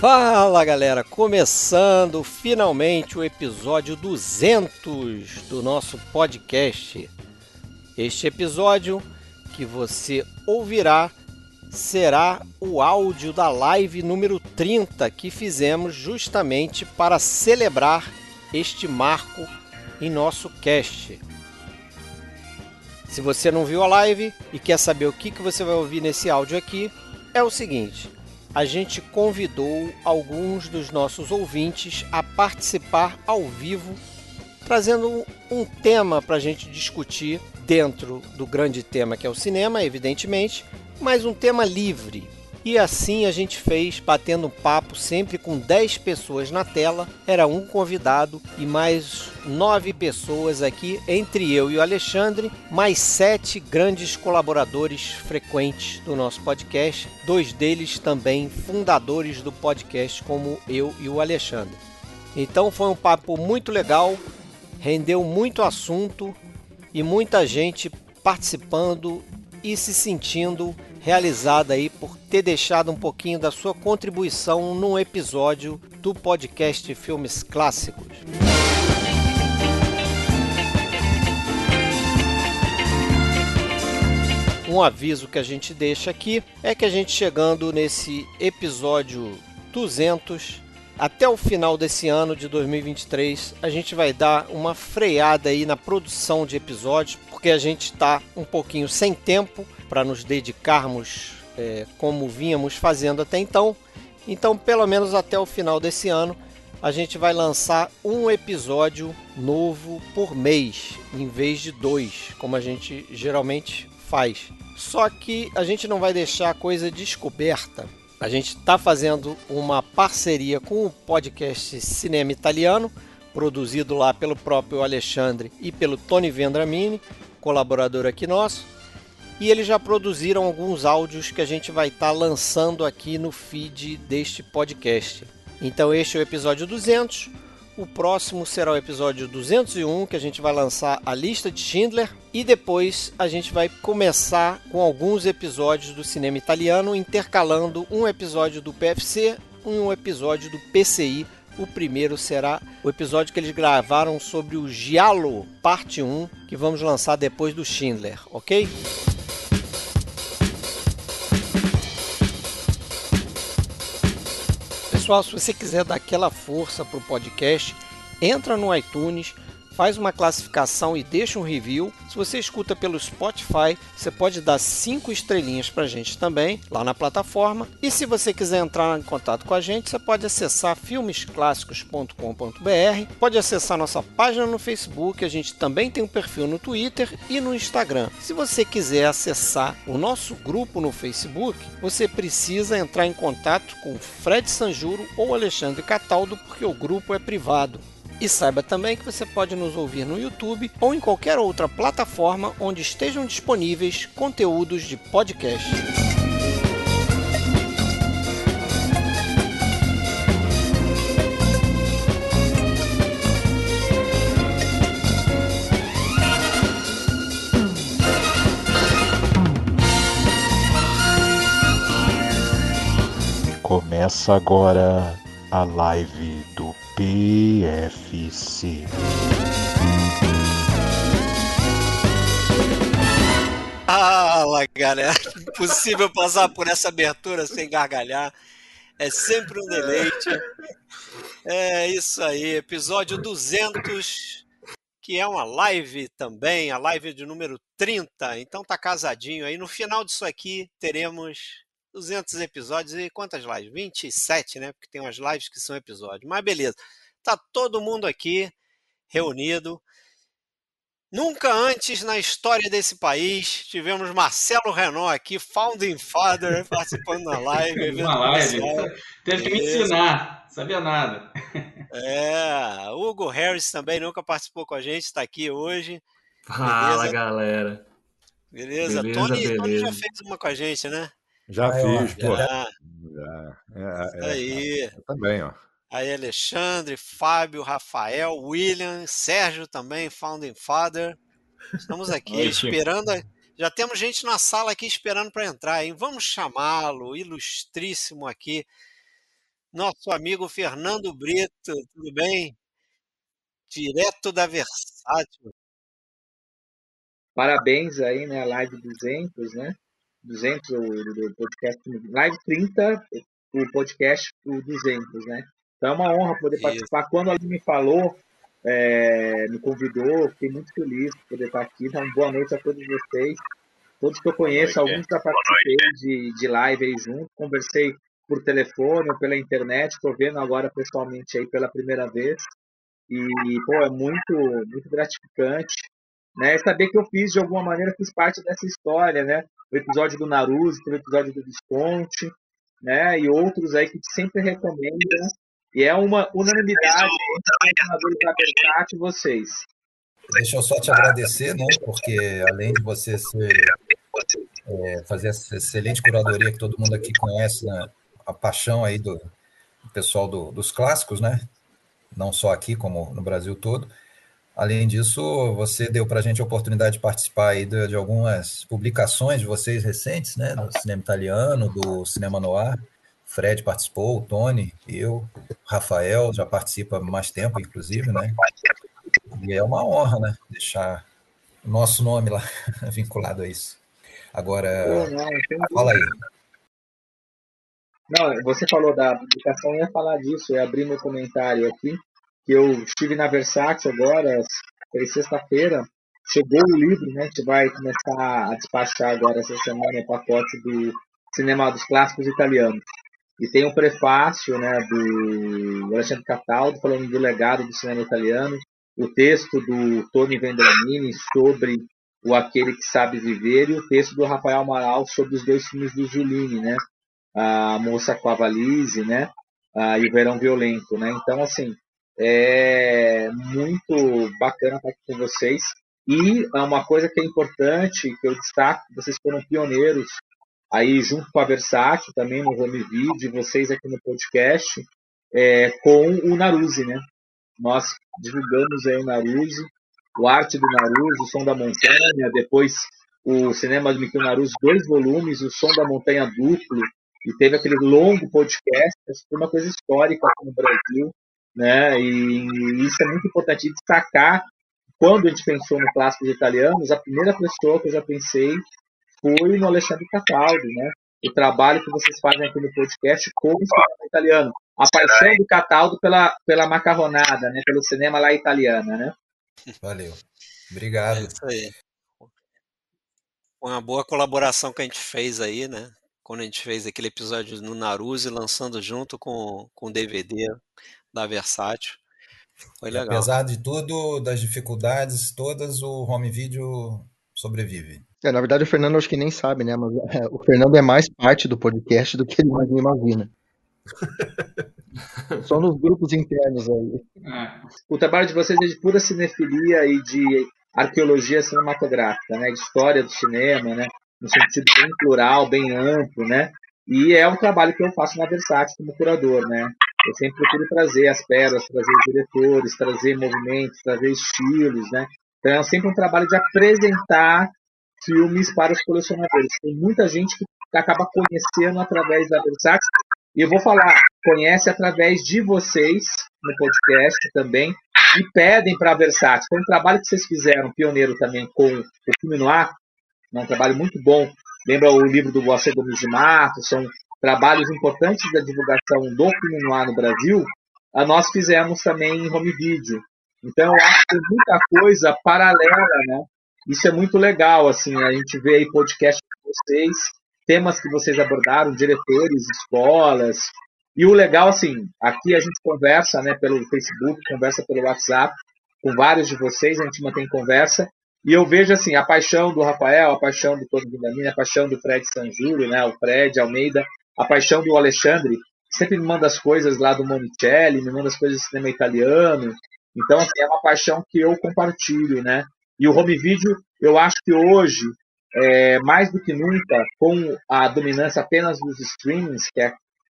Fala galera, começando finalmente o episódio 200 do nosso podcast. Este episódio que você ouvirá será o áudio da live número 30 que fizemos justamente para celebrar este marco em nosso cast. Se você não viu a live e quer saber o que, você vai ouvir nesse áudio aqui, é o seguinte: a gente convidou alguns dos nossos ouvintes a participar ao vivo, trazendo um tema para a gente discutir dentro do grande tema que é o cinema, evidentemente, mas um tema livre. E assim a gente fez, batendo um papo sempre com 10 pessoas na tela. Era um convidado e mais nove pessoas aqui, entre eu e o Alexandre, mais sete grandes colaboradores frequentes do nosso podcast. Dois deles também fundadores do podcast, como eu e o Alexandre. Então foi um papo muito legal, rendeu muito assunto e muita gente participando e se sentindo realizada aí por ter deixado um pouquinho da sua contribuição num episódio do podcast Filmes Clássicos. Um aviso que a gente deixa aqui é que a gente chegando nesse episódio 200 até o final desse ano de 2023, a gente vai dar uma freada aí na produção de episódios, porque a gente está um pouquinho sem tempo para nos dedicarmos é, como vínhamos fazendo até então. Então, pelo menos até o final desse ano, a gente vai lançar um episódio novo por mês, em vez de dois, como a gente geralmente faz. Só que a gente não vai deixar a coisa descoberta a gente está fazendo uma parceria com o podcast Cinema Italiano, produzido lá pelo próprio Alexandre e pelo Tony Vendramini, colaborador aqui nosso. E eles já produziram alguns áudios que a gente vai estar tá lançando aqui no feed deste podcast. Então este é o episódio 200. O próximo será o episódio 201, que a gente vai lançar a lista de Schindler. E depois a gente vai começar com alguns episódios do cinema italiano, intercalando um episódio do PFC e um episódio do PCI. O primeiro será o episódio que eles gravaram sobre o Giallo, parte 1, que vamos lançar depois do Schindler, ok? Pessoal, se você quiser dar aquela força para o podcast, entra no iTunes, faz uma classificação e deixa um review. Se você escuta pelo Spotify, você pode dar cinco estrelinhas para a gente também lá na plataforma. E se você quiser entrar em contato com a gente, você pode acessar filmesclassicos.com.br, pode acessar nossa página no Facebook, a gente também tem um perfil no Twitter e no Instagram. Se você quiser acessar o nosso grupo no Facebook, você precisa entrar em contato com Fred Sanjuro ou Alexandre Cataldo, porque o grupo é privado. E saiba também que você pode nos ouvir no YouTube ou em qualquer outra plataforma onde estejam disponíveis conteúdos de podcast. Começa agora a live PFC. Fala, galera. Impossível passar por essa abertura sem gargalhar. É sempre um deleite. É isso aí, episódio 200, que é uma live também, a live de número 30. Então tá casadinho aí. No final disso aqui teremos 200 episódios e quantas lives? 27, né? Porque tem umas lives que são episódios. Mas beleza. Tá todo mundo aqui reunido. Nunca antes na história desse país tivemos Marcelo Renault aqui, Founding Father, participando da live. Uma live. Teve que me ensinar, sabia nada. É, Hugo Harris também nunca participou com a gente, está aqui hoje. Fala, beleza? galera. Beleza, beleza Tony, beleza. Tony já fez uma com a gente, né? Já ah, fiz, pô. Já. já. É, é, aí. É, também, ó. Aí Alexandre, Fábio, Rafael, William, Sérgio também, Founding Father. Estamos aqui esperando. Já temos gente na sala aqui esperando para entrar, hein? Vamos chamá-lo, ilustríssimo aqui. nosso amigo Fernando Brito, tudo bem? Direto da Versátil. Parabéns aí, né? A live 200, né? 200 do, podcast, live 30, o podcast o 200, né? Então é uma honra poder Isso. participar. Quando alguém me falou, é, me convidou, fiquei muito feliz por poder estar aqui. Então, boa noite a todos vocês. Todos que eu conheço, noite. alguns já participei de, de live aí junto, conversei por telefone ou pela internet, estou vendo agora pessoalmente aí pela primeira vez. E, pô, é muito, muito gratificante, né? Saber que eu fiz, de alguma maneira, fiz parte dessa história, né? O episódio do Naruto, o episódio do Visconti, né? E outros aí que sempre recomendam. E é uma unanimidade entre e vocês. Deixa eu só te agradecer, né? Porque além de você ser, é, fazer essa excelente curadoria que todo mundo aqui conhece, né? a paixão aí do, do pessoal do, dos clássicos, né? Não só aqui, como no Brasil todo. Além disso, você deu para a gente a oportunidade de participar aí de, de, algumas publicações de vocês recentes, né? Do cinema italiano, do cinema noir. Fred participou, o Tony, eu, Rafael já participa há mais tempo, inclusive, né? E é uma honra, né? Deixar o nosso nome lá vinculado a isso. Agora, não, fala aí. Não, você falou da publicação, eu ia falar disso, eu ia abrir meu comentário aqui, eu estive na Versátil agora, foi sexta-feira, chegou o livro, né? A gente vai começar a despachar agora essa semana o pacote do Cinema dos Clássicos Italianos. E tem um prefácio né, do Alexandre Cataldo falando do legado do cinema italiano, o texto do Tony Vendramini sobre o Aquele que Sabe Viver e o texto do Rafael Amaral sobre os dois filmes do Giulini, né? A Moça com a Valise, né? Ah, e o Verão Violento, né? Então, assim, é muito bacana estar aqui com vocês. E uma coisa que é importante, que eu destaco, vocês foram pioneiros aí junto com a Versátil também no home video, vocês aqui no podcast, é, com o Naruse, né? Nós divulgamos aí o Naruse, o Arte do Naruse, o Som da Montanha, depois o Cinema do Mikio Naruse, dois volumes, o Som da Montanha duplo, e teve aquele longo podcast, foi uma coisa histórica aqui no Brasil, né? E isso é muito importante destacar. Quando a gente pensou no clássicos italianos, a primeira pessoa que eu já pensei foi no Alexandre Cataldo, né? O trabalho que vocês fazem aqui no podcast com o cinema italiano. A paixão do Cataldo pela, pela macarronada, né? Pelo cinema lá italiana, né? Valeu. Obrigado. É isso aí. Uma boa colaboração que a gente fez aí, né? Quando a gente fez aquele episódio no Naruse, lançando junto com, com o DVD da Versátil. Foi legal. Apesar de tudo, das dificuldades todas, o home video sobrevive. É, na verdade, o Fernando acho que nem sabe, né? Mas é, o Fernando é mais parte do podcast do que ele mais imagina. Só nos grupos internos aí. É. O trabalho de vocês é de pura cinefilia e de arqueologia cinematográfica, né? De história do cinema, né? No sentido bem plural, bem amplo, né? E é um trabalho que eu faço na Versátil como curador, né? Eu sempre procuro trazer as pérolas, trazer os diretores, trazer movimentos, trazer estilos, né? Então é sempre um trabalho de apresentar filmes para os colecionadores. Tem muita gente que acaba conhecendo através da Versátil. E eu vou falar, conhece através de vocês no podcast também e pedem para a Versátil. Foi um trabalho que vocês fizeram, pioneiro também, com o filme no ar, é um trabalho muito bom. Lembra o livro do Você Gomes de Mato? São trabalhos importantes da divulgação do filme no Brasil. Nós fizemos também em home video. Então, eu acho que tem muita coisa paralela, né? Isso é muito legal, assim, a gente vê aí podcast de vocês, temas que vocês abordaram, diretores, escolas. E o legal, assim, aqui a gente conversa, né, pelo Facebook, conversa pelo WhatsApp, com vários de vocês, a gente mantém conversa. E eu vejo, assim, a paixão do Rafael, a paixão do Tony Vindamini, a paixão do Fred Sanjuro, né, o Fred Almeida, a paixão do Alexandre, sempre me manda as coisas lá do Monicelli, me manda as coisas do cinema italiano. Então, assim, é uma paixão que eu compartilho, né? E o home video, eu acho que hoje, é, mais do que nunca, com a dominância apenas dos streamings, que é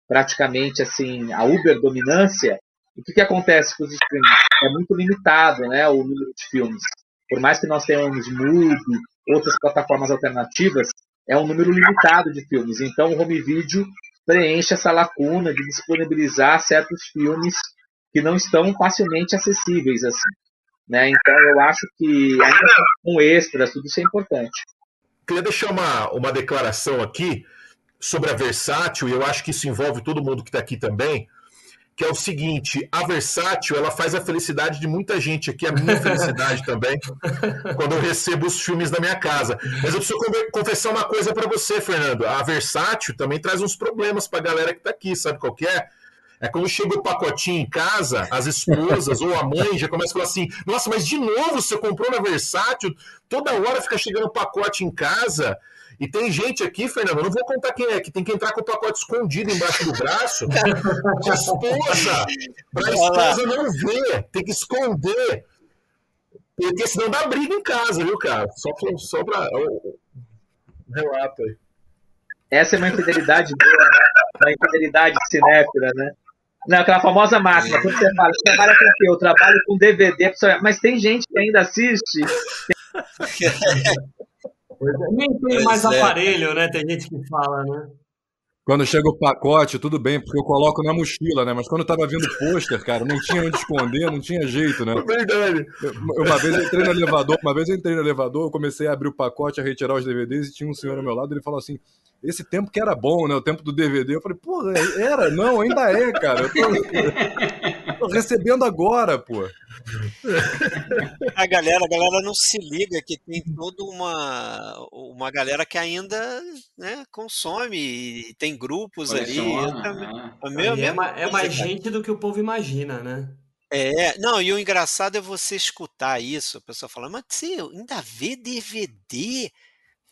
praticamente assim a Uber dominância, o que, que acontece com os streamings? É muito limitado né, o número de filmes. Por mais que nós tenhamos Mubi, outras plataformas alternativas, é um número limitado de filmes. Então, o home video preenche essa lacuna de disponibilizar certos filmes que não estão facilmente acessíveis assim. Né? Então eu acho que ainda com extras, tudo isso é importante. Queria deixar uma, uma declaração aqui sobre a Versátil, e eu acho que isso envolve todo mundo que está aqui também, que é o seguinte, a Versátil, ela faz a felicidade de muita gente aqui, a minha felicidade também, quando eu recebo os filmes da minha casa. Mas eu preciso confessar uma coisa para você, Fernando, a Versátil também traz uns problemas para a galera que está aqui, sabe qual que é? É quando chega o pacotinho em casa, as esposas ou a mãe já começam a falar assim: nossa, mas de novo você comprou na Versátil? Toda hora fica chegando o pacote em casa. E tem gente aqui, Fernando, eu não vou contar quem é, que tem que entrar com o pacote escondido embaixo do braço. de esposa, para a esposa não ver, tem que esconder. Porque senão dá briga em casa, viu, cara? Só, só para. Relato aí. Essa é uma infidelidade boa, né? Uma infidelidade cinéfila, né? Não, aquela famosa máxima, quando você fala, você trabalha com o quê? Eu trabalho com DVD, mas tem gente que ainda assiste. Nem tem mais é. aparelho, né? Tem gente que fala, né? Quando chega o pacote, tudo bem, porque eu coloco na mochila, né? Mas quando tava vindo pôster, cara, não tinha onde esconder, não tinha jeito, né? É verdade. Uma vez eu entrei no elevador, uma vez eu entrei no elevador, eu comecei a abrir o pacote, a retirar os DVDs e tinha um senhor ao meu lado, ele falou assim: esse tempo que era bom, né? O tempo do DVD. Eu falei, pô, era? Não, ainda é, cara. Eu tô, tô recebendo agora, pô. A galera, a galera não se liga que tem toda uma, uma galera que ainda né, consome e tem grupos ali. É, é, é mais gente do que o povo imagina, né? É, não, e o engraçado é você escutar isso, a pessoa falando, mas você ainda vê DVD?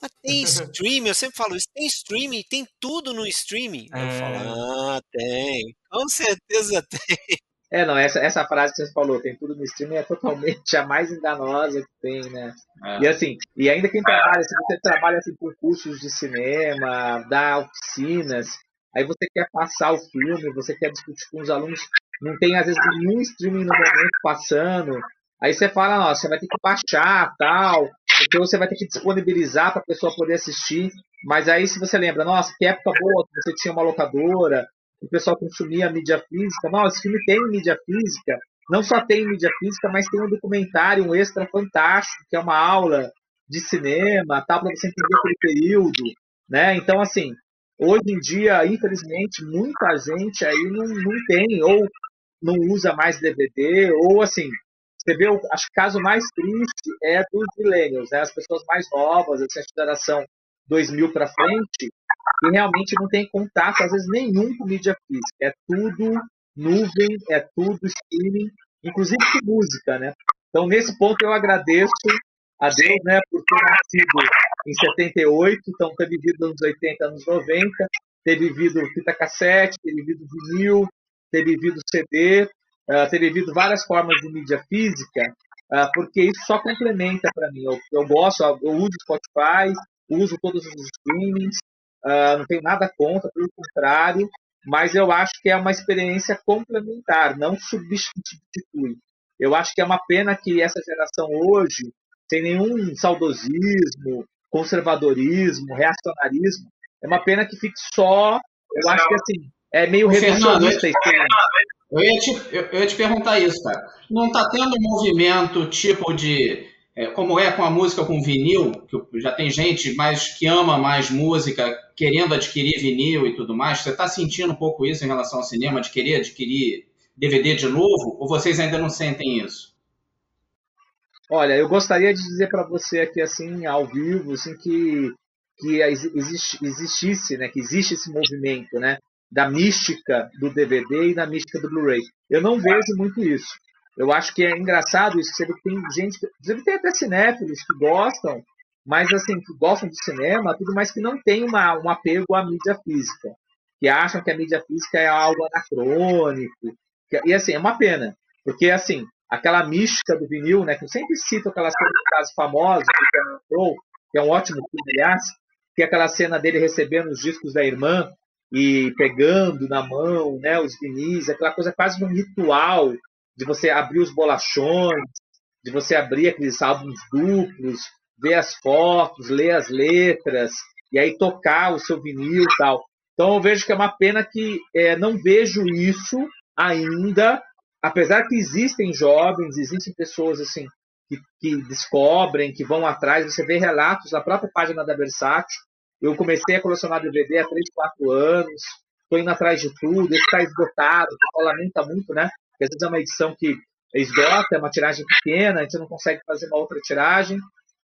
Mas tem streaming, eu sempre falo isso, tem streaming, tem tudo no streaming. É. Eu falo, é. ah, tem, com certeza tem. É, não, essa, essa frase que você falou, tem tudo no streaming, é totalmente a mais enganosa que tem, né? É. E assim, e ainda quem trabalha, se você trabalha assim, com cursos de cinema, dá oficinas, aí você quer passar o filme, você quer discutir com os alunos, não tem às vezes nenhum streaming no momento passando, aí você fala, nossa, você vai ter que baixar, tal, porque você vai ter que disponibilizar para a pessoa poder assistir. Mas aí, se você lembra, nossa, que época boa que você tinha uma locadora, o pessoal consumia mídia física. Nossa, esse filme tem mídia física. Não só tem mídia física, mas tem um documentário, um extra fantástico, que é uma aula de cinema, tal, para você entender aquele período. Né? Então, assim, hoje em dia, infelizmente, muita gente aí não, não tem, ou não usa mais DVD, ou assim, você vê, acho que o caso mais triste é dos millennials, né? as pessoas mais novas, assim, a geração 2000 para frente, que realmente não tem contato, às vezes, nenhum com mídia física. É tudo nuvem, é tudo streaming, inclusive com música, né? Então, nesse ponto, eu agradeço a Deus, né, por ter nascido em 78, então ter vivido anos 80, anos 90, ter vivido fita cassete, ter vivido vinil, ter vivido CD, uh, ter vivido várias formas de mídia física, uh, porque isso só complementa para mim. Eu, eu gosto, eu uso Spotify, uso todos os streamings, uh, não tenho nada contra, pelo contrário, mas eu acho que é uma experiência complementar, não substitui. Eu acho que é uma pena que essa geração hoje, sem nenhum saudosismo, conservadorismo, reacionarismo, é uma pena que fique só. Eu acho que assim, é meio revisionista. Eu ia, te, eu, eu ia te perguntar isso, cara. Não está tendo um movimento tipo de. É, como é com a música com vinil, que já tem gente mais que ama mais música, querendo adquirir vinil e tudo mais. Você está sentindo um pouco isso em relação ao cinema, de querer adquirir DVD de novo? Ou vocês ainda não sentem isso? Olha, eu gostaria de dizer para você aqui, assim, ao vivo, assim, que, que existe, existisse, né, que existe esse movimento, né, da mística do DVD e da mística do Blu-ray. Eu não vejo muito isso. Eu acho que é engraçado isso. Você tem gente, você tem até cinéfilos que gostam, mas assim, que gostam de cinema, tudo mais que não tem uma, um apego à mídia física. Que acham que a mídia física é algo anacrônico. Que, e assim, é uma pena. Porque assim, aquela mística do vinil, né? Que eu sempre cito aquela cena de caso famosa do que é um ótimo filme, aliás, que é aquela cena dele recebendo os discos da irmã e pegando na mão né, os vinis, aquela coisa quase um ritual de você abrir os bolachões, de você abrir aqueles álbuns duplos, ver as fotos, ler as letras, e aí tocar o seu vinil e tal. Então eu vejo que é uma pena que é, não vejo isso ainda, apesar que existem jovens, existem pessoas assim que, que, descobrem, que vão atrás. Você vê relatos na própria página da Versátil. Eu comecei a colecionar DVD há 3, 4 anos, estou indo atrás de tudo, esse está esgotado, o pessoal lamenta muito, né? Porque às vezes é uma edição que esgota, é uma tiragem pequena, a gente não consegue fazer uma outra tiragem.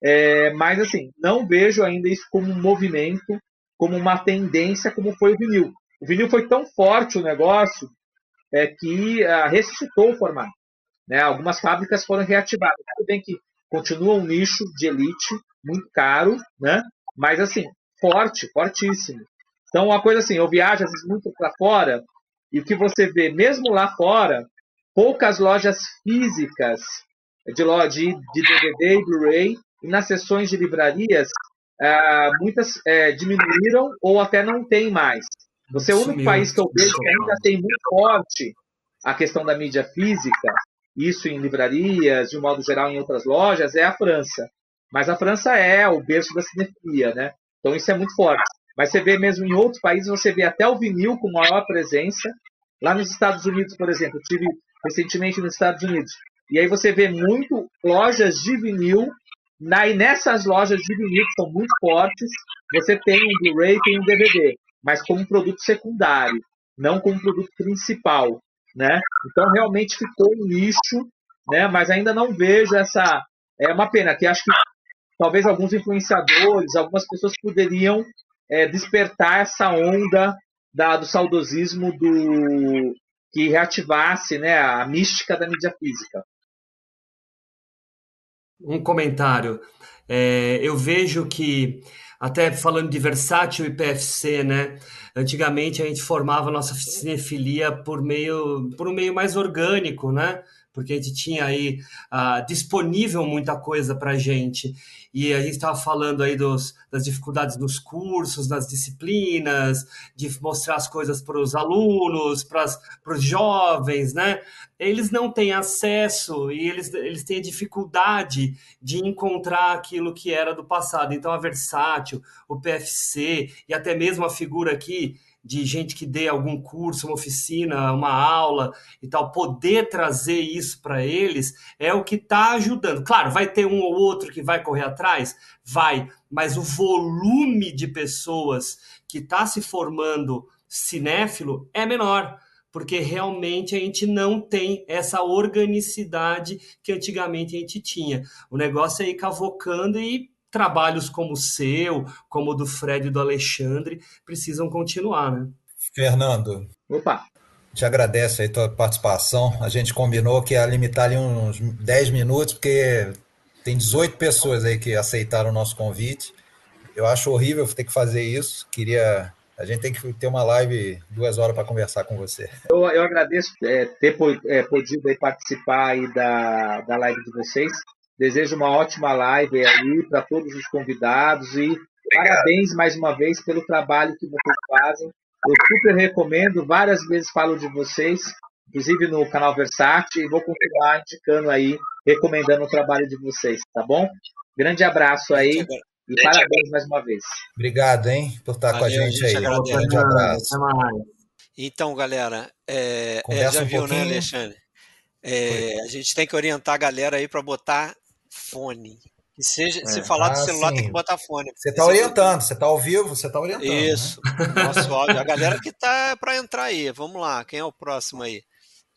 É, mas, assim, não vejo ainda isso como um movimento, como uma tendência, como foi o vinil. O vinil foi tão forte o negócio é, que ah, ressuscitou o formato. Né? Algumas fábricas foram reativadas. Tudo bem que continua um nicho de elite, muito caro, né? mas, assim, forte, fortíssimo. Então, uma coisa assim, eu viajo às vezes muito para fora e o que você vê, mesmo lá fora, poucas lojas físicas de, de, de DVD e Blu-ray e nas sessões de livrarias, ah, muitas é, diminuíram ou até não tem mais. Você é o único país que eu vejo que ainda tem muito forte a questão da mídia física, isso em livrarias, de um modo geral em outras lojas, é a França. Mas a França é o berço da cinefilia, né? Então isso é muito forte. Mas você vê mesmo em outros países, você vê até o vinil com maior presença. Lá nos Estados Unidos, por exemplo, eu tive recentemente nos Estados Unidos. E aí você vê muito lojas de vinil na, e nessas lojas de vinil, que são muito fortes, você tem um Blu-ray, tem um DVD, mas como produto secundário, não como produto principal, né? Então realmente ficou um nicho, né? Mas ainda não vejo essa é uma pena que acho que talvez alguns influenciadores, algumas pessoas poderiam é, despertar essa onda da, do saudosismo do que reativasse, né, a mística da mídia física um comentário. É, eu vejo que, até falando de versátil e PFC, né? Antigamente a gente formava nossa cinefilia por meio, por um meio mais orgânico, né? Porque a gente tinha aí uh, disponível muita coisa para gente e a gente estava falando aí dos, das dificuldades nos cursos, nas disciplinas, de mostrar as coisas para os alunos, para os jovens, né? Eles não têm acesso e eles, eles têm dificuldade de encontrar aquilo que era do passado. Então, a Versátil, o PFC e até mesmo a figura aqui de gente que dê algum curso, uma oficina, uma aula e tal, poder trazer isso para eles é o que está ajudando. Claro, vai ter um ou outro que vai correr atrás? Vai, mas o volume de pessoas que está se formando cinéfilo é menor porque realmente a gente não tem essa organicidade que antigamente a gente tinha. O negócio é ir cavocando e trabalhos como o seu, como o do Fred e do Alexandre, precisam continuar, né? Fernando. Opa! Te agradeço aí a tua participação. A gente combinou que ia limitar ali uns 10 minutos, porque tem 18 pessoas aí que aceitaram o nosso convite. Eu acho horrível ter que fazer isso. Queria. A gente tem que ter uma live duas horas para conversar com você. Eu, eu agradeço é, ter é, podido aí participar aí da, da live de vocês. Desejo uma ótima live aí para todos os convidados e parabéns mais uma vez pelo trabalho que vocês fazem. Eu super recomendo, várias vezes falo de vocês, inclusive no canal Versátil, e vou continuar indicando aí, recomendando o trabalho de vocês, tá bom? Grande abraço aí e parabéns mais uma vez. Obrigado, hein, por estar Valeu, com a gente, a gente aí. Um grande abraço. Então, galera, é, é, já um viu, né, pouquinho. né, Alexandre? É, a gente tem que orientar a galera aí para botar fone. Que seja, é. se falar ah, do celular, sim. tem que botar fone. Você está orientando, você está ao vivo, você está orientando. Né? Isso, né? nosso áudio. A galera que tá para entrar aí, vamos lá, quem é o próximo aí?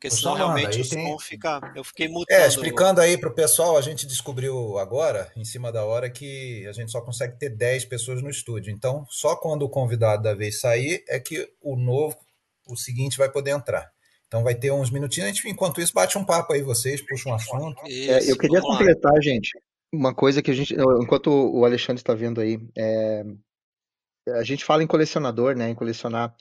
Porque senão realmente o tem... som fica. Eu fiquei mutando. É, explicando aí para o pessoal, a gente descobriu agora, em cima da hora, que a gente só consegue ter 10 pessoas no estúdio. Então, só quando o convidado da vez sair é que o novo, o seguinte, vai poder entrar. Então vai ter uns minutinhos, a gente, enquanto isso, bate um papo aí, vocês, puxa um assunto. É, eu queria completar, lá. gente, uma coisa que a gente, enquanto o Alexandre está vendo aí, é, a gente fala em colecionador, né, em colecionar.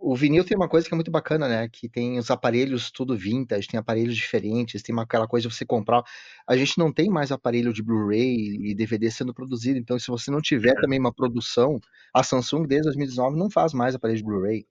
O vinil tem uma coisa que é muito bacana, né, que tem os aparelhos tudo vintage, tem aparelhos diferentes, tem uma, aquela coisa de você comprar. A gente não tem mais aparelho de Blu-ray e DVD sendo produzido, então se você não tiver é. também uma produção, a Samsung desde 2019 não faz mais aparelho de Blu-ray.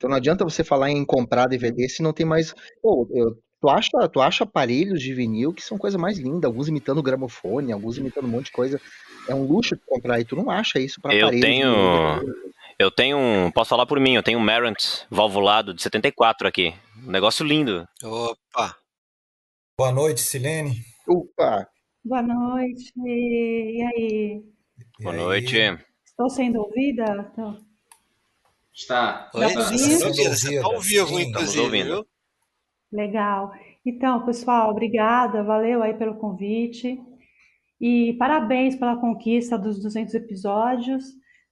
Então não adianta você falar em comprar DVD se não tem mais. Pô, eu, tu, acha, tu acha aparelhos de vinil que são coisa mais linda, alguns imitando gramofone, alguns imitando um monte de coisa. É um luxo de comprar e tu não acha isso para aparelhos. Eu tenho. Eu tenho um. Posso falar por mim, eu tenho um Marant valvulado de 74 aqui. Um negócio lindo. Opa! Boa noite, Silene. Opa! Boa noite. E aí? E Boa aí? noite. Estou sendo ouvida? Tô- Está. Oi, pra você ouvir? tá ouvindo? Você tá ao vivo, Sim, inclusive, estamos ouvindo. viu? Legal. Então, pessoal, obrigada. Valeu aí pelo convite. E parabéns pela conquista dos 200 episódios.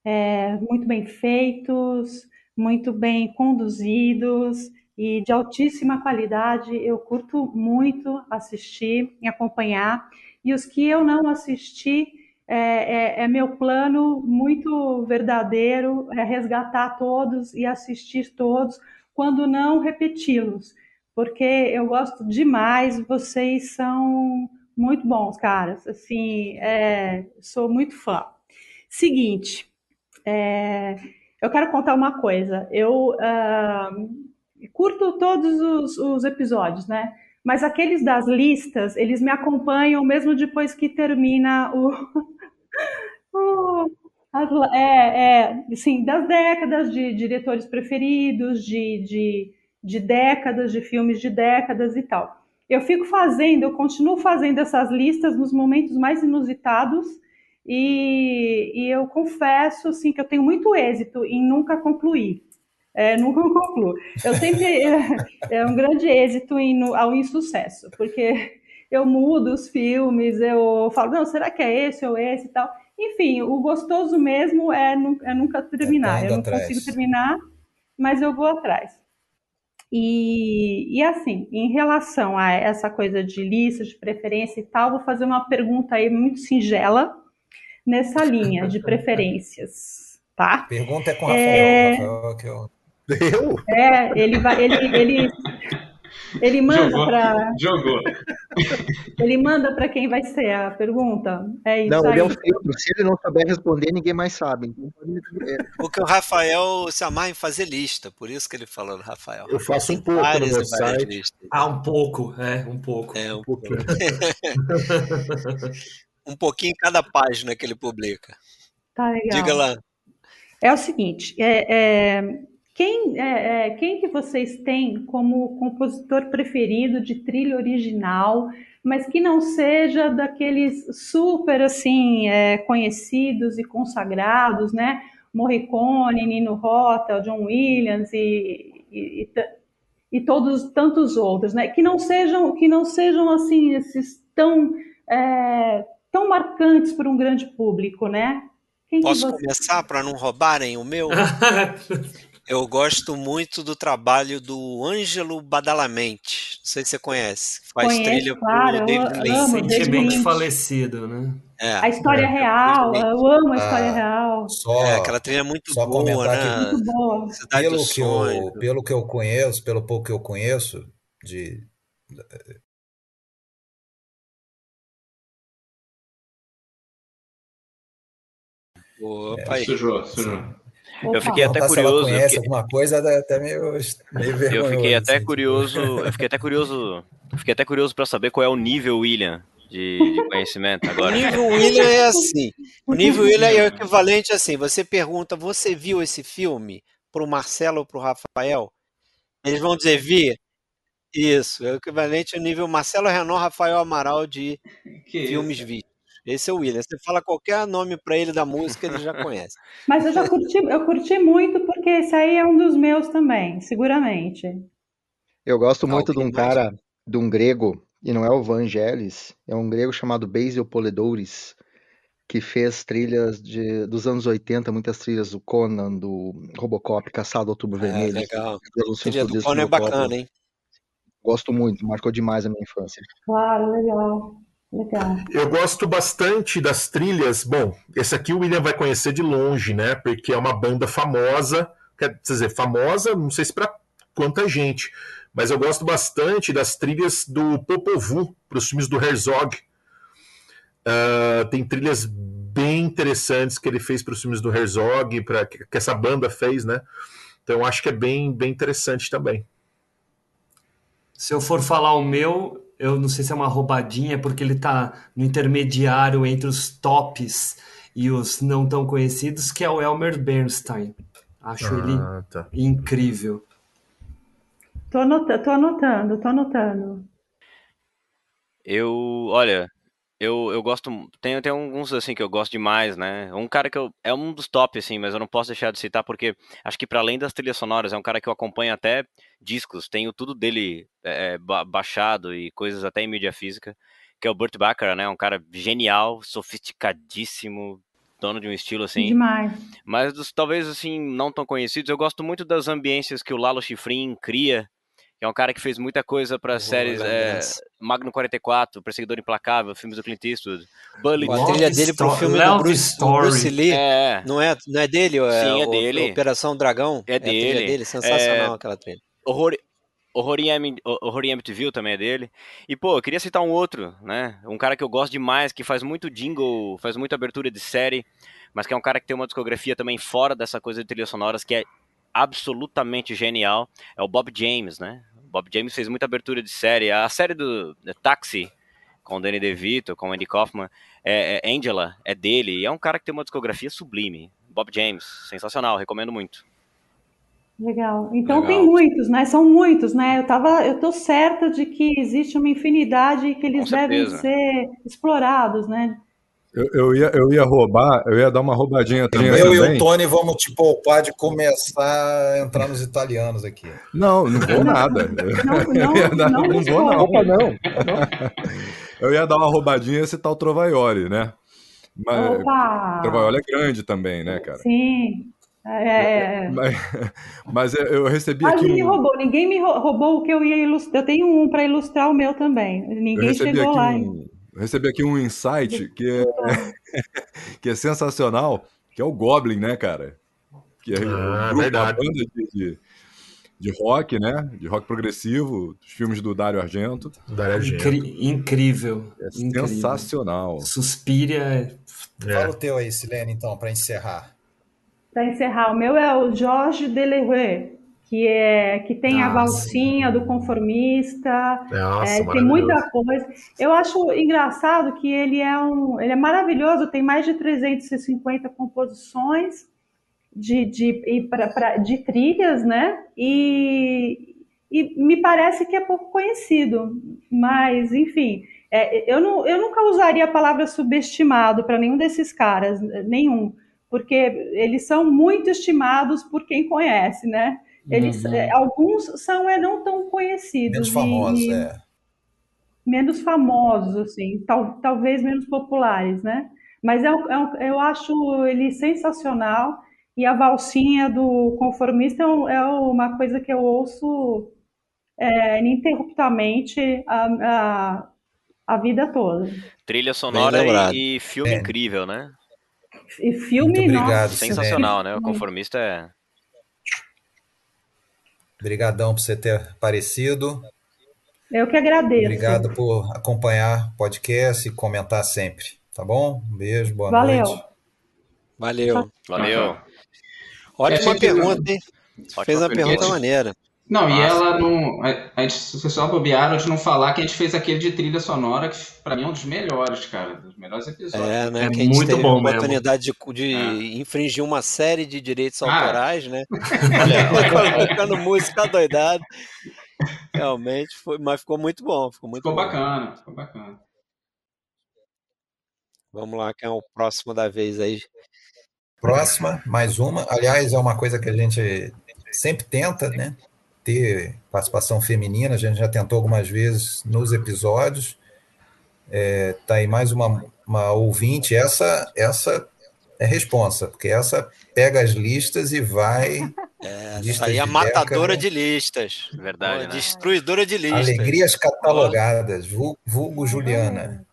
É, muito bem feitos, muito bem conduzidos e de altíssima qualidade. Eu curto muito assistir e acompanhar. E os que eu não assisti, é, é- é meu plano muito verdadeiro, é resgatar todos e assistir todos, quando não repeti-los, porque eu gosto demais, vocês são muito bons, caras, assim, é, sou muito fã. Seguinte, é, eu quero contar uma coisa, eu ah, curto todos os, os episódios, né? Mas aqueles das listas, eles me acompanham mesmo depois que termina o, é, é, assim, das décadas de diretores preferidos, de, de, de décadas, de filmes de décadas e tal. Eu fico fazendo, eu continuo fazendo essas listas nos momentos mais inusitados e, e eu confesso assim, que eu tenho muito êxito em nunca concluir. É, nunca concluo. Eu sempre é, um grande êxito em, ao insucesso, porque eu mudo os filmes, eu falo, não, será que é esse ou esse e tal. Enfim, o gostoso mesmo é, nu- é nunca terminar. indo eu não atrás. consigo terminar, mas eu vou atrás. E, e assim, em relação a essa coisa de lista, de preferência e tal, vou fazer uma pergunta aí muito singela nessa linha de preferências, tá? Pergunta é com o Rafael. É. Rafael que eu... Eu? É, ele vai, ele, ele, ele manda para, Jogou. ele manda para quem vai ser a pergunta. É isso Não, aí. ele é um filtro. Se ele não souber responder, ninguém mais sabe. Então. Porque o Rafael se amarra em fazer lista, por isso que ele falou do Rafael. Eu faço um pouco no meu site. Ah, um pouco, é, um pouco. É, um, pouquinho. um pouquinho em cada página que ele publica. Tá legal. Diga lá. É o seguinte, é, é, quem, é, é, quem que vocês têm como compositor preferido de trilha original, mas que não seja daqueles super assim é, conhecidos e consagrados, né? Morricone, Nino Rota, John Williams e, e, e e todos tantos outros, né? Que não sejam que não sejam assim esses tão é, tão marcantes para um grande público, né? Quem que Posso você- começar para não roubarem o meu? Eu gosto muito do trabalho do Ângelo Badalamente. Não sei se você conhece. Faz Conheço, trilha claro, pro eu David Lynch. Recentemente falecido, né? É, A história É, real, eu amo a história Ah, real. Só, é, aquela trilha muito só boa, né? que Muito boa. Pelo que, eu, pelo que eu conheço, pelo pouco que eu conheço de Opa, aí. Sujou, sujou. Eu fiquei até perguntar se ela curioso. Eu conhece fiquei, alguma coisa, dá até meio, meio eu vergonhoso. fiquei até assim, curioso. Eu fiquei até curioso. eu Fiquei até curioso para saber qual é o nível William de, de conhecimento O agora. nível William é assim. O nível William é o equivalente assim. Você pergunta, você viu esse filme pro Marcelo ou pro Rafael? Eles vão dizer, vi. Isso, é o equivalente ao nível Marcelo Renan, Rafael Amaral de Que filmes isso? Esse é o William. Você fala qualquer nome para ele da música, ele já conhece. Mas eu já curti, eu curti muito porque esse aí é um dos meus também, seguramente. Eu gosto Ah, muito de um mais? cara, de um grego, e não é o Vangelis, é um grego chamado Basil Polidouris, que fez trilhas de, dos anos 80, muitas trilhas do Conan, do Robocop, Caçado ao Outubro É, Vermelho, legal. Trilha do Conan é bacana, hein? Gosto muito, marcou demais a minha infância. Claro, legal. Legal. Eu gosto bastante das trilhas. Bom, esse aqui o William vai conhecer de longe, né? Porque é uma banda famosa. Quer dizer, famosa, não sei se para quanta gente, mas eu gosto bastante das trilhas do Popovu para os filmes do Herzog. Ah, tem trilhas bem interessantes que ele fez para os filmes do Herzog, pra, que, que essa banda fez, né? Então eu acho que é bem, bem interessante também. Se eu for falar o meu, eu não sei se é uma roubadinha, porque ele tá no intermediário entre os tops e os não tão conhecidos, que é o Elmer Bernstein. Acho ele Ah, tá. incrível. Tô anotando, tô anotando, tô anotando. Eu, olha, eu, eu gosto, tem, tem alguns assim que eu gosto demais, né? Um cara que eu, é um dos top, assim, mas eu não posso deixar de citar porque acho que para além das trilhas sonoras, é um cara que eu acompanho até discos, tenho tudo dele é, ba- baixado e coisas até em mídia física, que é o Burt Bacharach, né? Um cara genial, sofisticadíssimo, dono de um estilo assim. Demais. Mas dos talvez assim não tão conhecidos, eu gosto muito das ambiências que o Lalo Schifrin cria, que é um cara que fez muita coisa para séries é. Magno 44, Perseguidor Implacável, filmes do Clint Eastwood, Bullet. A trilha dele pro filme do Bruce. Bruce Lee. É, Não é, não é dele? É, Sim, é o- dele. Operação Dragão? É a trilha dele. dele, sensacional É, aquela trilha. Horror, Horror em, Horror em Amityville também é dele. E, pô, eu queria citar um outro, né? Um cara que eu gosto demais, que faz muito jingle, faz muita abertura de série, mas que é um cara que tem uma discografia também fora dessa coisa de trilhas sonoras, que é absolutamente genial. É o Bob James, né? Bob James fez muita abertura de série. A série do do Taxi, com o Danny DeVito, com o Andy Kaufman, é, é Angela, é dele. E é um cara que tem uma discografia sublime. Bob James, sensacional, recomendo muito. Legal. Então Legal. tem muitos, né? São muitos, né? Eu tava, eu tô certa de que existe uma infinidade e que eles devem ser explorados, né? Eu, eu ia, eu ia roubar, eu ia dar uma roubadinha também. Eu e o Tony vamos te poupar de começar a entrar nos italianos aqui. Não, não vou nada. Não, não, Eu ia dar- não não vou, não. Opa, não. Eu ia dar uma roubadinha e citar o Trovaioli, né? Mas Opa! o Trovaioli é grande também, né, cara? Sim. É, é. Mas, mas eu recebi Mas aqui me um, roubou, ninguém me rou- roubou o que eu ia ilustrar. Eu tenho um para ilustrar o meu também. Ninguém chegou lá. um, eu recebi aqui um insight que é, que é sensacional, que é o Goblin, né, cara? Que é Ah, um grupo, uma banda de, de, de rock, né? De rock progressivo, dos filmes do Dário Argento. Daria Argento. Incri- incrível. É incrível. sensacional. Suspira. Fala o teu aí, Silene, então, para encerrar. Para encerrar, o meu é o Georges Delerue, que é que tem a Nossa. valsinha do conformista, Nossa, é, tem muita coisa. Eu acho engraçado que ele é um, ele é maravilhoso, tem mais de 350 composições de, de, pra- pra- de trilhas, né? E, e me parece que é pouco conhecido, mas enfim, é, eu, não, eu nunca usaria a palavra subestimado para nenhum desses caras, nenhum, porque eles são muito estimados por quem conhece, né? Eles, Uhum. é, alguns são é, não tão conhecidos Menos famosos, e- é. menos famosos, assim, tal, talvez menos populares, né? Mas é é eu acho ele sensacional e a valsinha do conformista é, é uma coisa que eu ouço é, ininterruptamente a, a, a vida toda. Trilha sonora e, e filme Bem. incrível, né? E filme, Muito obrigado, nossa, Sensacional, né? O conformista é. Obrigadão por você ter aparecido. eu que agradeço. Obrigado por acompanhar o podcast e comentar sempre. Tá bom? Um beijo, boa Valeu. noite. Valeu. Valeu. Ótima É, pergunta, hein? Ótima Fez uma pergunta. pergunta maneira. Não, e Massa. ela não. A, gente, se só bobearam de não falar que a gente fez aquele de trilha sonora, que pra mim é um dos melhores, cara. Dos melhores episódios. É, né? É que a gente muito teve bom a mesmo. oportunidade de, de infringir uma série de direitos Ah. autorais, né? Olha, Colocando música doidado. Realmente foi, mas ficou muito bom. Ficou muito Ficou bom. bacana, ficou bacana. Vamos lá, quem é o próximo da vez aí? Próxima, mais uma. Aliás, é uma coisa que a gente sempre tenta, né? Ter participação feminina. A gente já tentou algumas vezes nos episódios. É, tá aí mais uma, uma ouvinte. Essa, essa é responsa, porque essa pega as listas e vai. Listas aí é matadora de listas. Verdade, né? Destruidora de listas. Alegrias catalogadas, vulgo, vulgo Juliana.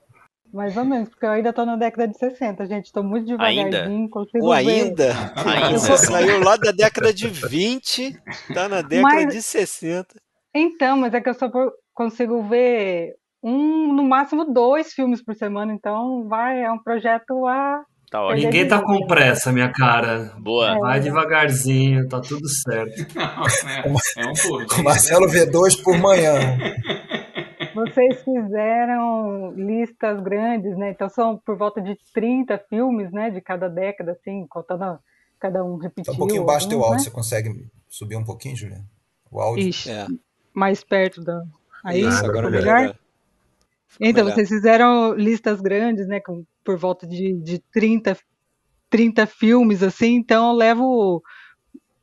Mais ou menos, porque eu ainda tô na década de 60, gente. Tô muito devagarzinho, consigo Ou ainda? Ainda. Você saiu lá da década de 20, tá na década Mas- de 60. Então, mas é que eu só consigo ver um, no máximo dois filmes por semana, então vai, é um projeto a. Tá ótimo. Ninguém tá com pressa, minha cara. Boa. Vai devagarzinho, tá tudo certo. Não, é, é um por Com dia. Marcelo V2 por manhã. Vocês fizeram listas grandes, né? Então são por volta de 30 filmes, né? De cada década, assim, contando cada um repetiu. Tá um pouquinho baixo teu áudio, né? você consegue subir um pouquinho, Juliana? O áudio. Ixi, É. mais perto da. Aí, Isso, agora melhor? melhor. Então, melhor. vocês fizeram listas grandes, né? Com, por volta de, de 30, 30 filmes, assim, então eu levo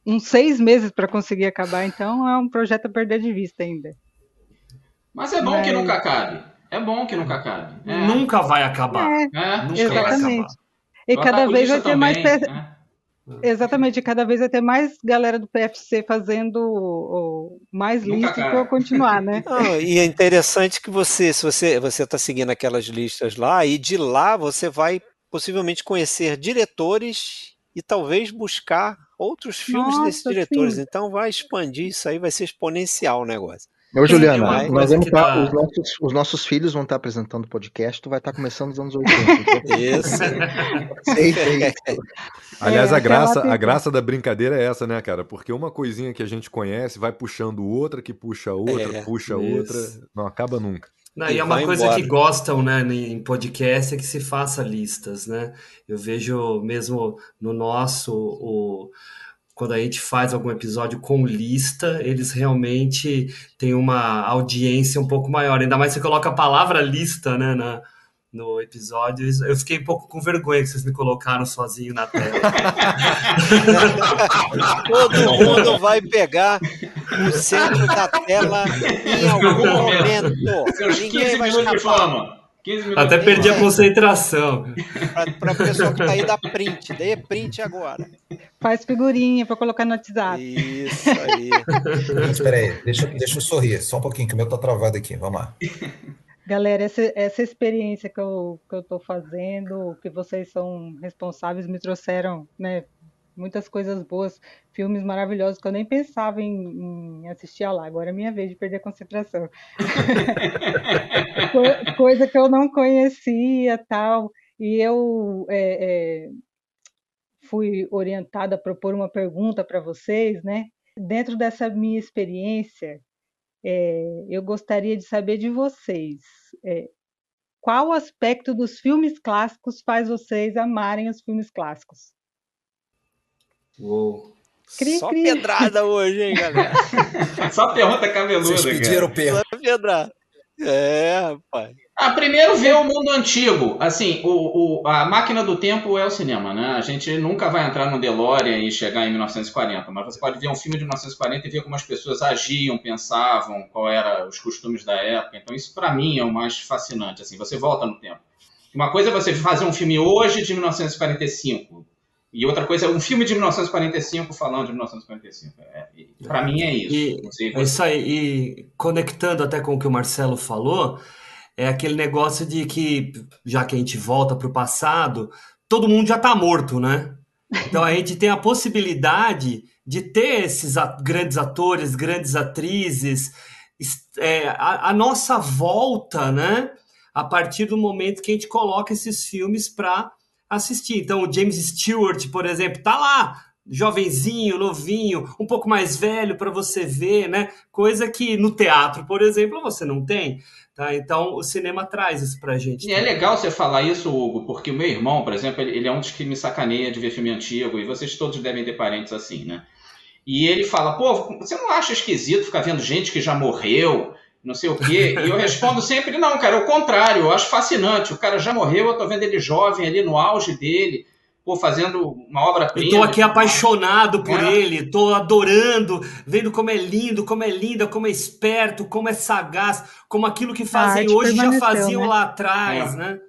uns seis meses para conseguir acabar, então é um projeto a perder de vista ainda. Mas é bom Mas- que nunca acabe. É bom que nunca acabe. É. Nunca vai acabar. É, É, Nunca vai exatamente. acabar. E cada vez vai ter mais. também, né? Exatamente, e cada vez vai ter mais galera do PFC fazendo o- mais listas para continuar, né? Não, e é interessante que você, se você você está seguindo aquelas listas lá, e de lá você vai possivelmente conhecer diretores e talvez buscar outros filmes desses Nossa, diretores. sim. Então vai expandir isso aí, vai ser exponencial o negócio. Ô, Juliana, nós vamos tá, dá- os, nossos, os nossos filhos vão estar apresentando o podcast, tu vai estar começando nos anos 80. Isso. Sei, sei. Aliás, É, a graça, aquela a graça da brincadeira é essa, né, cara? Porque uma coisinha que a gente conhece vai puxando outra, que puxa outra, É, puxa isso. outra, não acaba nunca. Não, E e é uma coisa embora. que gostam, né, em podcast é que se faça listas, né? Eu vejo mesmo no nosso, o, quando a gente faz algum episódio com lista, eles realmente têm uma audiência um pouco maior. Ainda mais se você coloca a palavra lista, né, na, no episódio. Eu fiquei um pouco com vergonha que vocês me colocaram sozinho na tela. Todo mundo vai pegar o centro da tela em algum momento. Seus 15 Ninguém vai minutos de escapar. Fama. 15 minutos Até perdi a concentração. Para o pessoal que tá aí da print, dê print agora. Faz figurinha para colocar no WhatsApp. Isso aí. Mas espera aí, deixa, deixa eu sorrir, só um pouquinho, que o meu tá travado aqui. Vamos lá. Galera, essa, essa experiência que eu, que eu fazendo, que vocês são responsáveis, me trouxeram, né, muitas coisas boas, filmes maravilhosos que eu nem pensava em, em assistir lá. Agora é minha vez de perder a concentração. Co- Coisa que eu não conhecia, tal. E eu é, é, fui orientada a propor uma pergunta para vocês, né? Dentro dessa minha experiência, é, eu gostaria de saber de vocês, é, qual aspecto dos filmes clássicos faz vocês amarem os filmes clássicos? Uou. Cri, Só cri. pedrada hoje, hein, galera? Só pergunta cabeluda, Vocês cara. pediram per... Só pedrada. É, rapaz. Ah, primeiro ver o mundo antigo. Assim, o, o- a máquina do tempo é o cinema, né? A gente nunca vai entrar no DeLorean e chegar em 1940, mas você pode ver um filme de 1940 e ver como as pessoas agiam, pensavam, qual eram os costumes da época. Então isso para mim é o mais fascinante, assim, você volta no tempo. Uma coisa é você fazer um filme hoje de 1945 e outra coisa é um filme de 1945 falando de 1945. É, para mim é isso. E- É isso aí, e conectando até com o que o Marcelo falou, é aquele negócio de que, já que a gente volta para o passado, todo mundo já está morto, né? Então a gente tem a possibilidade de ter esses grandes atores, grandes atrizes, es- é, a, a nossa volta, né? A partir do momento que a gente coloca esses filmes para assistir. Então o James Stewart, por exemplo, tá lá, jovenzinho, novinho, um pouco mais velho para você ver, né? Coisa que no teatro, por exemplo, você não tem. Tá? Então o cinema traz isso pra gente. E é legal você falar isso, Hugo, porque o meu irmão, por exemplo, ele, é um dos que me sacaneia de ver filme antigo, e vocês todos devem ter parentes assim, né? E ele fala, pô, você não acha esquisito ficar vendo gente que já morreu, não sei o quê? E eu respondo sempre, não, cara, é o contrário, eu acho fascinante. O cara já morreu, eu tô vendo ele jovem ali no auge dele, pô, fazendo uma obra-prima. Eu tô aqui apaixonado por É. ele, tô adorando, vendo como é lindo, como é linda, como é esperto, como é sagaz, como aquilo que fazem hoje já faziam né? lá atrás, É. né?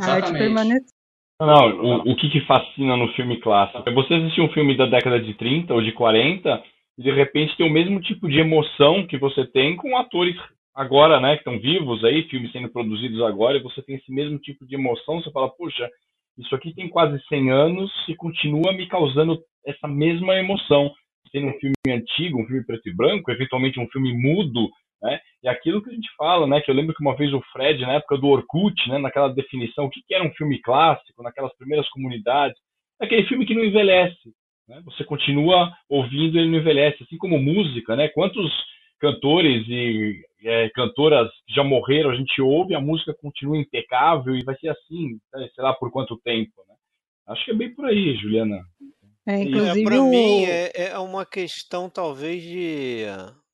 A arte Exatamente. permaneceu. Não, o, o que, que fascina no filme clássico é você assistir um filme da década de 30 ou de 40 e de repente ter o mesmo tipo de emoção que você tem com atores agora, né, que estão vivos aí, filmes sendo produzidos agora, e você tem esse mesmo tipo de emoção, você fala, puxa, isso aqui tem quase 100 anos e continua me causando essa mesma emoção. Sendo um filme antigo, um filme preto e branco, eventualmente um filme mudo, né? E aquilo que a gente fala, né? Que eu lembro que uma vez o Fred, na época do Orkut, né? Naquela definição, o que, que era um filme clássico, naquelas primeiras comunidades, é aquele filme que não envelhece, né? Você continua ouvindo, ele não envelhece, assim como música, né? Quantos cantores e é, cantoras que já morreram, a gente ouve, a música continua impecável e vai ser assim, né, sei lá por quanto tempo, né? Acho que é bem por aí, Juliana. É, É, inclusive para mim é, é uma questão talvez de,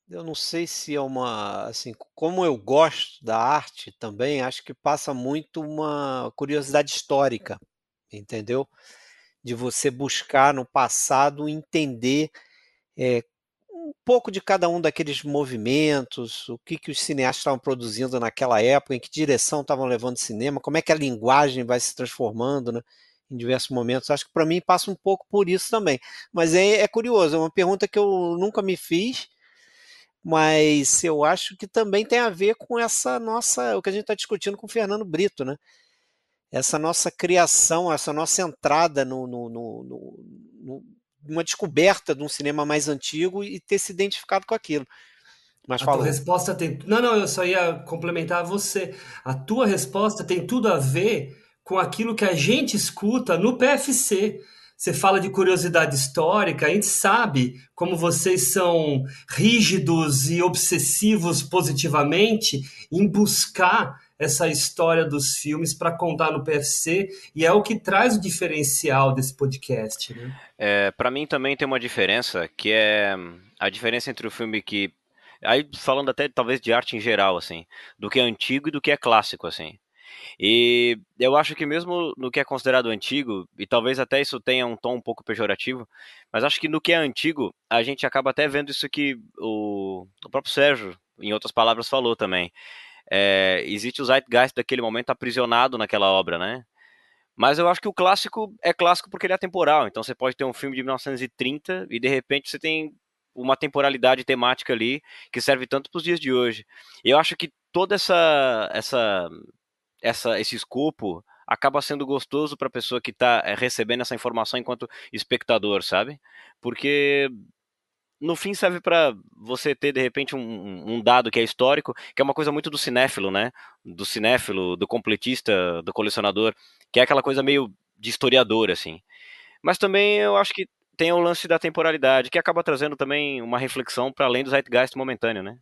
eu não sei se é uma, assim, como eu gosto da arte também, acho que passa muito uma curiosidade histórica, entendeu? De você buscar no passado entender é, um pouco de cada um daqueles movimentos, o que que os cineastas estavam produzindo naquela época, em que direção estavam levando o cinema, como é que a linguagem vai se transformando, né? em diversos momentos. Acho que para mim passa um pouco por isso também. Mas é, é curioso, é uma pergunta que eu nunca me fiz, mas eu acho que também tem a ver com essa nossa, o que a gente está discutindo com o Fernando Brito, né? Essa nossa criação, essa nossa entrada no, no, no, no, no uma descoberta de um cinema mais antigo e ter se identificado com aquilo. Mas A falou. tua resposta tem. Não, não, eu só ia complementar você. A tua resposta tem tudo a ver com aquilo que a gente escuta no PFC. Você fala de curiosidade histórica, a gente sabe como vocês são rígidos e obsessivos positivamente em buscar essa história dos filmes para contar no PFC, e é o que traz o diferencial desse podcast. Né? É, para mim também tem uma diferença, que é a diferença entre o filme que. Aí falando até talvez de arte em geral, assim, do que é antigo e do que é clássico, assim. E eu acho que mesmo no que é considerado antigo, e talvez até isso tenha um tom um pouco pejorativo, mas acho que no que é antigo, a gente acaba até vendo isso que o, o próprio Sérgio, em outras palavras, falou também. É, existe o zeitgeist daquele momento aprisionado naquela obra, né? Mas eu acho que o clássico é clássico porque ele é atemporal. Então você pode ter um filme de 1930 e de repente você tem uma temporalidade temática ali que serve tanto para os dias de hoje. Eu acho que toda essa essa essa esse escopo acaba sendo gostoso para a pessoa que está recebendo essa informação enquanto espectador, sabe? Porque no fim serve para você ter de repente um, um, dado que é histórico, que é uma coisa muito do cinéfilo, né? Do cinéfilo, do completista, do colecionador, que é aquela coisa meio de historiador assim. Mas também eu acho que tem o lance da temporalidade, que acaba trazendo também uma reflexão para além do zeitgeist momentâneo, né?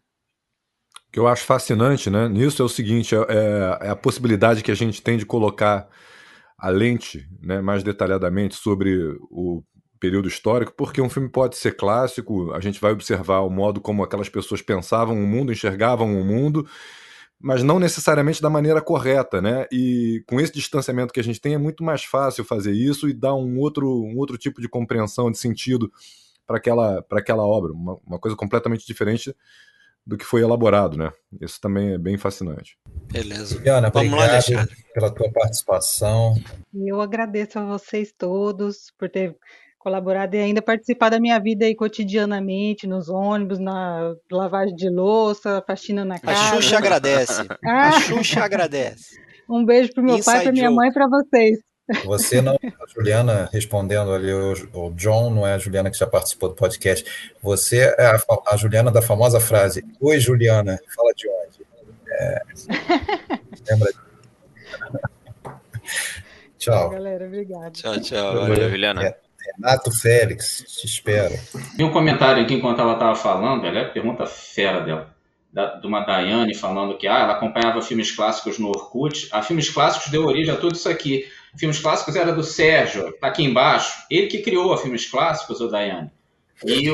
O que eu acho fascinante né, nisso é o seguinte: é, é, a possibilidade que a gente tem de colocar a lente né, mais detalhadamente sobre o período histórico, porque um filme pode ser clássico, a gente vai observar o modo como aquelas pessoas pensavam o mundo, enxergavam o mundo, mas não necessariamente da maneira correta, né? E com esse distanciamento que a gente tem, é muito mais fácil fazer isso e dar um outro, um outro tipo de compreensão, de sentido para aquela, aquela obra, uma, uma coisa completamente diferente do que foi elaborado, né? Isso também é bem fascinante. Beleza. Juliana, Vamos lá, obrigado Alexandre. pela tua participação. Eu agradeço a vocês todos por ter colaborado e ainda participar da minha vida aí cotidianamente, nos ônibus, na lavagem de louça, faxina na A casa. Xuxa agradece. Ah. A Xuxa agradece. Um beijo pro meu pai, Inside pra minha joke. mãe e pra vocês. Você não, a Juliana, respondendo ali, o, o John não é a Juliana que já participou do podcast. Você é a, a Juliana da famosa frase: Oi, Juliana, fala de onde? É, lembra? Tchau. Galera, obrigada. Tchau, tchau. Valeu, Juliana. É, Renato Félix, te espero. Vi um comentário aqui enquanto ela estava falando, velho, é pergunta fera dela, da- de uma Daiane falando que ah, ela acompanhava filmes clássicos no Orkut. A filmes clássicos deu origem a tudo isso aqui. Filmes clássicos era do Sérgio, tá aqui embaixo. Ele que criou a filmes clássicos, o Daiane. E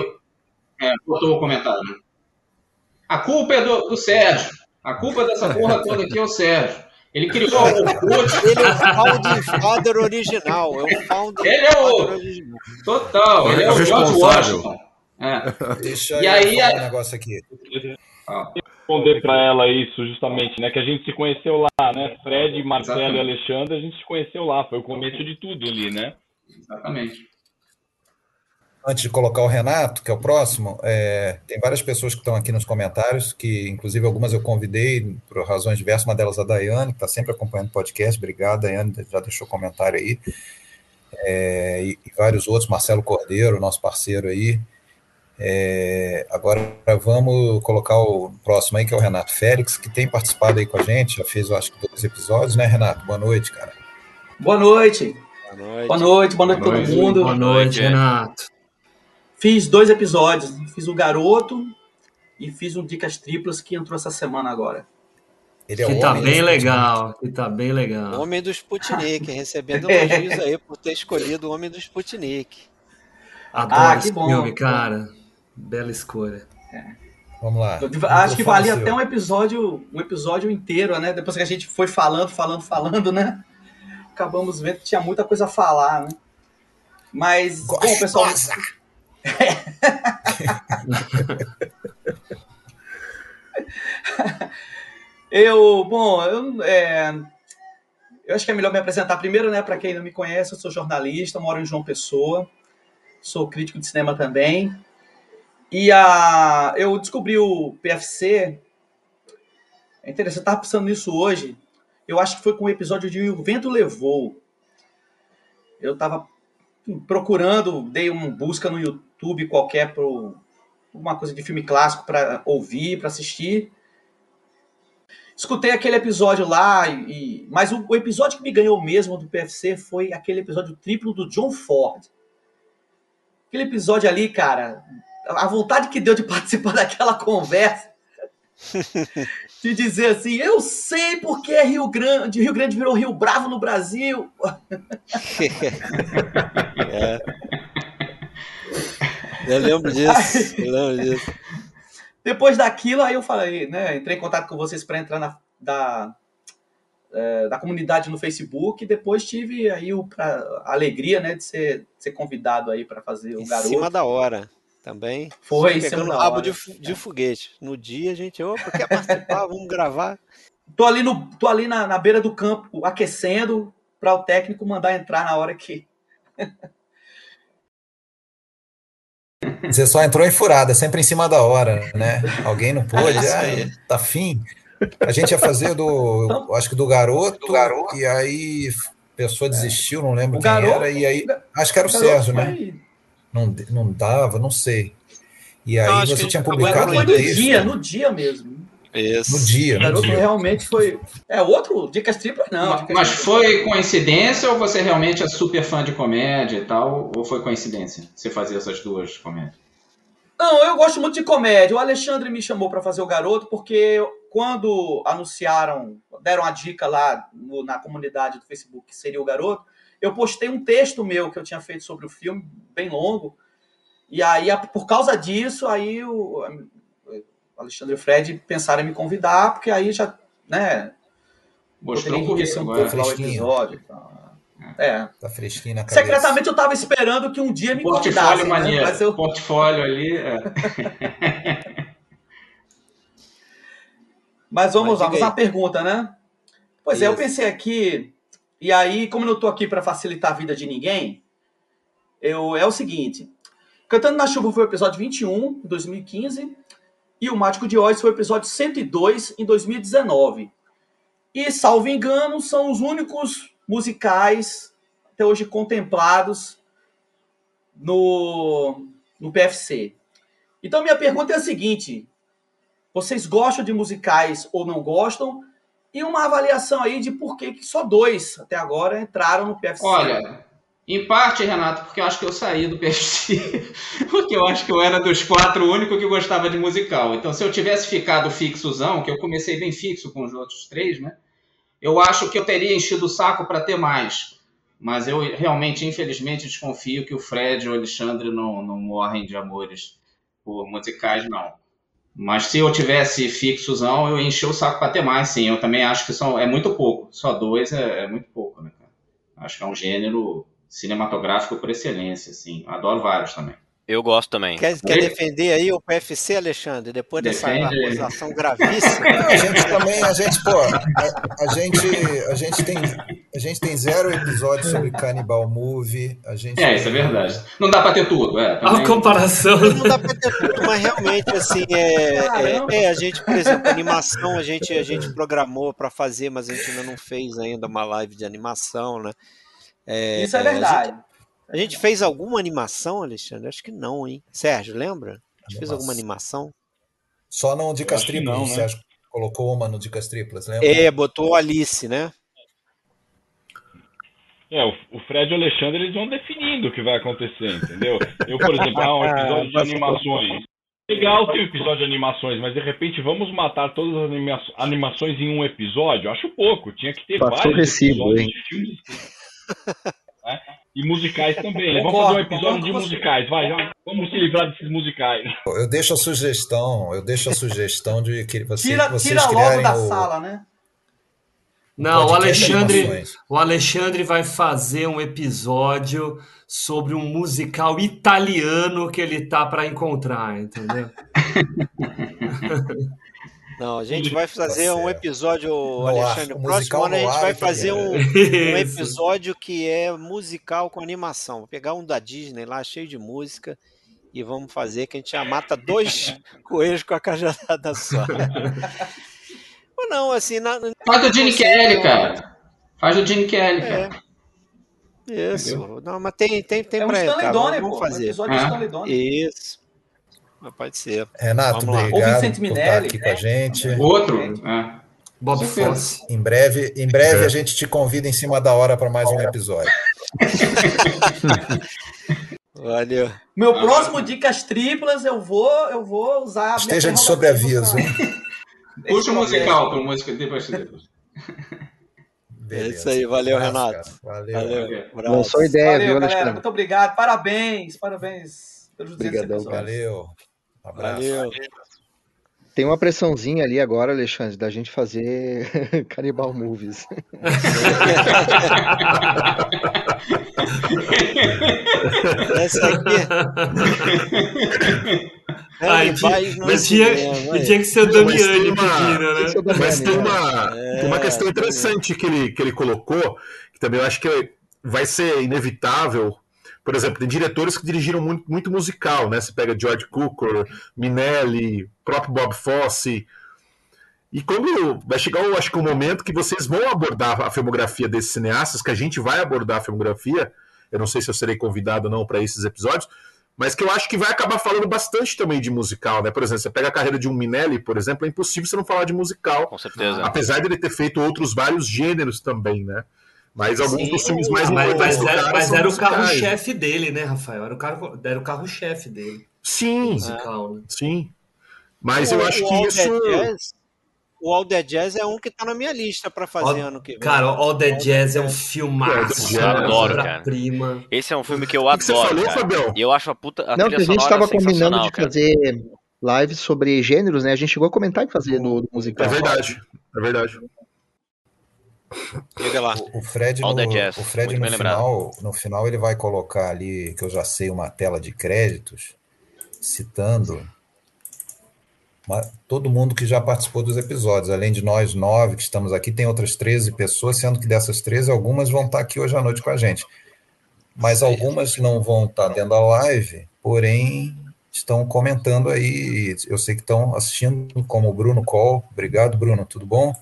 é, botou o comentário. A culpa é do, do Sérgio. A culpa dessa porra toda aqui é o Sérgio. Ele criou o Orkut. Ele é o Founding Father original. É o Founding Ele é o- original. Total, ele é o George Responsável. Washington. É. Deixa E eu aí, falar a- um negócio aqui. Ah, Responder para ela isso, justamente, né? Que a gente se conheceu lá, né? Fred, Marcelo Exatamente. e Alexandre, a gente se conheceu lá. Foi o começo de tudo ali, né? exatamente. Antes de colocar o Renato, que é o próximo, é, tem várias pessoas que estão aqui nos comentários, que inclusive algumas eu convidei por razões diversas, uma delas a Daiane, que está sempre acompanhando o podcast. Obrigado, Daiane, já deixou comentário aí. É, e, e vários outros, Marcelo Cordeiro, nosso parceiro aí. É, agora vamos colocar o próximo aí, que é o Renato Félix, que tem participado aí com a gente, já fez, eu acho que, dois episódios, né, Renato? Boa noite, cara. Boa noite. Boa noite. Boa noite, boa noite a Boa todo noite. mundo. Boa noite, Renato. Fiz dois episódios. Fiz o Garoto e fiz um Dicas Triplas que entrou essa semana agora. Ele é Que tá bem legal, que tá bem legal. Homem do Sputnik, recebendo elogios aí por ter escolhido o Homem do Sputnik. Adoro Ah, que esse bom. filme, cara. Bela escolha. Vamos lá. Eu acho que valia é até um episódio, um episódio inteiro, né? Depois que a gente foi falando, falando, falando, né? Acabamos vendo que tinha muita coisa a falar, né? Mas, bom, pessoal. eu, bom, eu, é, eu acho que é melhor me apresentar primeiro, né? Para quem não me conhece, eu sou jornalista, moro em João Pessoa, sou crítico de cinema também. E a, eu descobri o PFC. É interessante, eu estava pensando nisso hoje. Eu acho que foi com o episódio de O Vento Levou. Eu estava procurando, dei uma busca no YouTube qualquer para uma coisa de filme clássico para ouvir, para assistir. Escutei aquele episódio lá, e, mas o, o episódio que me ganhou mesmo do PFC foi aquele episódio triplo do John Ford. Aquele episódio ali, cara, a vontade que deu de participar daquela conversa, de dizer assim, eu sei porque Rio Grande, Rio Grande virou Rio Bravo no Brasil. É. Eu lembro disso. Eu lembro disso. Depois daquilo, aí eu falei, né? Entrei em contato com vocês para entrar na da, é, da comunidade no Facebook. E depois tive aí o, pra, a alegria, né, de ser, de ser convidado aí para fazer o Em garoto. cima da hora também. Foi, cima pegando da rabo hora. de, de foguete. No dia a gente, opa, quer participar? Vamos gravar. Tô ali, no, tô ali na, na beira do campo, aquecendo, para o técnico mandar entrar na hora que. Você só entrou em furada, sempre em cima da hora, né? Alguém não pôde, É ah, aí. tá fim. A gente ia fazer do, acho que do garoto, e aí a pessoa desistiu, não lembro O quem garoto- era, e aí, acho que era o garoto Sérgio, né? foi- Não, não dava, não sei. E aí Não, você tinha publicado Foi no dia, no dia mesmo. Isso. No dia, O no garoto dia. realmente foi. É outro, Dicas Triplas não. Dicas Mas Triplas- foi coincidência ou você realmente é super fã de comédia e tal? Ou foi coincidência você fazer essas duas comédias? Não, eu gosto muito de comédia. O Alexandre me chamou para fazer o garoto porque quando anunciaram, deram a dica lá no- na comunidade do Facebook que seria o garoto, eu postei um texto meu que eu tinha feito sobre o filme, bem longo. E aí, a- por causa disso, aí o Alexandre e o Fred pensaram em me convidar, porque aí já, né, Mostrou um agora. pouco lá o fresquinho. episódio. tal. É. Tá fresquinho na cabeça. Secretamente eu tava esperando que um dia me convidassem, Portfólio né? maneiro. Mas eu, Portfólio ali. é. Mas vamos Mas lá, vamos à pergunta, né? Pois é, eu Isso. pensei aqui, e aí, como eu não tô aqui para facilitar a vida de ninguém, eu, é o seguinte: Cantando na Chuva foi o episódio 21, em 2015, e o Mágico de Oz foi o episódio 102, em 2019. E, salvo engano, são os únicos musicais até hoje contemplados no, no PFC. Então, minha pergunta é a seguinte: vocês gostam de musicais ou não gostam? E uma avaliação aí de por que que só dois até agora entraram no PFC. Olha, em parte, Renato, porque eu acho que eu saí do PFC, porque eu acho que eu era dos quatro o único que gostava de musical. Então, se eu tivesse ficado fixozão, que eu comecei bem fixo com os outros três, né? Eu acho que eu teria enchido o saco para ter mais. Mas eu realmente, infelizmente, desconfio que o Fred e o Alexandre não, não morrem de amores por musicais, não. Mas se eu tivesse fixozão, eu enchi o saco para ter mais, sim. Eu também acho que são, é muito pouco. Só dois é, é muito pouco, né, cara? Acho que é um gênero cinematográfico por excelência, assim. Adoro vários também. Eu gosto também. Quer, quer defender aí o PFC, Alexandre, depois dessa acusação gravíssima? Não, a gente também, a gente, pô, a, a gente, a gente tem, a gente tem zero episódios sobre Cannibal Movie. A gente É, isso é verdade. Não dá para ter tudo, é. A Também... comparação. Não dá pra ter tudo, mas realmente, assim, é, é, é, a gente, por exemplo, animação, a gente, a gente programou para fazer, mas a gente ainda não fez ainda uma live de animação, né? É, Isso é a verdade. gente- A gente fez alguma animação, Alexandre? Acho que não, hein? Sérgio, lembra? A gente fez alguma animação? Só no Dicas acho que Triplas, não, o né? Sérgio colocou uma no Dicas Triplas, lembra? É, botou Alice, né? É, o, Fred e o Alexandre eles vão definindo o que vai acontecer, entendeu? Eu, por exemplo, ah, um episódio de animações. Legal ter um episódio de animações, mas de repente vamos matar todas as anima- animações em um episódio? Acho pouco. Tinha que ter Passou vários recibo, episódios hein? de filmes. né? E musicais também. Vamos fazer um episódio de musicais, vai, já. Vamos se livrar desses musicais. Eu deixo a sugestão, eu deixo a sugestão de que vocês, Tira, vocês tira logo criarem da o, sala, né? Não, o Alexandre, o Alexandre vai fazer um episódio sobre um musical italiano que ele tá para encontrar, entendeu? Não, a gente vai fazer um episódio, No Alexandre. ar, O próximo ano a gente vai fazer um, um episódio que é musical com animação. Vou pegar um da Disney lá, cheio de música, e vamos fazer que a gente já mata dois coelhos com a cajadada só. Ou não, assim. Na, na- Faz o Gene Kelly, cara. Faz o Gene Kelly, É. cara. Isso. Não, mas tem, tem, tem É um pra Stanley entrar. Donen, Vamos. Um fazer. episódio É. Donen. Isso. Mas pode ser. Renato, Vamos. Ou obrigado Vicente por estar Minelli. aqui com a gente. Outro. É. Bob. Fosse. Em breve, em breve a gente te convida em cima da hora para mais um episódio. Valeu. Meu próximo Dicas Triplas, eu vou, eu vou usar. Esteja de sobreaviso? Puxa o Esse musical pro música depois. depois. É isso aí, valeu, Renato. cara. Valeu. Valeu. Valeu. Lançou ideia, Valeu, viu, galera. Alexandre? Muito obrigado. Parabéns. Parabéns pelos 200 Obrigadão. Valeu. Abraço. Valeu. Tem uma pressãozinha ali agora, Alexandre, da gente fazer Cannibal Movies. Essa aqui. Ai, Canibais tinha- no mas tinha, aí. tinha que ser o Damiani uma- pedindo, né? É Mas tem né? uma, tem uma É, questão interessante que ele, que ele colocou, que também eu acho que vai ser inevitável. Por exemplo, tem diretores que dirigiram muito, muito musical, né? Você pega George Cukor, Minelli, próprio Bob Fosse. E quando vai chegar, eu acho que um momento que vocês vão abordar a filmografia desses cineastas, que a gente vai abordar a filmografia, eu não sei se eu serei convidado ou não para esses episódios, mas que eu acho que vai acabar falando bastante também de musical, né? Por exemplo, você pega a carreira de um Minelli, por exemplo, é impossível você não falar de musical. Com certeza. Apesar dele ter feito outros vários gêneros também, né? Mas alguns Sim, dos filmes mais Mas, mas do era, cara mas era o carro-chefe dele, né, Rafael? Era o carro- era o carro-chefe dele, Sim, musical, né? sim. Mas O- eu acho que isso. O All That Jazz é um que tá na minha lista pra fazer All- ano que vem. Cara, All the All Jazz é um filmaço. Eu adoro, cara. prima Esse é um filme que eu O que você adoro, falou, cara. Fabião? E eu acho a puta a Não, que trilha a gente estava combinando de cara. fazer lives sobre gêneros, né? A gente chegou a comentar em fazer do, do É musical. verdade, é verdade. Diga lá. O Fred, All no, the Jazz, o Fred no final, no final ele vai colocar ali, que eu já sei, uma tela de créditos, citando todo mundo que já participou dos episódios. Além de nós nove que estamos aqui, tem outras 13 pessoas, sendo que dessas 13, algumas vão estar aqui hoje à noite com a gente. Mas algumas não vão estar dentro da live, porém estão comentando aí. Eu sei que estão assistindo, como o Bruno Col. Obrigado, Bruno. Tudo bom?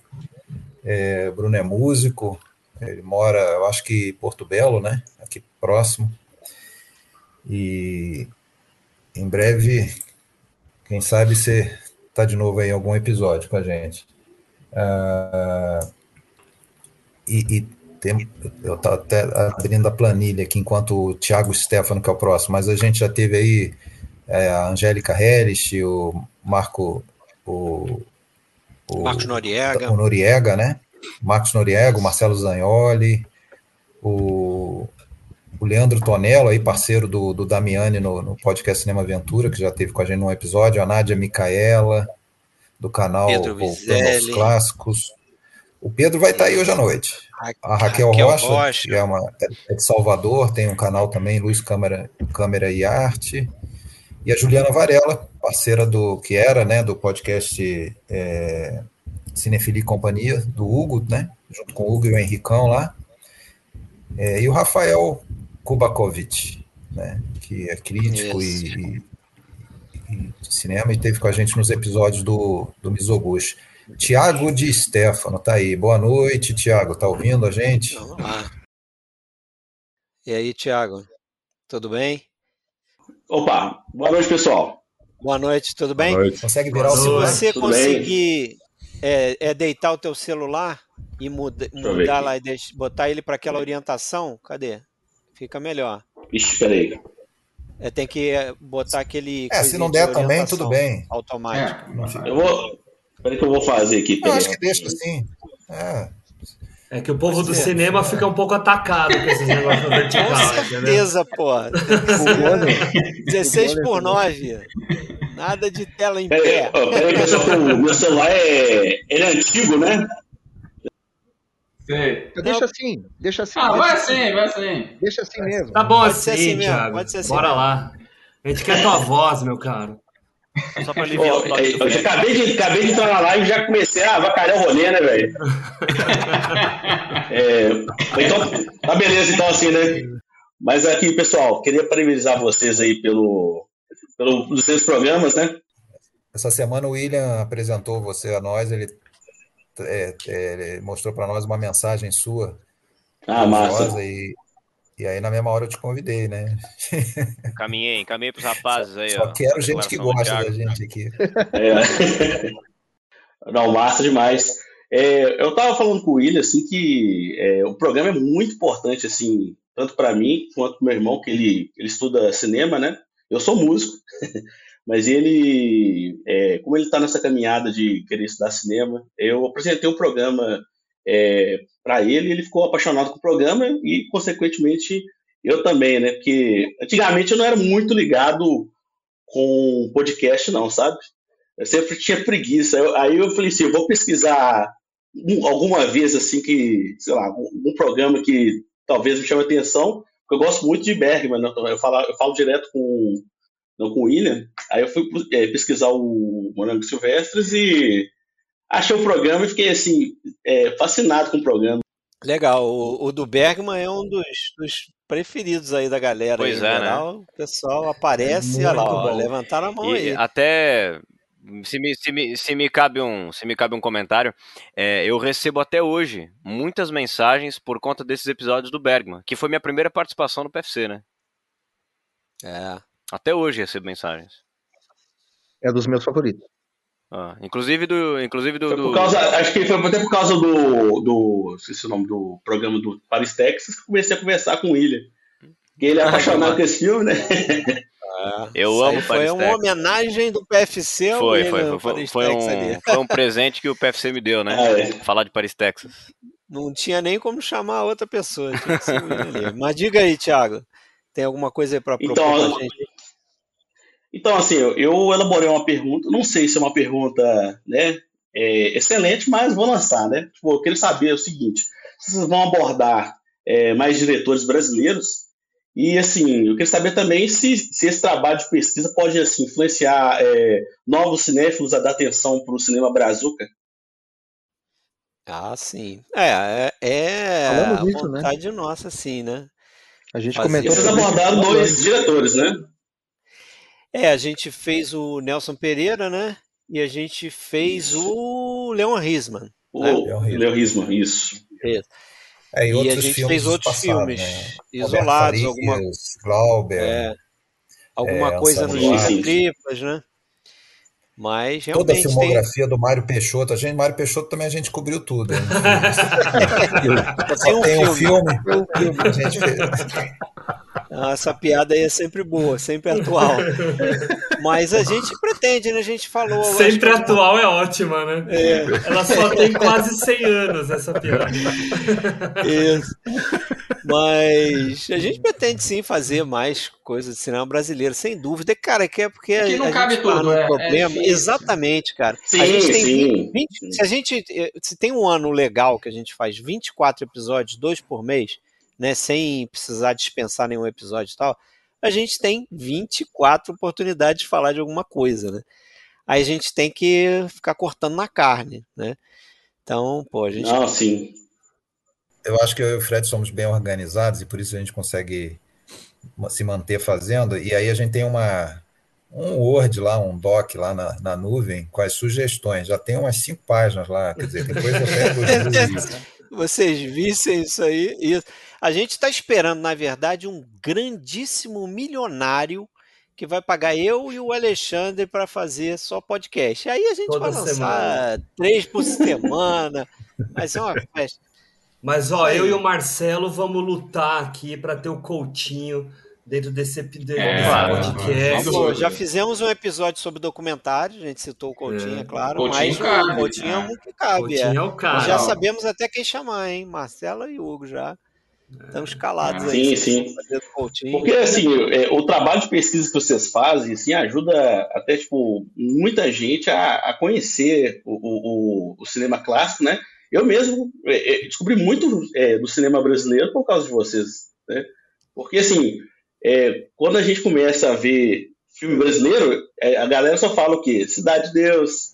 É, Bruno é músico, ele mora, eu acho que em Porto Belo, né? Aqui próximo. E em breve, quem sabe você está de novo aí em algum episódio com a gente. Ah, e, e tem, eu estava até abrindo a planilha aqui enquanto o Thiago Stefano, que é o próximo, mas a gente já teve aí é, a Angélica Harris, o Marco. O, o, Marcos Noriega. o Noriega, né? Marcos Noriega, o Marcelo Zagnoli, o, o Leandro Tonello, aí, parceiro do, do Damiani no, no podcast Cinema Aventura, que já teve com a gente num episódio, a Nádia Micaela, do canal Pedro Voltando aos. Clássicos. O Pedro vai estar aí hoje à noite. A Raquel, Raquel Rocha, Rocha. que é, uma, é de Salvador, tem um canal também, Luz Câmera, Câmera e Arte. E a Juliana Varela, parceira do que era, né, do podcast é, Cinefilia e Companhia, do Hugo, né, junto com o Hugo e o Henricão lá. É, e o Rafael Kubakovic, né, que é crítico e, e- e cinema e teve com a gente nos episódios do, do Mizoguchi. Tiago de Stefano, tá aí. Boa noite, Tiago. Tá ouvindo a gente? Vamos lá. E aí, Thiago? Tudo bem? Opa, boa noite, pessoal. Boa noite, tudo bem? Boa noite. Consegue virar o Se celular? você Tudo conseguir é, é deitar o teu celular e muda, mudar lá e deixar- botar ele para aquela orientação, cadê? Fica melhor. Ixi, peraí. É, tem que é, botar aquele. É, se não de der também, orientação tudo bem. Automático. É, Eu vou. Peraí que eu vou fazer aqui. Eu Peraí. acho que deixa assim. É. É que o povo do cinema fica um pouco atacado com esses negócios vertical, Com certeza, pô. O bônus, 16 o bônus por também. 9. Nada de tela em Peraí, pé. peraí, o meu celular é, ele é antigo, né? Sei. Deixa assim, deixa assim. Ah, deixa vai assim, assim, vai assim. Deixa assim mesmo. Tá bom Pode ser assim, assim mesmo, Thiago. pode ser assim Bora mesmo. lá. A gente quer tua voz, meu caro. Só pra aliviar Ó, o toque eu já Fred. acabei de, acabei de entrar na live e já comecei a avacalhar o rolê, né, velho? É, então, tá beleza, então, assim, né? Mas aqui, pessoal, queria parabenizar vocês aí pelo, pelo, pelos seus programas, né? Essa semana o William apresentou você a nós, ele, é, é, mostrou para nós uma mensagem sua, Ah, massa. e, e aí na mesma hora eu te convidei, né? Encaminhei, encaminhei pros rapazes aí, Só ó. quero gente que gosta da Thiago. gente aqui. É. Não, massa demais. É, eu tava falando com o William, assim, que é, o programa é muito importante, assim, tanto para mim quanto pro meu irmão, que ele, ele estuda cinema, né? Eu sou músico, mas ele, é, como ele está nessa caminhada de querer estudar cinema, eu apresentei um programa é, para ele, ele ficou apaixonado com o programa e, consequentemente, eu também, né? Porque antigamente eu não era muito ligado com podcast, não, sabe? Eu sempre tinha preguiça. Eu- aí eu falei assim, eu vou pesquisar um- alguma vez assim que, sei lá, um, programa que talvez me chame atenção, eu gosto muito de Bergman, né? eu falo, eu falo direto com, não, com o William, aí eu fui é, pesquisar o Morango Silvestres e achei o programa e fiquei assim, é, fascinado com o programa. Legal, o, o do Bergman é um dos, dos preferidos aí da galera. aí, Pois em é, né? geral, O pessoal aparece, olha lá, ó, levantaram a mão E aí. até se me, se, me, se, me cabe um, se me cabe um comentário, é, eu recebo até hoje muitas mensagens por conta desses episódios do Bergman, que foi minha primeira participação no PFC, né? É. Até hoje recebo mensagens. É dos meus favoritos. Ah, inclusive do. Inclusive do, Foi do- causa, acho que foi até por causa do, do esqueci o nome do programa do Paris Texas que eu comecei a conversar com o William. Porque ele é Ah, apaixonado que com esse filme, né? Eu Isso aí amo Foi Paris uma Texas. homenagem do PFC ao Foi, William foi, foi, foi, foi um, foi um presente que o PFC me deu, né? Ah, é. Falar de Paris, Texas. Não tinha nem como chamar a outra pessoa. que. Mas diga aí, Thiago. Tem alguma coisa aí para propor Então, pra gente? Então, assim, eu, eu elaborei uma pergunta, não sei se é uma pergunta, né, é, excelente, mas vou lançar, né? Tipo, eu quero saber o seguinte, se vocês vão abordar é, mais diretores brasileiros e, assim, eu quero saber também se, se esse trabalho de pesquisa pode, assim, influenciar é, novos cinéfilos a dar atenção para o cinema brazuca. Ah, sim. É, é, é Falamos a né? vontade nossa, sim, né? A gente comentou Vocês abordaram dois diretores, né? É, a gente fez o Nelson Pereira, né? E a gente fez o Leon Risman, O né? Leon Risman. Isso. Isso. É, e E a gente fez outros passados, filmes né? Isolados, alguma, Farias, Glauber, é, alguma é, coisa Anselmo no Sim, Duarte. sim. Chica-Tripas, né? Mas Toda a realmente tem. filmografia do Mário Peixoto. A gente, Mário Peixoto também a gente cobriu tudo. Só tem Só um tem um filme. um filme. A gente fez. Ah, Essa piada aí é sempre boa, sempre atual. Mas a gente pretende, né? A gente falou. Sempre atual é ótima, né? É. Ela só tem quase 100 anos, essa piada. Isso. Mas a gente pretende sim fazer mais coisas de cinema brasileiro, sem dúvida. Cara, que é porque É que não a cabe gente tudo, num é- é problema. difícil. Exatamente, cara. Sim, a gente tem sim. 20, se a gente eh, se tem um ano legal que a gente faz 24 episódios, dois por mês, né, sem precisar dispensar nenhum episódio e tal, a gente tem 24 oportunidades de falar de alguma coisa, né? Aí a gente tem que ficar cortando na carne, né? Então, pô, a gente Não, sim. Eu acho que eu e o Fred somos bem organizados e por isso a gente consegue se manter fazendo. E aí a gente tem uma, um Word lá, um doc lá na, na nuvem com as sugestões. Já tem umas cinco páginas lá, quer dizer, tem coisa até vocês vissem isso aí. Isso. A gente está esperando, na verdade, um grandíssimo milionário que vai pagar eu e o Alexandre para fazer só podcast. Aí a gente Toda vai lançar semana. três por semana. Vai ser uma festa. Mas ó, eu e o Marcelo vamos lutar aqui para ter o Coutinho dentro desse, desse É, podcast. Pô, já fizemos um episódio sobre documentário, a gente citou o Coutinho, é, claro, Coutinho mas cabe, o Coutinho é é. um que cabe. Coutinho é. é o cara. Já sabemos até quem chamar, hein? Marcelo e Hugo já. Estamos calados aí. Sim, sim. Porque, assim, é, o trabalho de pesquisa que vocês fazem, assim, ajuda até, tipo, muita gente a, a conhecer o, o, o cinema clássico, né? Eu mesmo é, é, descobri muito é, do cinema brasileiro por causa de vocês, né? Porque, assim, é, quando a gente começa a ver filme brasileiro, é, a galera só fala o quê? Cidade de Deus,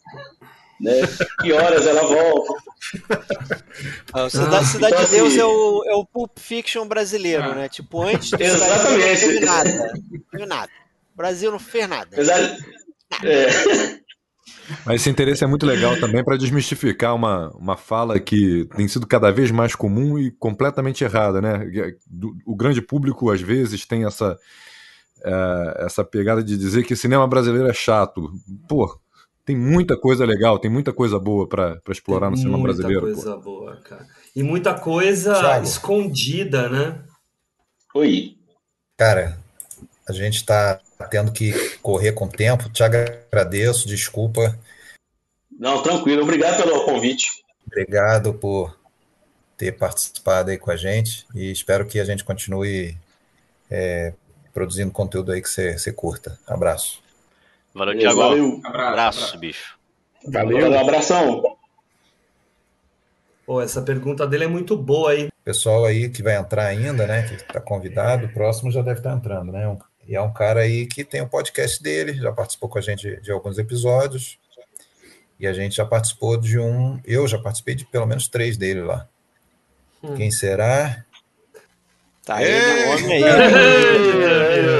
né? Que horas ela volta. Ah, Cidade, Cidade Então, de Deus assim- é, o, é o Pulp Fiction brasileiro, né? Tipo, antes do Exatamente. não teve nada. Não teve nada. O Brasil não fez nada. É, Mas esse interesse é muito legal também para desmistificar uma, uma fala que tem sido cada vez mais comum e completamente errada, né? O grande público às vezes tem essa eh, essa pegada de dizer que cinema brasileiro é chato. Pô, tem muita coisa legal, tem muita coisa boa para explorar no cinema muita brasileiro. pô. coisa boa, cara. E muita coisa Thiago. escondida, né? Oi. Cara, a gente está tendo que correr com o tempo. Te agradeço, desculpa. Não, tranquilo. Obrigado pelo convite. Obrigado por ter participado aí com a gente e espero que a gente continue é, produzindo conteúdo aí que você curta. Abraço. Valeu, Beleza, Thiago. valeu. Abraço, Abraço, bicho. Valeu. Um abração. Pô, essa pergunta dele é muito boa aí. Pessoal aí que vai entrar ainda, né? Que está convidado, o próximo já deve estar entrando, né? Um- E é um cara aí que tem o podcast dele, já participou com a gente de, de alguns episódios. E a gente já participou de um. Eu já participei de pelo menos três dele lá. Hum. Quem será? Tá o homem aí.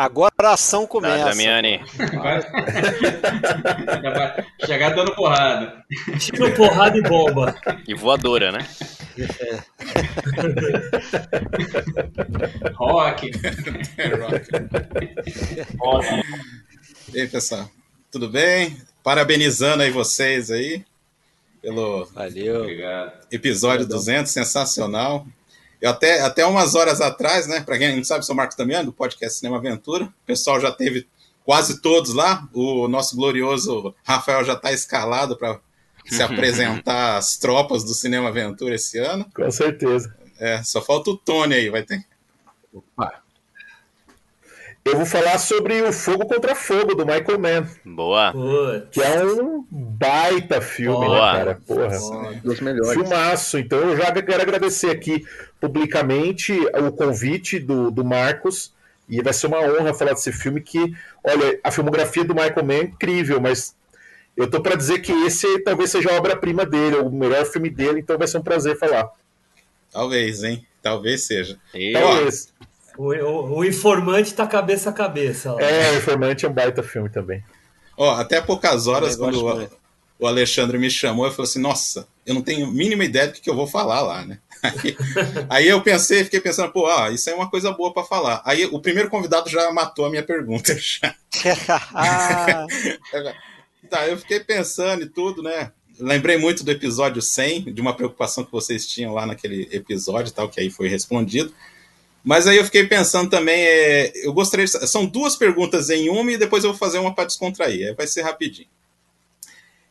Agora a ação Tá, começa. Damiani. Já vai chegar dando porrada. Tiro, porrada e bomba. E voadora, né? Rock. E aí, pessoal? Tudo bem? Parabenizando aí vocês aí pelo Valeu. Obrigado. episódio 200, sensacional. Eu até, até umas horas atrás, né? Para quem não sabe, sou Marcos Damiano, do podcast Cinema Aventura. O pessoal já teve quase todos lá. O nosso glorioso Rafael já está escalado para se apresentar às tropas do Cinema Aventura esse ano. Com certeza. É, só falta o Tony aí, vai ter. Eu vou falar sobre o Fogo contra Fogo, do Michael Mann, Boa. Que é um baita filme, Boa. né, cara? Porra. Um dos melhores. Filmaço. Então eu já quero agradecer aqui publicamente o convite do, do Marcos. E vai ser uma honra falar desse filme que, olha, a filmografia do Michael Mann é incrível, mas eu tô para dizer que esse talvez seja a obra-prima dele, o melhor filme dele, então vai ser um prazer falar. Talvez, hein? Talvez seja. E- Então, ó, Talvez. O, o- o informante tá cabeça a cabeça. Ó. É, o Informante é um baita filme também. Ó, até poucas horas, gosto quando o, o Alexandre me chamou, eu falei assim, nossa, eu não tenho a mínima ideia do que, que eu vou falar lá, né? Aí, aí eu pensei, fiquei pensando, pô, ah, isso é uma coisa boa para falar. Aí o primeiro convidado já matou a minha pergunta. Já. Tá, eu fiquei pensando e tudo, né? Lembrei muito do episódio 100, de uma preocupação que vocês tinham lá naquele episódio, tal, que aí foi respondido. Mas aí eu fiquei pensando também, é, eu gostaria, de- são duas perguntas em uma e depois eu vou fazer uma para descontrair, vai ser rapidinho.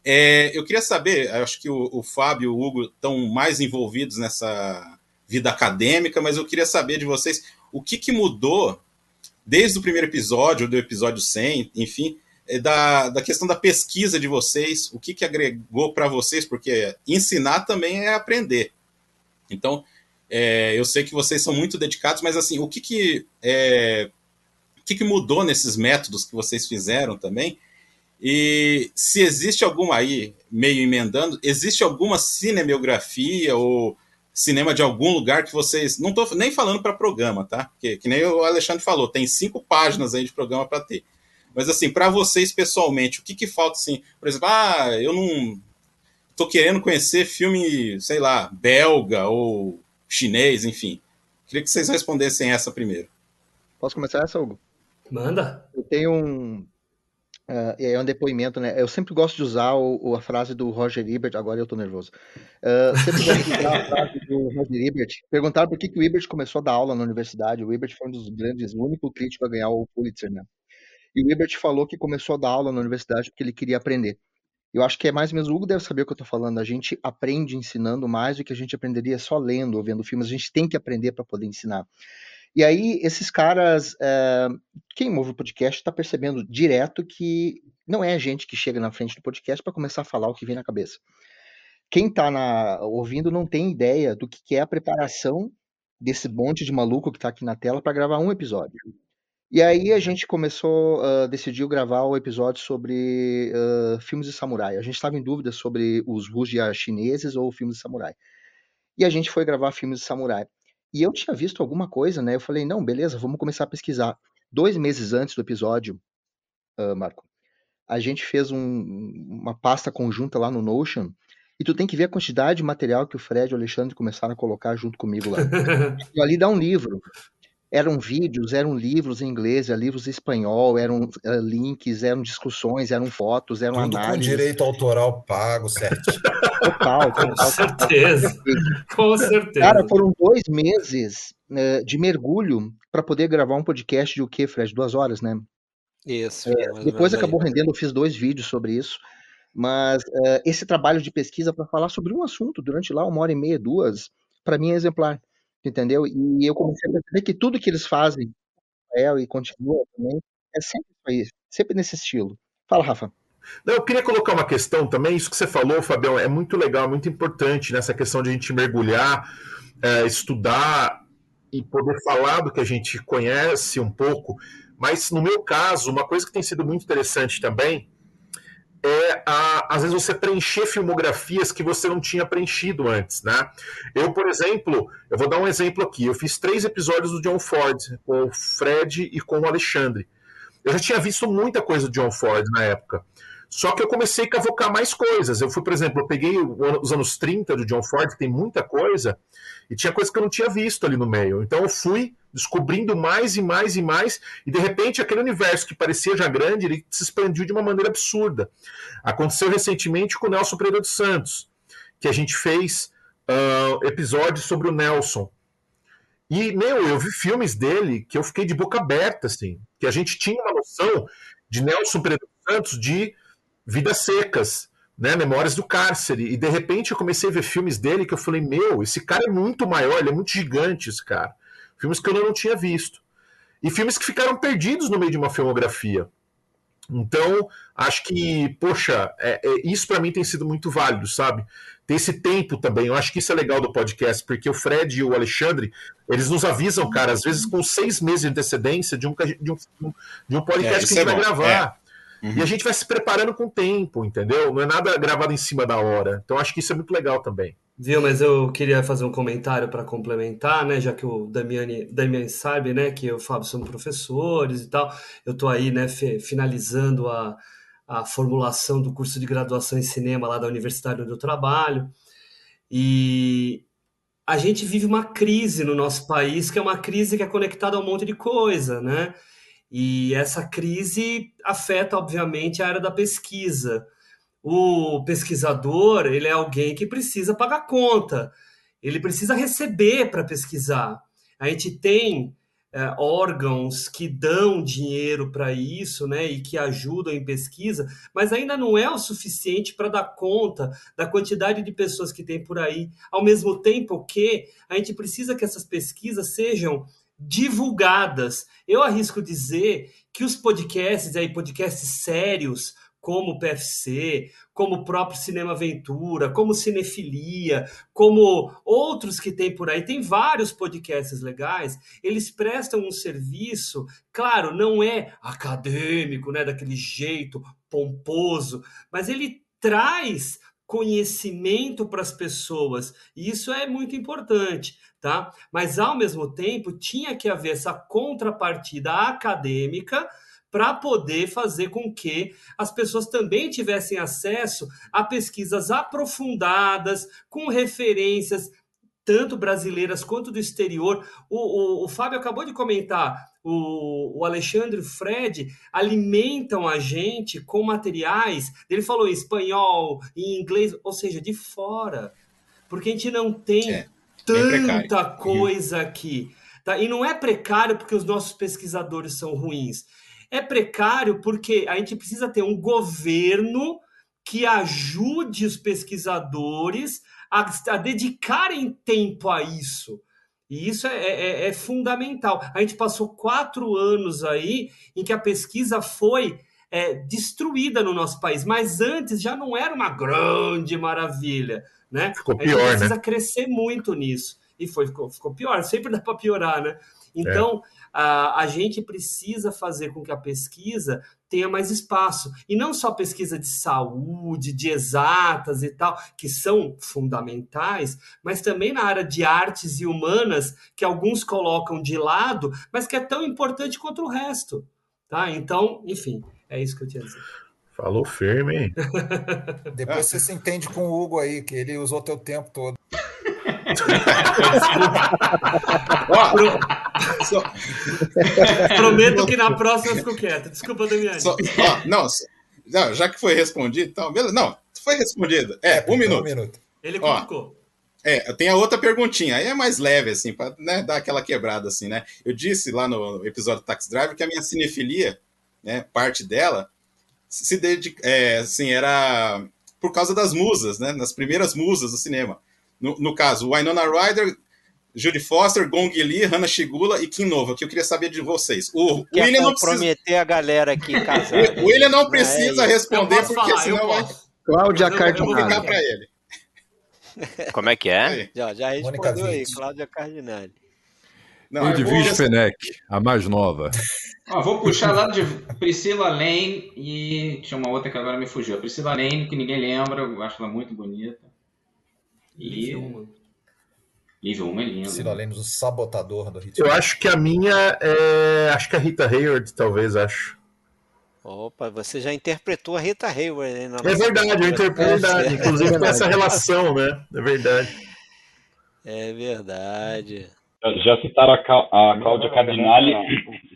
É, eu queria saber, acho que o, o Fábio e o Hugo estão mais envolvidos nessa vida acadêmica, mas eu queria saber de vocês o que, que mudou desde o primeiro episódio, do episódio 100, enfim, é, da, da questão da pesquisa de vocês, o que, que agregou para vocês, porque ensinar também é aprender. Então, é, eu sei que vocês são muito dedicados, mas assim, o que, que, é, o que, que mudou nesses métodos que vocês fizeram também? E se existe alguma aí, meio emendando, existe alguma cinebiografia ou cinema de algum lugar que vocês. Não estou nem falando para programa, tá? Porque, que nem o Alexandre falou, tem cinco páginas aí de programa para ter. Mas assim, para vocês pessoalmente, o que, que falta assim? Por exemplo, ah, eu não tô querendo conhecer filme, sei lá, belga ou chinês, enfim. Queria que vocês respondessem essa primeiro. Posso começar essa, Hugo? Manda. Eu tenho um, Uh, é um depoimento, né? Eu sempre gosto de usar o, a frase do Roger Ebert, agora eu tô nervoso. Uh, sempre gosto de usar a frase do Roger Ebert. Perguntaram por que, que o Ebert começou a dar aula na universidade. O Ebert foi um dos grandes, o único crítico a ganhar o Pulitzer, né? E o Ebert falou que começou a dar aula na universidade porque ele queria aprender. Eu acho que é mais ou menos, o Hugo deve saber o que eu tô falando. A gente aprende ensinando mais do que a gente aprenderia só lendo ou vendo filmes. A gente tem que aprender para poder ensinar. E aí, esses caras, é, quem ouve o podcast está percebendo direto que não é a gente que chega na frente do podcast para começar a falar o que vem na cabeça. Quem está ouvindo não tem ideia do que, que é a preparação desse monte de maluco que está aqui na tela para gravar um episódio. E aí a gente começou, uh, decidiu gravar o episódio sobre uh, filmes de samurai. A gente estava em dúvida sobre os wuxia chineses ou filmes de samurai. E a gente foi gravar filmes de samurai. E eu tinha visto alguma coisa, né? Eu falei, não, beleza, vamos começar a pesquisar. Dois meses antes do episódio, uh, Marco, a gente fez um, uma pasta conjunta lá no Notion, e tu tem que ver a quantidade de material que o Fred e o Alexandre começaram a colocar junto comigo lá. e ali dá um livro. Eram vídeos, eram livros em inglês, eram livros em espanhol, eram uh, links, eram discussões, eram fotos, eram Tudo análises. com direito autoral pago, certinho. Total, total. Com certeza. Com certeza. Cara, foram dois meses uh, de mergulho para poder gravar um podcast de o quê, Fred? Duas horas, né? Isso. É, depois acabou rendendo, eu fiz dois vídeos sobre isso. Mas uh, esse trabalho de pesquisa para falar sobre um assunto durante lá uma hora e meia, duas, para mim é exemplar entendeu? E eu comecei a perceber que tudo que eles fazem, Rafael e continua também, é sempre isso sempre nesse estilo. Fala, Rafa. Eu queria colocar uma questão também, isso que você falou, Fabião, é muito legal, muito importante nessa questão de a gente mergulhar, é, estudar e poder falar do que a gente conhece um pouco. Mas no meu caso, uma coisa que tem sido muito interessante também é a, às vezes você preencher filmografias que você não tinha preenchido antes, né? Eu, por exemplo, eu vou dar um exemplo aqui. Eu fiz três episódios do John Ford com o Fred e com o Alexandre. Eu já tinha visto muita coisa do John Ford na época. Só que eu comecei a cavocar mais coisas. Eu fui, por exemplo, eu peguei os anos 30 do John Ford, que tem muita coisa, e tinha coisa que eu não tinha visto ali no meio. Então eu fui descobrindo mais e mais e mais, e de repente aquele universo que parecia já grande, ele se expandiu de uma maneira absurda. Aconteceu recentemente com o Nelson Pereira dos Santos, que a gente fez uh, episódios sobre o Nelson. E, meu, eu vi filmes dele que eu fiquei de boca aberta, assim, que a gente tinha uma noção de Nelson Pereira dos Santos de Vidas Secas, né, Memórias do Cárcere, e de repente eu comecei a ver filmes dele que eu falei, meu, esse cara é muito maior, ele é muito gigante, esse cara. Filmes que eu não tinha visto. E filmes que ficaram perdidos no meio de uma filmografia. Então, acho que, poxa, é, é, isso para mim tem sido muito válido, sabe? Ter esse tempo também. Eu acho que isso é legal do podcast, porque o Fred e o Alexandre, eles nos avisam, cara, às vezes com seis meses de antecedência de um, de um, de um podcast é, que a gente vai bom. gravar. Uhum. E a gente vai se preparando com o tempo, entendeu? Não é nada gravado em cima da hora. Então, acho que isso é muito legal também. Viu, mas eu queria fazer um comentário para complementar, né, já que o Damiani, Damiani sabe, né, que eu e o Fábio somos professores e tal, eu estou aí, né, finalizando a, a formulação do curso de graduação em cinema lá da Universidade onde eu trabalho, e a gente vive uma crise no nosso país, que é uma crise que é conectada a um monte de coisa, né, e essa crise afeta, obviamente, a área da pesquisa, o pesquisador ele é alguém que precisa pagar conta, ele precisa receber para pesquisar. A gente tem é, órgãos que dão dinheiro para isso, né, e que ajudam em pesquisa, mas ainda não é o suficiente para dar conta da quantidade de pessoas que tem por aí. Ao mesmo tempo que a gente precisa que essas pesquisas sejam divulgadas. Eu arrisco dizer que os podcasts aí, podcasts sérios, como o PFC, como o próprio Cinema Aventura, como Cinefilia, como outros que tem por aí, tem vários podcasts legais, eles prestam um serviço, claro, não é acadêmico, né, daquele jeito pomposo, mas ele traz conhecimento para as pessoas, e isso é muito importante, tá? Mas ao mesmo tempo tinha que haver essa contrapartida acadêmica para poder fazer com que as pessoas também tivessem acesso a pesquisas aprofundadas, com referências tanto brasileiras quanto do exterior. O, o, o Fábio acabou de comentar, o, o Alexandre o Fred alimentam a gente com materiais, ele falou em espanhol, em inglês, ou seja, de fora. Porque a gente não tem É, tanta precário. coisa aqui. Tá? E não é precário porque os nossos pesquisadores são ruins. É precário porque a gente precisa ter um governo que ajude os pesquisadores a, a dedicarem tempo a isso. E isso é, é- é fundamental. A gente passou quatro anos aí em que a pesquisa foi é, destruída no nosso país, mas antes já não era uma grande maravilha. Né? Ficou a gente pior, precisa né? crescer muito nisso. E foi, ficou, ficou pior, sempre dá para piorar, né? Então, a, a gente precisa fazer com que a pesquisa tenha mais espaço. E não só pesquisa de saúde, de exatas e tal, que são fundamentais, mas também na área de artes e humanas, que alguns colocam de lado, mas que é tão importante quanto o resto. Tá? Então, enfim, é isso que eu tinha a dizer. Falou firme, hein? Depois você se entende com o Hugo aí, que ele usou teu tempo todo. Ó, só- Prometo que na próxima eu fico quieto. Desculpa, Damiani. Só- ó, não, não, já que foi respondido, então, beleza. Não, foi respondido. É, um minuto. Ele Ó, cutucou. É, tem a outra perguntinha, aí é mais leve, assim, pra né, dar aquela quebrada, assim, né? Eu disse lá no episódio do Taxi Drive que a minha cinefilia, né, parte dela, se dedica, é, assim, era por causa das musas, né? Nas primeiras musas do cinema. No, no caso, Winona Ryder, Judy Foster, Gong Li, Hannah Shigula e Kim Nova, que eu queria saber de vocês. O Quer William não precisa, comprometer a galera aqui casada. o William não é precisa isso. responder, porque falar, senão vai. Cláudia eu vou ficar Cardinale. pra ele. Como é que é? Já, já respondeu aí. Cláudia Cardinale. Não, eu vou- Edwige Fenech, a mais nova. Ó, vou puxar lá de Priscila Lane e tinha uma outra que agora me fugiu. Priscila Lane, que ninguém lembra, eu acho ela muito bonita. E Liv Uma é linda. Ciro Lemos, o sabotador do ritmo. Eu acho que a minha é. Acho que a Rita Hayward, talvez, acho. Opa, você já interpretou a Rita Hayward, hein? na É verdade, eu interpreto verdade. Inclusive tem essa relação, né? É verdade. É verdade. Já, citaram a, Ca- a Cláudia Cardinale,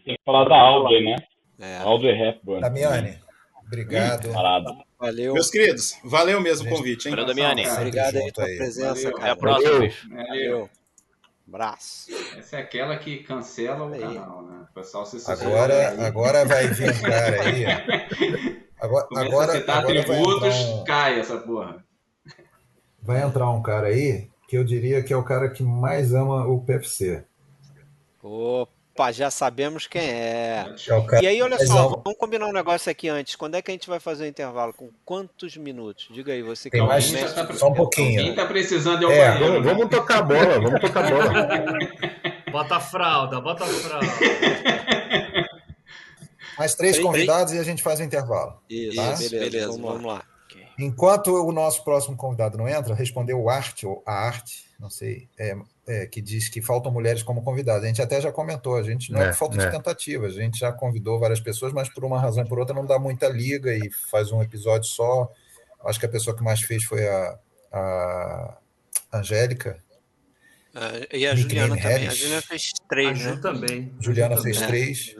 tem que falar da Audrey, né? É. Audrey Hepburn. Damiani, obrigado. Parada. Valeu. Meus queridos, valeu mesmo o convite, hein? Damiani. Obrigado aí pela presença, Valeu. cara. Até a próxima, Valeu. Valeu. Abraço. Essa é aquela que cancela o Aí. canal, né? O pessoal se Agora, agora vai vir um cara aí. Agora, Começa agora, a citar agora atributos, entrar um, cai essa porra. vai entrar um cara aí que eu diria que é o cara que mais ama o PFC. Opa, já sabemos quem é. É E aí, olha só, vamos combinar um negócio aqui antes. Quando é que a gente vai fazer o intervalo? Com quantos minutos? Diga aí, você que é mais- mestre. Tá- Só um pouquinho. Quem tá precisando é o É. Vamos, né? vamos tocar a bola, vamos tocar a bola. Bota a fralda, bota a fralda. Mais três convidados e a gente faz o intervalo. Isso, Tá? beleza, Beleza, vamos, vamos lá. Enquanto o nosso próximo convidado não entra, respondeu o Arte, ou a Arte, não sei, é, é, que diz que faltam mulheres como convidadas. A gente até já comentou, a gente não é, É, por falta é. de tentativa, a gente já convidou várias pessoas, mas por uma razão ou por outra não dá muita liga e faz um episódio só. Acho que a pessoa que mais fez foi a, a Angélica. Ah, e a Juliana também. A. Juliana fez A três, Ju né? também. Juliana A Ju fez também. três.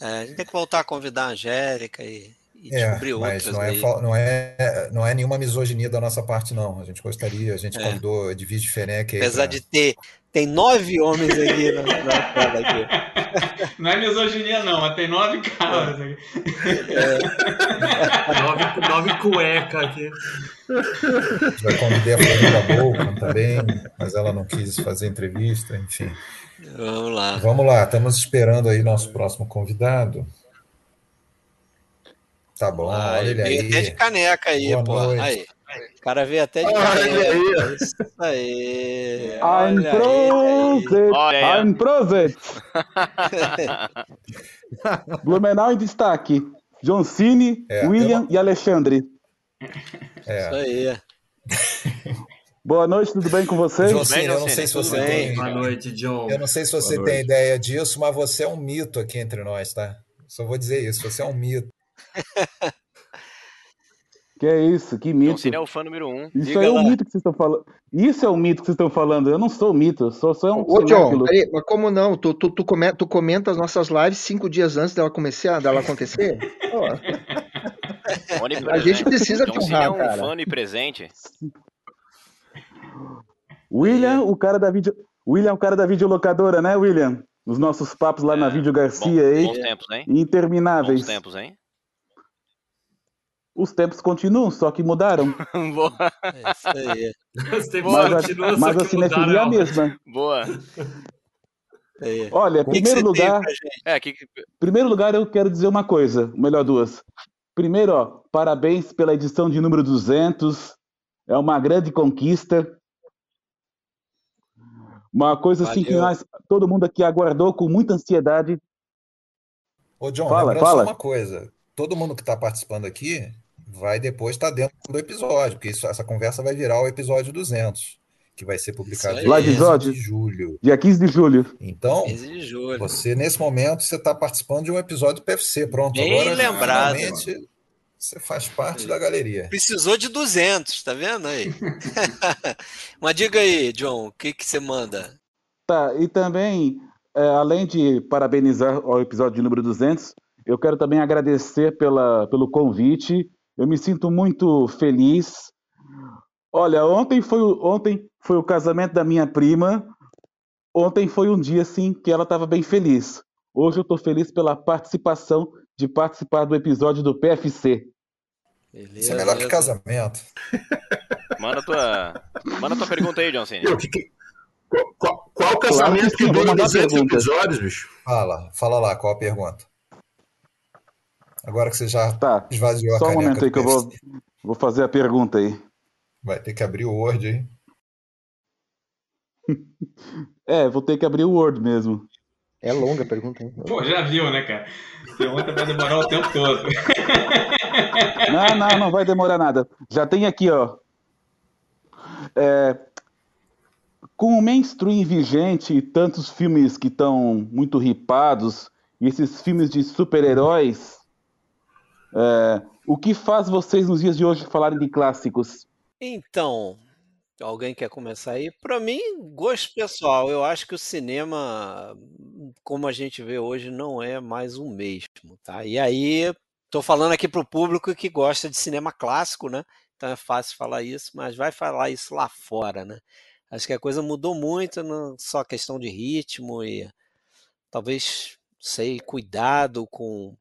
É, a gente tem que voltar a convidar a Angélica e, e É, descobrir mas outras não é, não, é, não é nenhuma misoginia da nossa parte, não. A gente gostaria, a gente É. convidou Edvige aí Apesar pra- de ter. Tem nove homens aqui na, na tela aqui. Não é misoginia, não, mas tem nove caras aqui. Nove, nove cueca aqui. A gente vai convidar a Fernanda Bolton também, mas ela não quis fazer entrevista, enfim. Vamos lá. Vamos lá, estamos esperando aí nosso próximo convidado. Tá bom, Ah, olha veio até de aí. caneca aí, Boa pô. noite. Aí. O cara veio até de Olha caneca. aí. Isso aí. Aí. Olha aí. Ein Prosit! Blumenau em destaque. John Cine, É, William e Alexandre. Isso É, aí. Boa noite, tudo bem com vocês? Jocine, eu não sei se tudo você bem? tem. Boa noite, John. Eu não sei se você Boa tem noite. ideia disso, mas você é um mito aqui entre nós, tá? Só vou dizer isso, você é um mito. Que é isso, que John mito. Cena é o fã número um. Isso Diga aí é o lá. mito que vocês estão falando. Isso é o mito que vocês estão falando. Eu não sou mito, eu sou só um Ô, John, peraí, mas como não? Tu, tu, tu, come- tu comenta as nossas lives cinco dias antes dela começar, dela acontecer? Pô, a gente precisa te John Cena é honrar, um cara. fã onipresente. William, o cara da vídeo. William é o cara da videolocadora, né, William? Os nossos papos lá na Vídeo Garcia Bom- aí. bons tempos, hein? Intermináveis. Bons tempos, hein? Os tempos continuam, só que mudaram. Boa. É isso aí. Os tempos Mas a, continuam, só mas a que cinefilia é a mudaram. mesma. Boa. Aí. Olha, O que que primeiro você tem lugar? É, que, primeiro lugar eu quero dizer uma coisa, melhor duas. Primeiro, ó, parabéns pela edição de número 200. É uma grande conquista. Uma coisa assim que Valeu. nós, todo mundo aqui aguardou com muita ansiedade. Ô, John, Fala, fala. só uma coisa. Todo mundo que está participando aqui vai depois estar dentro do episódio, porque isso- essa conversa vai virar o episódio 200, que vai ser publicado dia Lá 15 episódio, de julho. dia 15 de julho. Então, 15 de julho. você, nesse momento, você está participando de um episódio do PFC. Pronto, Bem agora, lembrado. você faz parte da galeria. Precisou de 200, tá vendo aí? Mas diga aí, John, o que que você manda? Tá, e também, é, além de parabenizar o episódio de número 200, eu quero também agradecer pela, pelo convite. Eu me sinto muito feliz. Olha, ontem foi, o- ontem foi o casamento da minha prima. Ontem foi um dia, assim, que ela estava bem feliz. Hoje eu estou feliz pela participação, de participar do episódio do PFC. Isso é melhor que casamento. Manda tua, manda tua pergunta aí, John Cena. Qual, qual casamento casamento que sim, que vou dura mandar 200 pergunta. episódios, bicho? Fala, fala lá, qual a pergunta? Agora que você já Tá, esvaziou a só um momento aí que eu vou, vou fazer a pergunta aí. Vai ter que abrir o Word aí. É, vou ter que abrir o Word mesmo. É longa a pergunta, hein? Pô, já viu, né, cara? Pergunta vai demorar o tempo todo. Não, não, não vai demorar nada. Já tem aqui, ó. É, com o mainstream vigente e tantos filmes que estão muito ripados, e esses filmes de super-heróis, é, o que faz vocês nos dias de hoje falarem de clássicos? Então, alguém quer começar aí? Para mim, gosto pessoal, eu acho que o cinema, como a gente vê hoje, não é mais o mesmo, tá? E aí, tô falando aqui pro público que gosta de cinema clássico, né? Então é fácil falar isso, mas vai falar isso lá fora, né? Acho que a coisa mudou muito, não só questão de ritmo e talvez, sei, cuidado com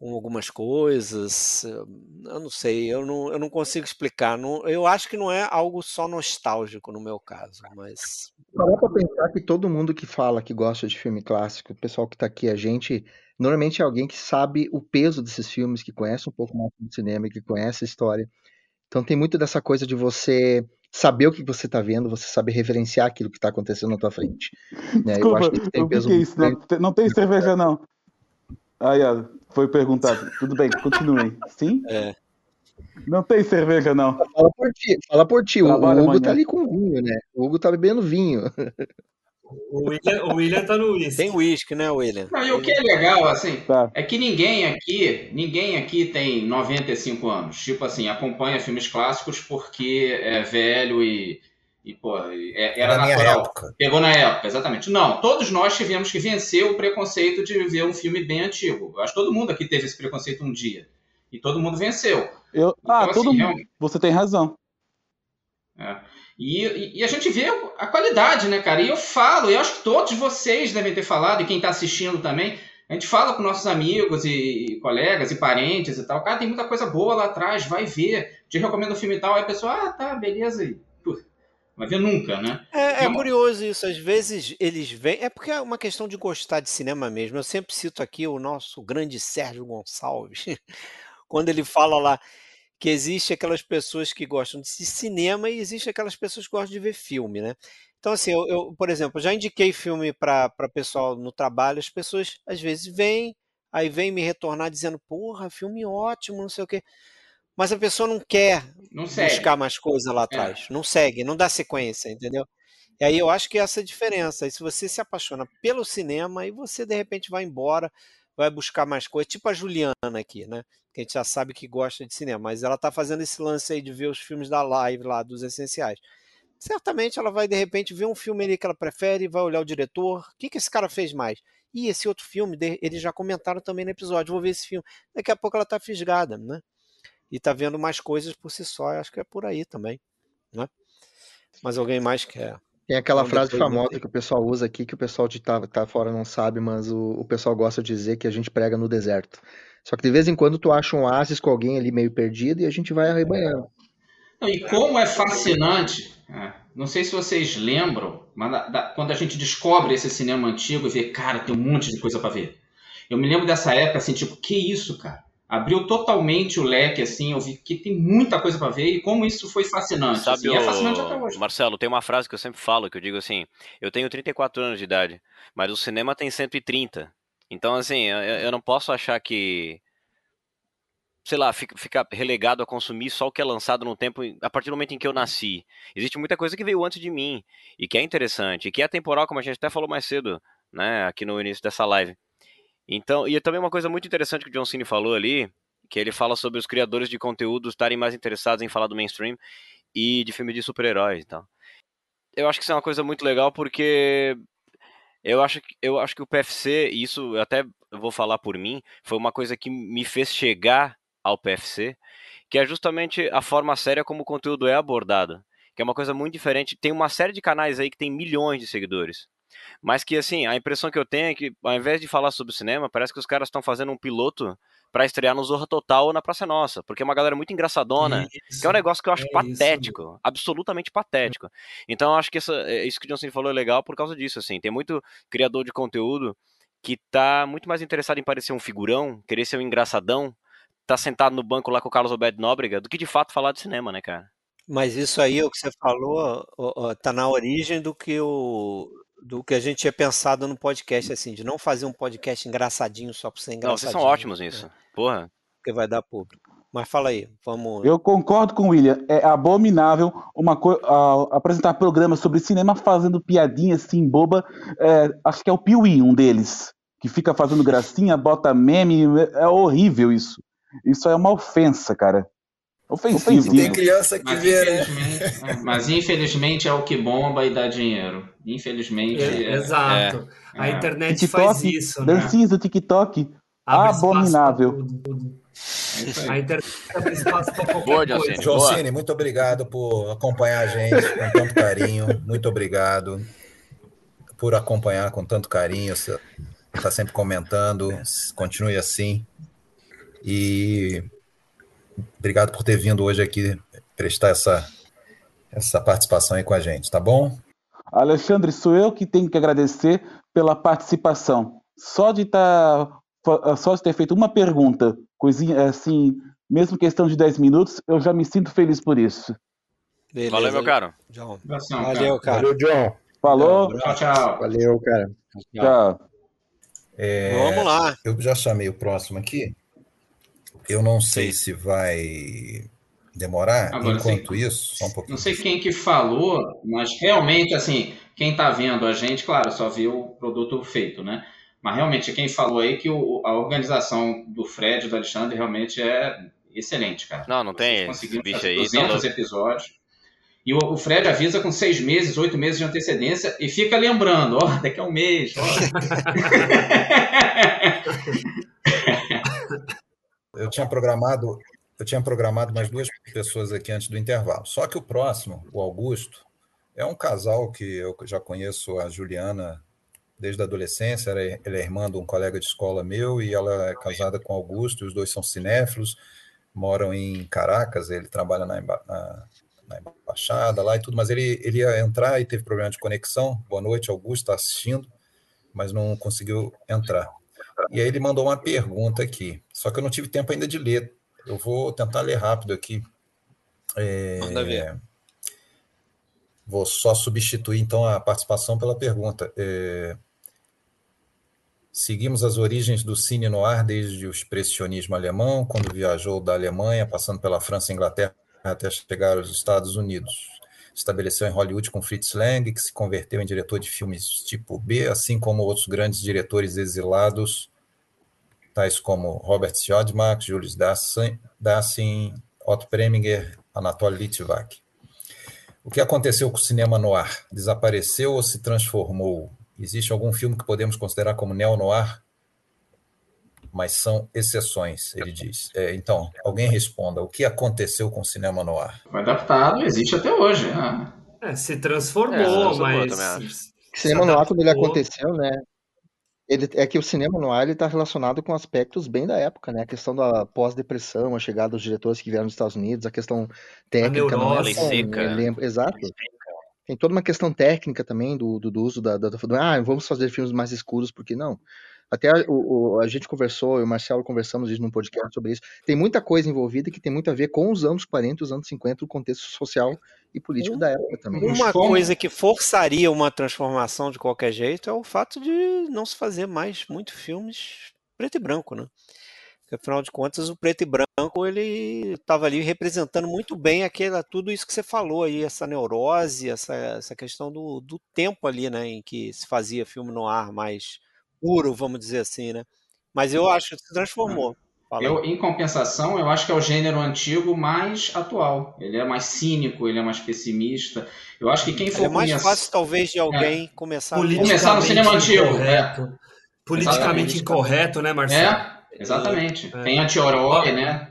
com algumas coisas. Eu não sei, eu não, eu não consigo explicar. Não, eu acho que não é algo só nostálgico no meu caso, mas. Parar pra pensar que todo mundo que fala que gosta de filme clássico, o pessoal que tá aqui, a gente, normalmente é alguém que sabe o peso desses filmes, que conhece um pouco mais do cinema que conhece a história. Então tem muito dessa coisa de você saber o que você tá vendo, você saber reverenciar aquilo que tá acontecendo na tua frente. né? Eu Desculpa, acho que isso tem peso que é isso? Não, te- não tem cerveja, não. Aí, ó, foi perguntado. Tudo bem, continuem. Sim? É. Não tem cerveja, não. Fala por ti, fala por ti. O Hugo amanhã. tá ali com vinho, né? O Hugo tá bebendo vinho. O William, o William tá no uísque. Tem uísque, né, William? Não, e o que é legal, assim, Tá. é que ninguém aqui, ninguém aqui tem 95 anos. Tipo assim, acompanha filmes clássicos porque é velho e, e pô, é- era Na natural. época. Pegou na época, exatamente. Não, todos nós tivemos que vencer o preconceito de ver um filme bem antigo. Eu acho que todo mundo aqui teve esse preconceito um dia. E todo mundo venceu. Eu, ah, assim, todo mundo. realmente- Você tem razão. É. E, e- e a gente vê a qualidade, né, cara? E eu falo, e eu acho que todos vocês devem ter falado, e quem está assistindo também, a gente fala com nossos amigos e, e colegas e parentes e tal. Cara, tem muita coisa boa lá atrás, vai ver. Te recomendo um filme e tal, aí a pessoa, ah, tá, beleza. E, pô, vai ver nunca, né? É, é Não. curioso isso, às vezes eles vêm. É porque é uma questão de gostar de cinema mesmo. Eu sempre cito aqui o nosso grande Sérgio Gonçalves, quando ele fala lá que existe aquelas pessoas que gostam de cinema e existe aquelas pessoas que gostam de ver filme, né? Então, assim, eu, eu, por exemplo, já indiquei filme para pessoal no trabalho, as pessoas às vezes vêm, aí vêm me retornar dizendo, porra, filme ótimo, não sei o quê. Mas a pessoa não quer Não buscar mais coisa lá atrás, não segue, não dá sequência, entendeu? E aí eu acho que essa é a diferença. E se você se apaixona pelo cinema, aí você de repente vai embora, vai buscar mais coisas, tipo a Juliana aqui, né? Que a gente já sabe que gosta de cinema, mas ela tá fazendo esse lance aí de ver os filmes da live lá, dos essenciais. Certamente ela vai, de repente, ver um filme ali que ela prefere, vai olhar o diretor. O que, que esse cara fez mais? E esse outro filme, eles já comentaram também no episódio, vou ver esse filme. Daqui a pouco ela tá fisgada, né? E tá vendo mais coisas por si só, acho que é por aí também, né? Mas alguém mais quer? Tem aquela frase famosa que o pessoal usa aqui, que o pessoal de tá, tá fora não sabe, mas o, o pessoal gosta de dizer que a gente prega no deserto. Só que de vez em quando tu acha um oásis com alguém ali meio perdido e a gente vai arrebanhando. E como é fascinante, é, não sei se vocês lembram, mas da- da- quando a gente descobre esse cinema antigo e vê, cara, tem um monte de coisa para ver. Eu me lembro dessa época, assim, tipo, que isso, cara? Abriu totalmente o leque, assim, eu vi que tem muita coisa para ver e como isso foi fascinante. Sabe, assim, e é fascinante até o... hoje. Marcelo, tem uma frase que eu sempre falo, que eu digo assim, eu tenho 34 anos de idade, mas o cinema tem 130. Então, assim, eu, eu não posso achar que, sei lá, fica, fica relegado a consumir só o que é lançado no tempo, a partir do momento em que eu nasci. Existe muita coisa que veio antes de mim, e que é interessante, e que é temporal, como a gente até falou mais cedo, né, aqui no início dessa live. Então, e também uma coisa muito interessante que o John Cena falou ali, que ele fala sobre os criadores de conteúdo estarem mais interessados em falar do mainstream e de filmes de super-heróis e tal. Eu acho que isso é uma coisa muito legal porque eu acho que eu acho que o PFC, e isso eu até vou falar por mim, foi uma coisa que me fez chegar ao PFC, que é justamente a forma séria como o conteúdo é abordado, que é uma coisa muito diferente. Tem uma série de canais aí que tem milhões de seguidores. Mas que assim, a impressão que eu tenho é que ao invés de falar sobre cinema, parece que os caras estão fazendo um piloto pra estrear no Zorra Total ou na Praça Nossa, porque é uma galera muito engraçadona, que é um negócio que eu acho é isso. patético, absolutamente patético. Então eu acho que essa, é, isso que o John Cena falou é legal por causa disso, assim. Tem muito criador de conteúdo que tá muito mais interessado em parecer um figurão, querer ser um engraçadão, tá sentado no banco lá com o Carlos Alberto Nóbrega, do que de fato falar de cinema, né, cara? Mas isso aí, o que você falou, ó, ó, tá na origem do que o do que a gente tinha pensado no podcast, assim, de não fazer um podcast engraçadinho só por ser Não, vocês são ótimos nisso. Porra. Porque vai dar público. Mas fala aí, vamos. Eu concordo com o William. É abominável uma co- a- apresentar programas sobre cinema fazendo piadinha assim boba. É, acho que é o Piuí, um deles, que fica fazendo gracinha, bota meme. É horrível isso. Isso é uma ofensa, cara. Ofensivo. Tem criança que Mas vê, né? infelizmente, é, mas infelizmente é o que bomba e dá dinheiro. Infelizmente. É, é- exato. A é. internet faz TikTok, isso, né? dancinhas do TikTok. Abre Abominável. tudo. A internet abre espaço pra qualquer Boa, John coisa. Cena. João Boa. Cine, muito obrigado por acompanhar a gente com tanto carinho. Muito obrigado por acompanhar com tanto carinho. Você está sempre comentando. Continue assim. E obrigado por ter vindo hoje aqui prestar essa, essa participação aí com a gente, tá bom? Alexandre, sou eu que tenho que agradecer pela participação. Só de tá, só de ter feito uma pergunta, coisinha assim, mesmo questão de 10 minutos, eu já me sinto feliz por isso. Beleza. Valeu, meu caro. John. Valeu, cara. Valeu, John. Falou, Tchau, tchau. Valeu, cara. tchau. É, Vamos lá. Eu já chamei o próximo aqui. Eu não sei se vai demorar. Agora, Enquanto isso, só um pouquinho. Não sei quem que falou, mas realmente, assim, quem tá vendo a gente, claro, só viu o produto feito, né? Mas realmente, quem falou aí que o- a organização do Fred e do Alexandre realmente é excelente, cara. Não, não tem esse Conseguiram bicho aí, tá 200 louco. episódios. E o, o Fred avisa com seis meses, oito meses de antecedência e fica lembrando, ó, daqui a um mês, ó. Eu tinha programado, eu tinha programado mais duas pessoas aqui antes do intervalo. Só que o próximo, o Augusto, é um casal que eu já conheço a Juliana desde a adolescência. Ela é, irmã de um colega de escola meu e ela é casada com Augusto. Os dois são cinéfilos, moram em Caracas. Ele trabalha na, na, na embaixada lá e tudo, mas ele, ele ia entrar e teve problema de conexão. Boa noite, Augusto, está assistindo, mas não conseguiu entrar. E aí ele mandou uma pergunta aqui, só que eu não tive tempo ainda de ler. Eu vou tentar ler rápido aqui. É, Manda ver. Vou só substituir então a participação pela pergunta. É, Seguimos as origens do cine noir desde o expressionismo alemão, quando viajou da Alemanha, passando pela França e Inglaterra até chegar aos Estados Unidos. Estabeleceu em Hollywood com Fritz Lang, que se converteu em diretor de filmes tipo B, assim como outros grandes diretores exilados tais como Robert Siodmak, Julius Dassin, Otto Preminger, Anatoly Litvak. O que aconteceu com o cinema noir? Desapareceu ou se transformou? Existe algum filme que podemos considerar como neo-noir? Mas são exceções, ele diz. É, então, alguém responda: o que aconteceu com o cinema noir? Foi adaptado, existe até hoje. Né? É, se transformou, É, se transformou, mas. também acho. O cinema se no ar, quando ele aconteceu, né? Ele, é que o cinema no ar está relacionado com aspectos bem da época, né? A questão da pós-depressão, a chegada dos diretores que vieram dos Estados Unidos, a questão técnica, não é neurose. só um seca. elenco- Exato. Tem toda uma questão técnica também do, do, do uso da, da, do- Ah, vamos fazer filmes mais escuros, por que não? Até a, o, a gente conversou, eu e o Marcelo conversamos isso num podcast sobre isso. Tem muita coisa envolvida que tem muito a ver com os anos 40, os anos 50, o contexto social e político da época também. Uma Como? coisa que forçaria uma transformação de qualquer jeito é o fato de não se fazer mais muito filmes preto e branco, né? Porque, afinal de contas, o preto e branco ele estava ali representando muito bem aquela, tudo isso que você falou aí, essa neurose, essa, essa questão do, do tempo ali, né, em que se fazia filme no ar mais puro, vamos dizer assim, né? Mas eu acho que se transformou. Fala. Eu, em compensação, eu acho que é o gênero antigo mais atual. Ele é mais cínico, ele é mais pessimista. Eu acho que quem for É mais conhecer- fácil, talvez, de alguém começar a Começar no cinema antigo. incorreto. é. Politicamente Exatamente. incorreto, né, Marcelo? É, exatamente. É. Tem anti-herói, né?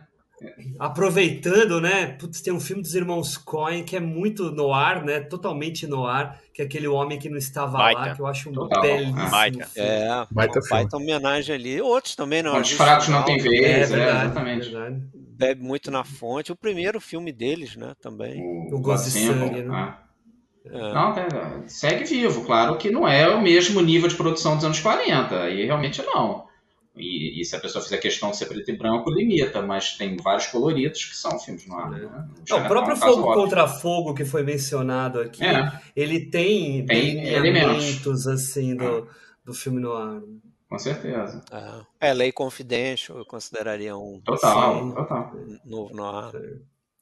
Aproveitando, né? Putz, tem um filme dos irmãos Coen que é muito no ar, né? Totalmente no ar, que é aquele homem que não estava lá, Baita. que eu acho um Total. belíssimo Baita. filme. É, Baita uma filme. baita homenagem ali. Outros também, não. Os fracos não têm É vez, é, verdade, exatamente. verdade. Bebe muito na fonte. O primeiro filme deles, né, também. O Gosto de Sangue, né? é. É. Não, tá- segue vivo. Claro que não é o mesmo nível de produção dos anos 40. Aí realmente não. E, e se a pessoa fizer questão de ser preto e branco, limita. Mas tem vários coloridos que são filmes no ar. Né? Não, Chega o próprio um Fogo óbvio. contra Fogo que foi mencionado aqui, É. ele tem, Tem delineamentos assim do, do filme no ar. Com certeza. É, LA Confidential, eu consideraria um Total, total. novo no ar.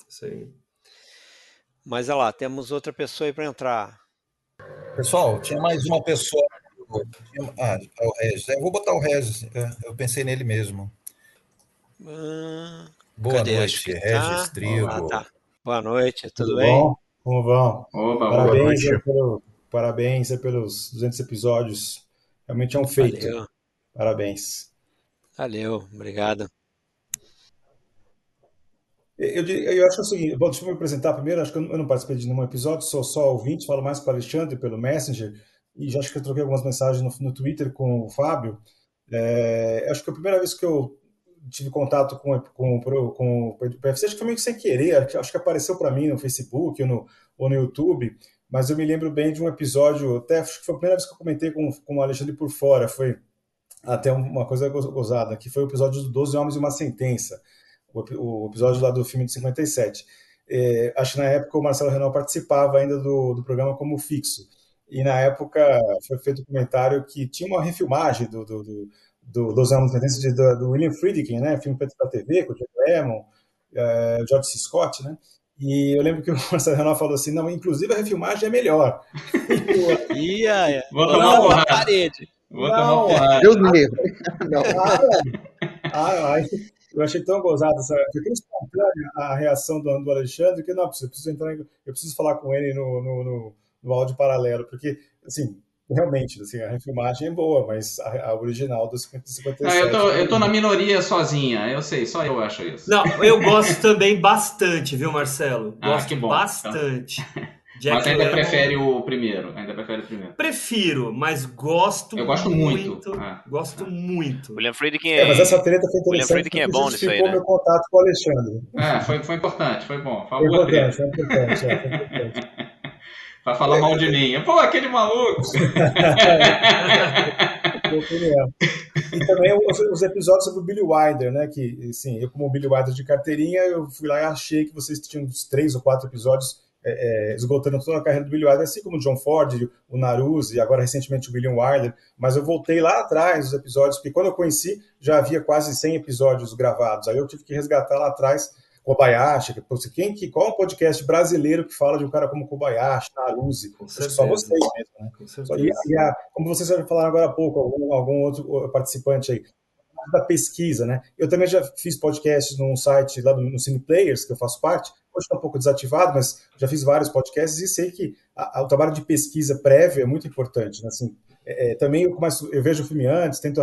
Sim. Mas olha lá, temos outra pessoa aí para entrar. Pessoal, tinha mais uma pessoa. Ah, é o Regis. Eu vou botar o Regis. é, Eu pensei nele mesmo. Ah, Boa noite, Regis tá. Trigo. Ah, tá. Boa noite, tudo, Tudo bem? bom? Como vão? Oba, parabéns, noite. pelo, parabéns pelos 200 episódios. Realmente é um feito. Valeu, Parabéns. valeu, obrigado. Eu, eu, eu acho o seguinte, bom, deixa eu me apresentar primeiro, acho que eu não, eu não participei de nenhum episódio, sou só ouvinte, falo mais com o Alexandre pelo Messenger, e já acho que eu troquei algumas mensagens no, no Twitter com o Fábio. É, acho que a primeira vez que eu tive contato com, com, com o PFC, acho que foi meio que sem querer, acho que apareceu para mim no Facebook ou no, ou no YouTube, mas eu me lembro bem de um episódio, até acho que foi a primeira vez que eu comentei com, com o Alexandre por fora, foi até uma coisa gozada, que foi o episódio do 12 Homens e uma Sentença, o, o episódio lá do filme de 57. É, acho que na época o Marcelo Renan participava ainda do, do programa como fixo. E na época foi feito um comentário que tinha uma refilmagem do, do, do, do 12 Homens uma Sentença de, do, do William Friedkin, né? filme feito para TV, com o Jack Lemmon, é, George C. Scott, né? E eu lembro que o Marcelo Renan falou assim, não, inclusive a refilmagem é melhor. E aí? Vou tomar Não, uma parede. Vou tomar uma porrada. Deus me livre. Não. Ah, ai, eu achei tão gozado, essa, foi tão espontânea a reação do, do Alexandre que não, eu preciso entrar, em- eu preciso falar com ele no, no, no, no áudio paralelo, porque, assim, realmente, assim, a refilmagem é boa, mas a, a original do 50 57... Não, eu, tô, eu tô na é minoria sozinha, eu sei, só eu acho isso. Não, eu gosto também bastante, viu, Marcelo? Ah, Gosto que bom. bastante. Jack Mas ainda Lemmon- prefere o primeiro, ainda prefere o primeiro. Prefiro, mas gosto Eu gosto muito, é. Gosto muito. William Friedkin É, é. mas essa treta foi William interessante Friedkin é bom nisso aí, né? meu contato com o Alexandre. É, foi, foi importante, foi bom. Foi Foi importante, treta. foi importante, é, foi importante. Pra falar mal de mim. Pô, aquele maluco. Opinião. E também os, os episódios sobre o Billy Wilder, né? Que, assim, eu como Billy Wilder de carteirinha, eu fui lá e achei que vocês tinham uns três ou quatro episódios é, é, esgotando toda a carreira do Billy Wilder, assim como o John Ford, o Naruse e agora recentemente o William Wilder. Mas eu voltei lá atrás os episódios, porque quando eu conheci já havia quase 100 episódios gravados. Aí eu tive que resgatar lá atrás Kobayashi, que, quem, que, qual é um podcast brasileiro que fala de um cara como Kobayashi, Naruse? Que só vocês mesmo, né? Com. E, e a- como vocês já falaram agora há pouco, algum, algum outro participante aí, da pesquisa, né? Eu também já fiz podcasts num site lá no, no Cine Players, que eu faço parte, hoje está um pouco desativado, mas já fiz vários podcasts e sei que a, a, o trabalho de pesquisa prévia é muito importante, né? Assim, é, também eu, começo, eu vejo o filme antes, tento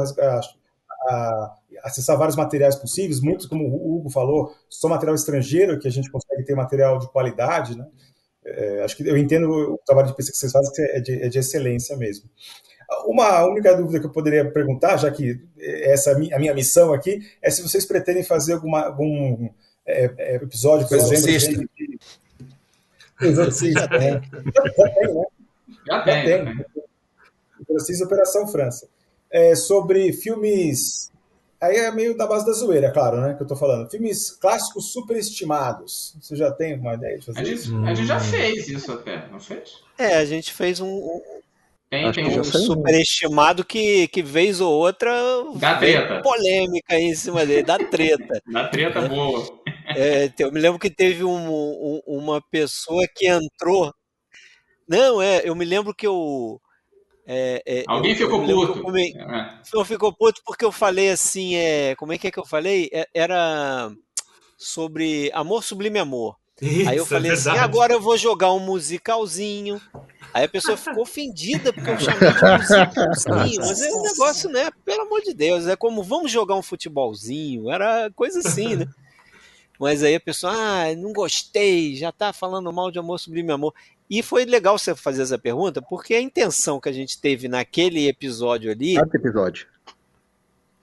a, acessar vários materiais possíveis, muitos, como o Hugo falou, só material estrangeiro, que a gente consegue ter material de qualidade, né? É, acho que eu entendo o trabalho de pesquisa que vocês fazem, que é de, é de excelência mesmo. Uma única dúvida que eu poderia perguntar, já que essa é a minha missão aqui, é se vocês pretendem fazer alguma, algum é, é, episódio, por exemplo. De... Exorcista. Já tem. Já tem, né? Já tem. Já tem. Exorcista Operação França. É, sobre filmes Aí é meio da base da zoeira, claro, né? Que eu tô falando. Filmes clássicos superestimados. Você já tem uma ideia de fazer a gente, isso? A gente já fez isso até, não fez? É, a gente fez um. Tem, tem um superestimado que, que vez ou outra dá treta. polêmica em cima dele, dá treta. dá treta é, boa. É, eu me lembro que teve um, um, uma pessoa que entrou. Não, é, eu me lembro que eu é, é, Alguém eu, ficou eu puto. Come... É. ficou puto porque eu falei assim, é... como é que é que eu falei? É, era sobre Amor Sublime Amor. Isso, Aí eu falei é assim, agora eu vou jogar um musicalzinho. Aí a pessoa ficou ofendida porque eu chamei de musicalzinho. Mas é um negócio, né? Pelo amor de Deus, é como vamos jogar um futebolzinho. Era coisa assim, né? Mas aí a pessoa, ah, não gostei, já tá falando mal de Amor Sublime Amor. E foi legal você fazer essa pergunta, porque a intenção que a gente teve naquele episódio ali. Quarto episódio.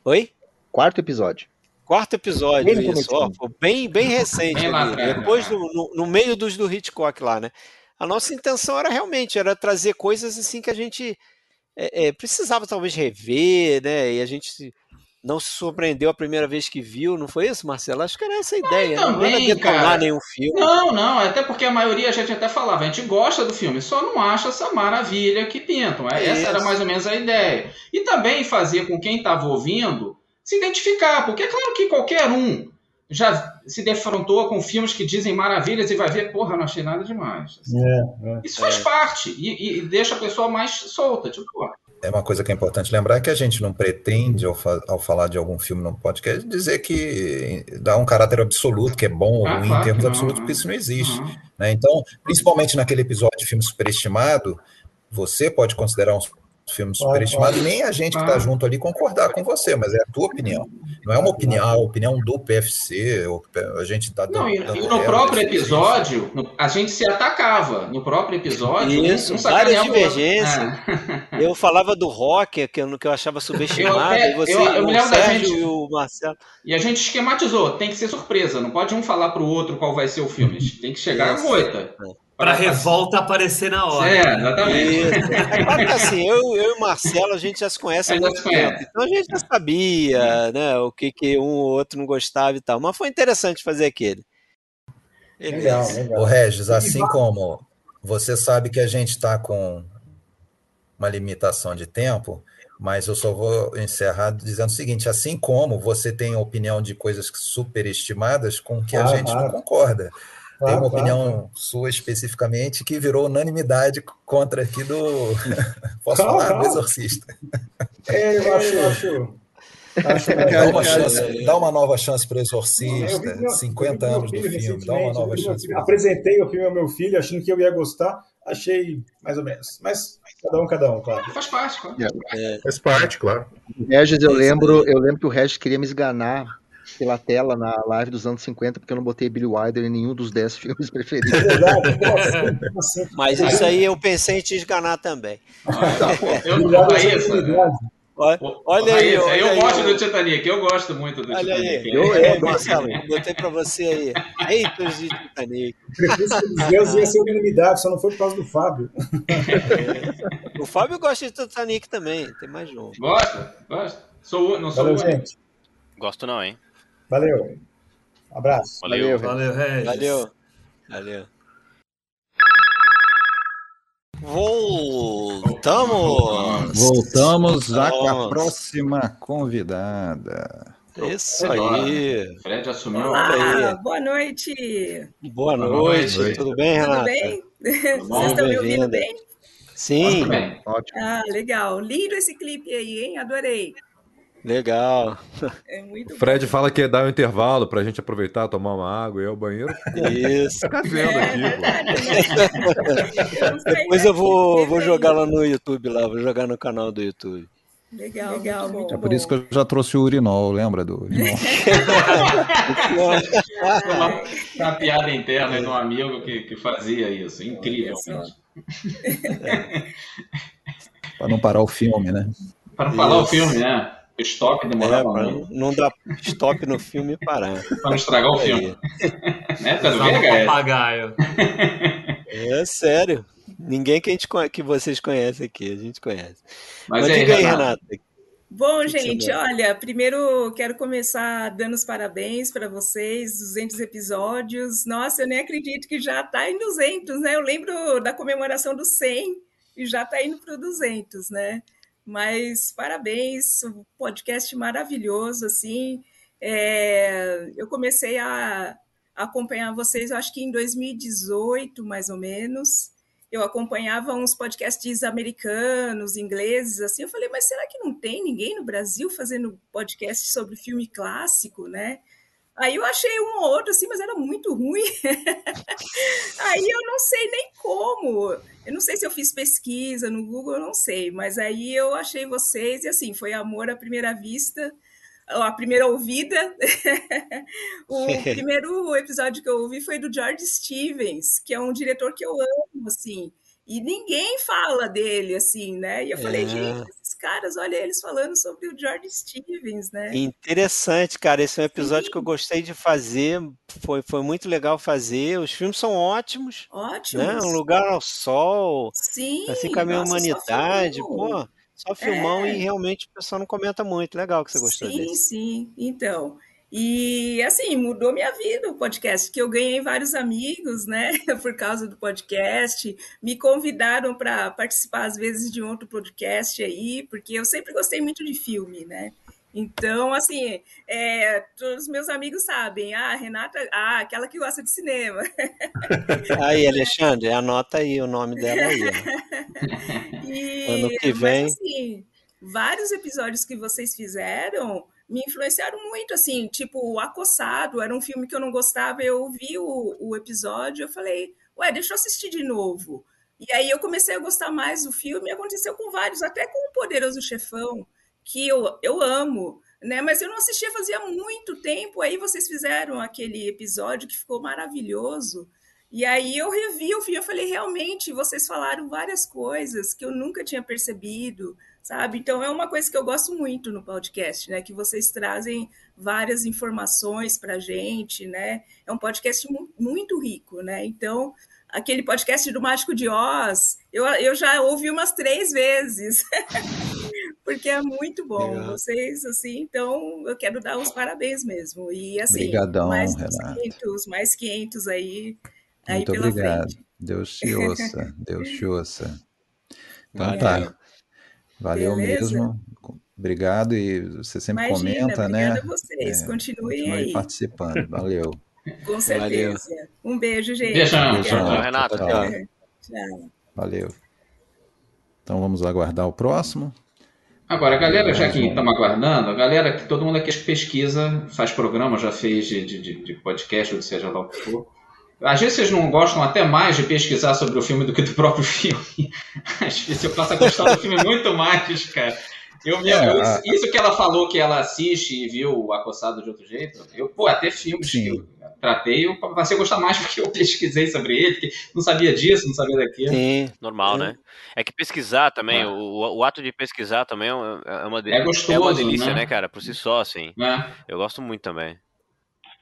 Oi? Quarto episódio. Quarto episódio, bem isso. Ó, foi bem, bem recente. Bem ali, lá, depois, no, no, no, meio dos do Hitchcock lá, né? A nossa intenção era realmente era trazer coisas assim que a gente é, é, precisava talvez rever, né? E a gente não se surpreendeu a primeira vez que viu, não foi isso, Marcelo? Acho que era essa a ideia. Não, também, não era detonar cara. nenhum filme. Não, não, até porque a maioria a gente até falava, a gente gosta do filme, só não acha essa maravilha que pintam. É, essa era mais ou menos a ideia. E também fazer com quem estava ouvindo se identificar, porque é claro que qualquer um já se defrontou com filmes que dizem maravilhas e vai ver, porra, não achei nada demais. É, é. Isso faz parte e, e, deixa a pessoa mais solta, tipo, porra. É uma coisa que é importante lembrar que a gente não pretende, ao, fa ao falar de algum filme no podcast, dizer que dá um caráter absoluto, que é bom ou Ah, ruim em termos absolutos, né? porque isso não existe. Uhum. né? Então, principalmente naquele episódio de filme superestimado, você pode considerar um filme superestimado e nem a gente que está Claro. junto ali concordar com você, mas é a tua opinião. Não é uma opinião, a opinião do PFC, a gente está Não, e, dando e no próprio episódio, a gente se atacava. No próprio episódio, Isso, um várias o divergências. É. Eu falava do rock, que eu, que eu achava subestimado, até- e você, eu- eu me o lembro da Sérgio gente- e o Marcelo. E a gente esquematizou, tem que ser surpresa, não pode um falar pro outro qual vai ser o filme. Tem que chegar Isso. a moita. Pra revolta aparecer na hora. É, exatamente. É claro que assim, eu, eu e o Marcelo, a gente já se conhece há A gente já muito tempo. Então a gente já sabia né, o que, que um ou outro não gostava e tal. Mas foi interessante fazer aquele. Legal, Beleza. legal. Ô, Regis, assim como você sabe que a gente está com uma limitação de tempo, mas eu só vou encerrar dizendo o seguinte: assim como você tem opinião de coisas superestimadas com que a Claro, gente não claro. Tem uma claro, opinião sua especificamente que virou unanimidade contra aqui do. Posso Claro, falar? Do. Exorcista. É, eu acho, eu acho, acho Dá uma, chance, dá uma nova chance para o Exorcista, vi meu- 50 eu vi meu anos do filme, dá uma nova chance. filho- Apresentei o filme ao meu filho, achando que eu ia gostar. Achei mais ou menos. Mas cada um, cada um, claro. Faz parte, claro. Faz parte, claro. Regis, eu lembro, eu lembro que o Regis queria me esganar pela tela na live dos anos 50, porque eu não botei Billy Wilder em nenhum dos 10 filmes preferidos. É verdade, assim? Mas isso aí eu pensei em te esganar também. Eu, Obrigado, Raíssa, obrigado. Olha, olha aí, olha eu aí, gosto do Titanic, eu gosto muito do Olha Titanic. aí, eu, eu, Marcelo, botei pra você aí. Haters de Titanic. Crepúsculo Deus ia ser unanimidade, só não foi por causa do Fábio. O Fábio gosta de Titanic também, tem mais um. Gosta? Gosta? Sou, não sou Valeu, gente. Gosto não, hein? Valeu. Abraço. Valeu. Valeu, Regis. Valeu. Valeu. Voltamos! Voltamos já com a próxima convidada. Isso aí. Fred assumiu. Olha Olá, boa noite. Boa noite, noite. tudo bem, Tudo Renata? bem? Vocês estão me ouvindo bem? Sim. Ótimo. Ah, legal. Lindo esse clipe aí, hein? Adorei. Legal. É muito O Fred fala que dá um intervalo pra gente aproveitar, tomar uma água e ir ao banheiro. Isso. Fica vendo É aqui, pô. Depois eu vou, vou jogar lá no YouTube, lá, vou jogar no canal do YouTube. Legal, legal, muito É bom. por isso que eu já trouxe o urinol, lembra do urinol? Foi uma, uma piada interna de um amigo que, que fazia isso, incrivelmente. Para não parar o filme, né? Para não falar o filme, né? O stop demorava É, muito. não dar stop no filme e parar. Pra não estragar o filme. Na época do um papagaio. É sério. Ninguém que, a gente, que vocês conhecem aqui, a gente conhece. Mas Mas, aí, diga aí, Renata? Renata. Bom, gente, olha, primeiro quero começar dando os parabéns para vocês, 200 episódios. Nossa, eu nem acredito que já está em 200, né? Eu lembro da comemoração do 100 e já está indo para o 200, né? Mas parabéns, um podcast maravilhoso, assim. É, eu comecei a acompanhar vocês, acho que em 2018, mais ou menos eu acompanhava uns podcasts americanos, ingleses, assim, eu falei, mas será que não tem ninguém no Brasil fazendo podcast sobre filme clássico, né? Aí eu achei um ou outro, assim, mas era muito ruim. aí eu não sei nem como. Eu não sei se eu fiz pesquisa no Google, eu não sei. Mas aí eu achei vocês, e assim, foi amor à primeira vista, ou à primeira ouvida. o primeiro episódio que eu ouvi foi do George Stevens, que é um diretor que eu amo, assim. E ninguém fala dele, assim, né? E eu falei, É. gente, caras, olha eles falando sobre o George Stevens, né? Interessante, cara. Esse é um episódio que eu gostei de fazer. Foi, foi muito legal fazer. Os filmes são ótimos. Ótimos. Né? Um lugar ao sol. Sim, Assim com a minha nossa, humanidade. Pô, só filmão É. e realmente o pessoal não comenta muito. Legal que você gostou Sim, desse. sim. Então, e assim, mudou minha vida o podcast, que eu ganhei vários amigos, né, por causa do podcast. Me convidaram para participar, às vezes, de outro podcast aí, porque eu sempre gostei muito de filme, né? Então, assim, é, todos os meus amigos sabem, ah, Renata, ah, aquela que gosta de cinema. Aí, Alexandre, anota aí o nome dela aí. ó. E, Ano que vem. Mas, assim, vários episódios que vocês fizeram me influenciaram muito, assim, tipo, o Acossado, era um filme que eu não gostava, eu ouvi o, o episódio, eu falei, ué, deixa eu assistir de novo. E aí eu comecei a gostar mais do filme, aconteceu com vários, até com o Poderoso Chefão, que eu, eu amo, né? Mas eu não assistia fazia muito tempo, aí vocês fizeram aquele episódio que ficou maravilhoso, e aí eu revi o filme, eu falei, realmente, vocês falaram várias coisas que eu nunca tinha percebido, sabe? Então é uma coisa que eu gosto muito no podcast, né? Que vocês trazem várias informações pra gente, né? É um podcast mu- muito rico, né? Então, aquele podcast do Mágico de Oz, eu, eu já ouvi umas três vezes. Porque é muito bom. Legal. Vocês, assim, então eu quero dar os parabéns mesmo. E assim, Obrigadão, mais Renato. 500, mais 500 aí, aí Muito pela obrigado. frente. Deus te ouça. Deus te ouça. Então Valeu. tá. Valeu Beleza? mesmo. Obrigado e você sempre Imagina, comenta, né? obrigada a vocês. Continuem continue aí. participando. Valeu. Com certeza. Um beijo, gente. Beijão. Beijão, Renato. Tchau, tchau. Tchau. Valeu. Então vamos aguardar o próximo. Agora, a galera, já que estamos aguardando, a galera que todo mundo aqui pesquisa, faz programa, já fez de, de, de- de podcast, ou seja lá o que for. Às vezes vocês não gostam até mais de pesquisar sobre o filme do que do próprio filme. Às vezes eu passo a gostar do filme muito mais, cara. Eu É, a- isso que ela falou que ela assiste e viu o Acossado de outro jeito, eu, pô, até filmes que eu tratei, eu passei a gostar mais porque eu pesquisei sobre ele, porque não sabia disso, não sabia daquilo. Normal, né? É que pesquisar também, o, o ato de pesquisar também é uma, é uma, de- É gostoso, é uma delícia, né? né, cara? Por si só, assim. É. Eu gosto muito também.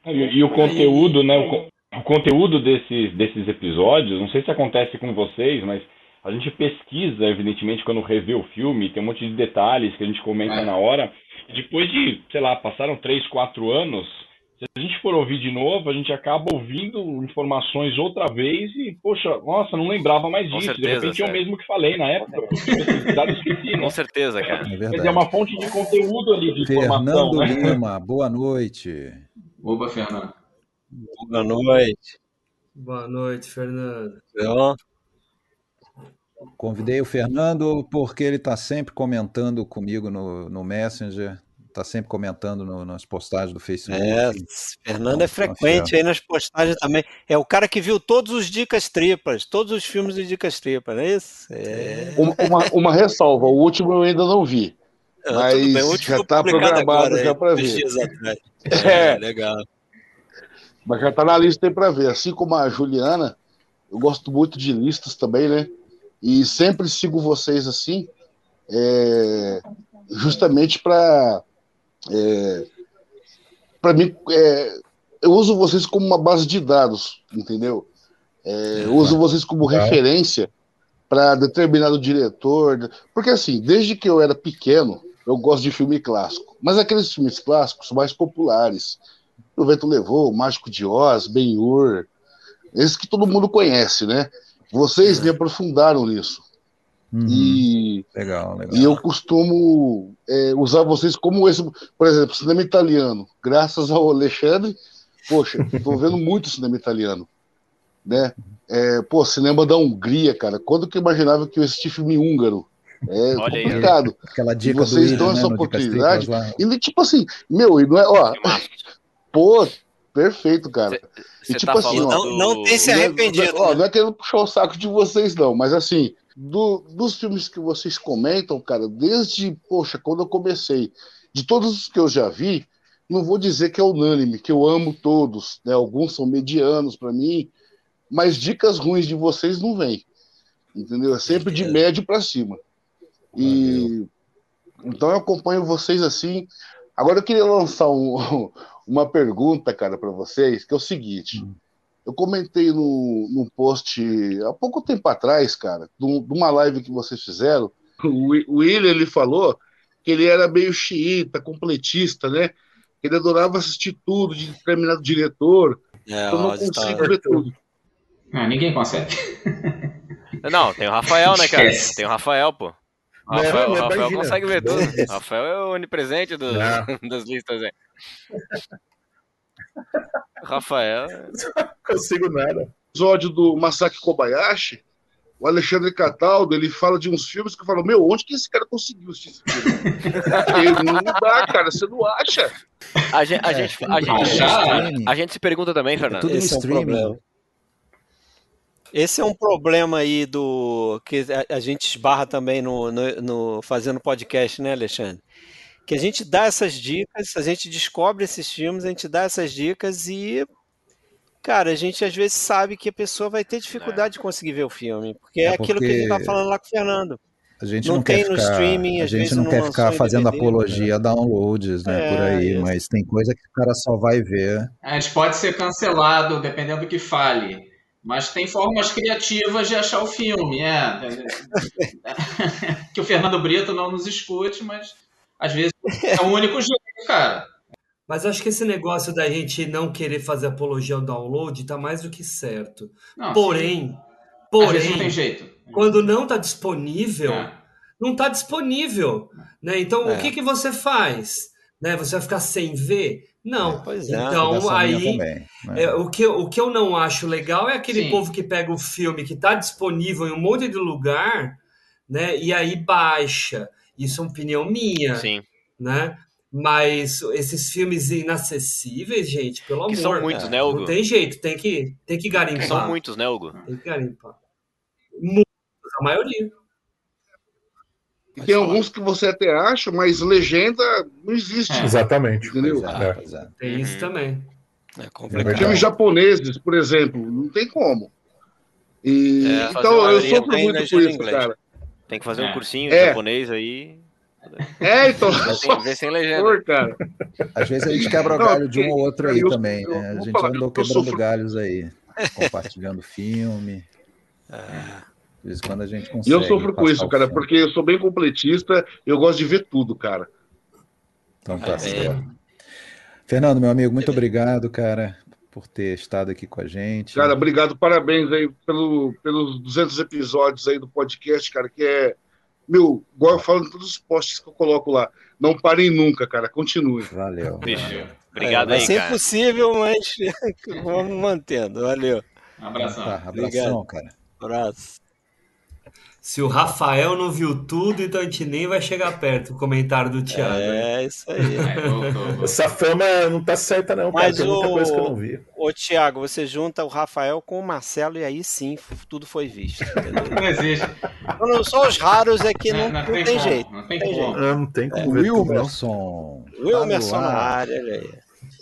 E, e o conteúdo, né? O, o conteúdo desses, desses episódios, não sei se acontece com vocês, mas a gente pesquisa, evidentemente, quando revê o filme, tem um monte de detalhes que a gente comenta É. na hora. E depois de, sei lá, passaram três, quatro anos, se a gente for ouvir de novo, a gente acaba ouvindo informações outra vez e, poxa, nossa, não lembrava mais Com disso. de certeza, repente é o mesmo que falei na época. Eu esqueci, né? Com certeza, cara. É Quer verdade. dizer, é uma fonte de conteúdo ali, de informação, Fernando né? Lima, boa noite. Oba, Fernando. Boa noite. Boa noite, Fernando. Ó, Convidei o Fernando porque ele está sempre comentando comigo no, no Messenger, está tá sempre comentando no- nas postagens do Facebook. É, Fernando é frequente aí nas postagens também. É o cara que viu todos os Dicas Tripas, todos os filmes de Dicas Tripas, não é isso? É. Uma, uma, uma ressalva, o último eu ainda não vi. Ah, Mas bem, já está programado agora, já para ver. É. É, legal. Mas já está na lista aí para ver. Assim como a Juliana, eu gosto muito de listas também, né? E sempre sigo vocês assim, é, justamente para. É, para mim, é, eu uso vocês como uma base de dados, entendeu? É, eu uso vocês como Legal. referência para determinado diretor. Porque, assim, desde que eu era pequeno, eu gosto de filme clássico. Mas aqueles filmes clássicos mais populares. O Vento Levou, O Mágico de Oz, Ben-Hur, esses que todo mundo conhece, né? Vocês me aprofundaram nisso. E, Legal, legal. e eu costumo é, usar vocês como esse, por exemplo, cinema italiano. Graças ao Alexandre, poxa, estou vendo muito cinema italiano, né? É, pô, cinema da Hungria, cara. Quando que eu imaginava que eu assisti filme húngaro? É Olha aí, complicado. Aquela E dica do vocês dão né, essa Dicas oportunidade. Lá. E tipo assim, meu, e não é, ó, pô, perfeito, cara. e tipo tá assim, ó, Não- não tem se não é- arrependido, Ó, né? não é querendo puxar o saco de vocês, não, mas assim, do- dos filmes que vocês comentam, cara, desde, poxa, quando eu comecei, de todos os que eu já vi, não vou dizer que é unânime, que eu amo todos, né? Alguns são medianos pra mim, mas dicas ruins de vocês não vem. Entendeu? É sempre de médio pra cima. E então eu acompanho vocês assim. Agora eu queria lançar um- uma pergunta, cara, para vocês, que é o seguinte. Eu comentei no, num post há pouco tempo atrás, cara, de um- uma live que vocês fizeram. O Wi- o William ele falou que ele era meio xiita, completista, né? Ele adorava assistir tudo de determinado diretor. É, eu não tá- consigo ver tudo. Ah, ninguém consegue. Não, tem o Rafael, né, cara? Esquece. Tem o Rafael, pô. Não, Rafael, não, o Rafael imagina. consegue ver tudo. Rafael é o onipresente do- das listas aí. O Rafael. consigo nada. episódio do Masaki Kobayashi, o Alexandre Cataldo, ele fala de uns filmes que eu falo, meu, onde que esse cara conseguiu assistir esse filme? Ele não dá, cara, você não acha? A gente, a, gente, a, gente, a gente se pergunta também, Fernando. Esse é um. Esse é um problema aí do que a, a gente esbarra também no, no, no- fazendo podcast, né, Alexandre? Que a gente dá essas dicas, a gente descobre esses filmes, a gente dá essas dicas e, cara, a gente às vezes sabe que a pessoa vai ter dificuldade de conseguir ver o filme, porque é, É aquilo que a gente tá porque falando lá com o Fernando. A gente não, não, tem quer no ficar, streaming, a às gente vezes não não quer ficar fazendo DVD. apologia a downloads, né, É, por aí, isso. mas tem coisa que o cara só vai ver. A gente pode ser cancelado, dependendo do que fale. Mas tem formas criativas de achar o filme, é. que o Fernando Brito não nos escute, mas às vezes é o único jeito, cara. Mas acho que esse negócio da gente não querer fazer apologia ao download tá mais do que certo. Não, porém, sim. Porém, não tem jeito. quando não está disponível, É. não está disponível, né? Então É. o que que você faz? Né? Você vai ficar sem ver? Não. pois é. então linha aí também, né? é, o, que, eu- o que eu não acho legal é aquele Sim. povo que pega o filme que está disponível em um monte de lugar, né? E aí baixa. Isso é uma opinião minha, Sim. né? Mas esses filmes inacessíveis, gente, pelo Que amor. são muitos, né, Hugo? Não tem jeito, tem que, tem que garimpar. São muitos, né, Hugo? Tem que garimpar. Muitos, a maioria. E tem alguns que você até acha, mas legenda não existe. Exatamente. Entendeu? É, pois é. Tem isso também. É complicado. Filmes japoneses, por exemplo, não tem como. E, É, então eu sofro muito em isso, inglês. cara. Tem que fazer um É. cursinho É. japonês aí. É, então. Vê sem, legenda. Por, cara. Às vezes a gente quebra o Não, galho de um ou outro aí eu- também, eu- né? A gente falar, andou quebrando sofro- galhos aí, compartilhando filme. De vez em quando a gente E consegue. eu sofro com isso, cara, porque eu sou bem completista, eu gosto de ver tudo, cara. Então tá É. certo. Fernando, meu amigo, muito obrigado, cara, por ter estado aqui com a gente. Cara, obrigado, parabéns aí pelo, pelos 200 episódios aí do podcast, cara, que é, meu, igual eu falo em todos os posts que eu coloco lá, não parem nunca, cara, continue. Valeu. Bicho, obrigado é, vai aí, ser cara. impossível, mas vamos mantendo. Valeu. Um abração. Tá, Obrigado. abração, cara. Abraço. Se o Rafael não viu tudo, então a gente nem vai chegar perto. O comentário do Thiago. É, isso aí. Essa fama não tá certa, não, cara. Mas Tem muita o, coisa que eu não vi. o Thiago, você junta o Rafael com o Marcelo e aí sim tudo foi visto. entendeu? Não existe. Não, Só os raros é que não, Não, não não tem tem, como, jeito. não tem tem como. jeito. Ah, não tem como É. ver tudo. Wilmerson. Wilmerson tá na área, olha aí.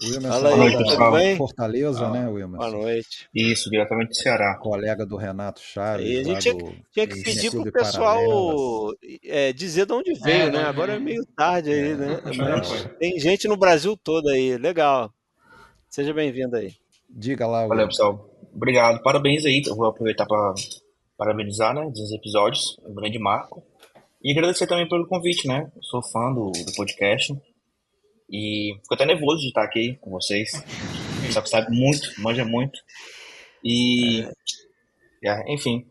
Wilmerson Fala aí, lá tudo bem? Fortaleza, Ah, né, Boa Wilmerson? noite. Isso, diretamente do Ceará. Colega do Renato Chaves. Aí a gente tinha, do tinha que pedir pro pessoal é, dizer de onde veio, É, né? onde Agora é meio tarde aí, né? Já Mas foi. tem gente no Brasil todo aí. Legal. Seja bem-vindo aí. Diga lá, Valeu, Wilmerson. pessoal. Obrigado. Parabéns aí. Eu vou aproveitar para parabenizar, né, dos episódios. Um grande marco. E agradecer também pelo convite, né? Eu sou fã do, do podcast. E fico até nervoso de estar aqui com vocês. Só que sabe muito, manja muito. E. é, enfim.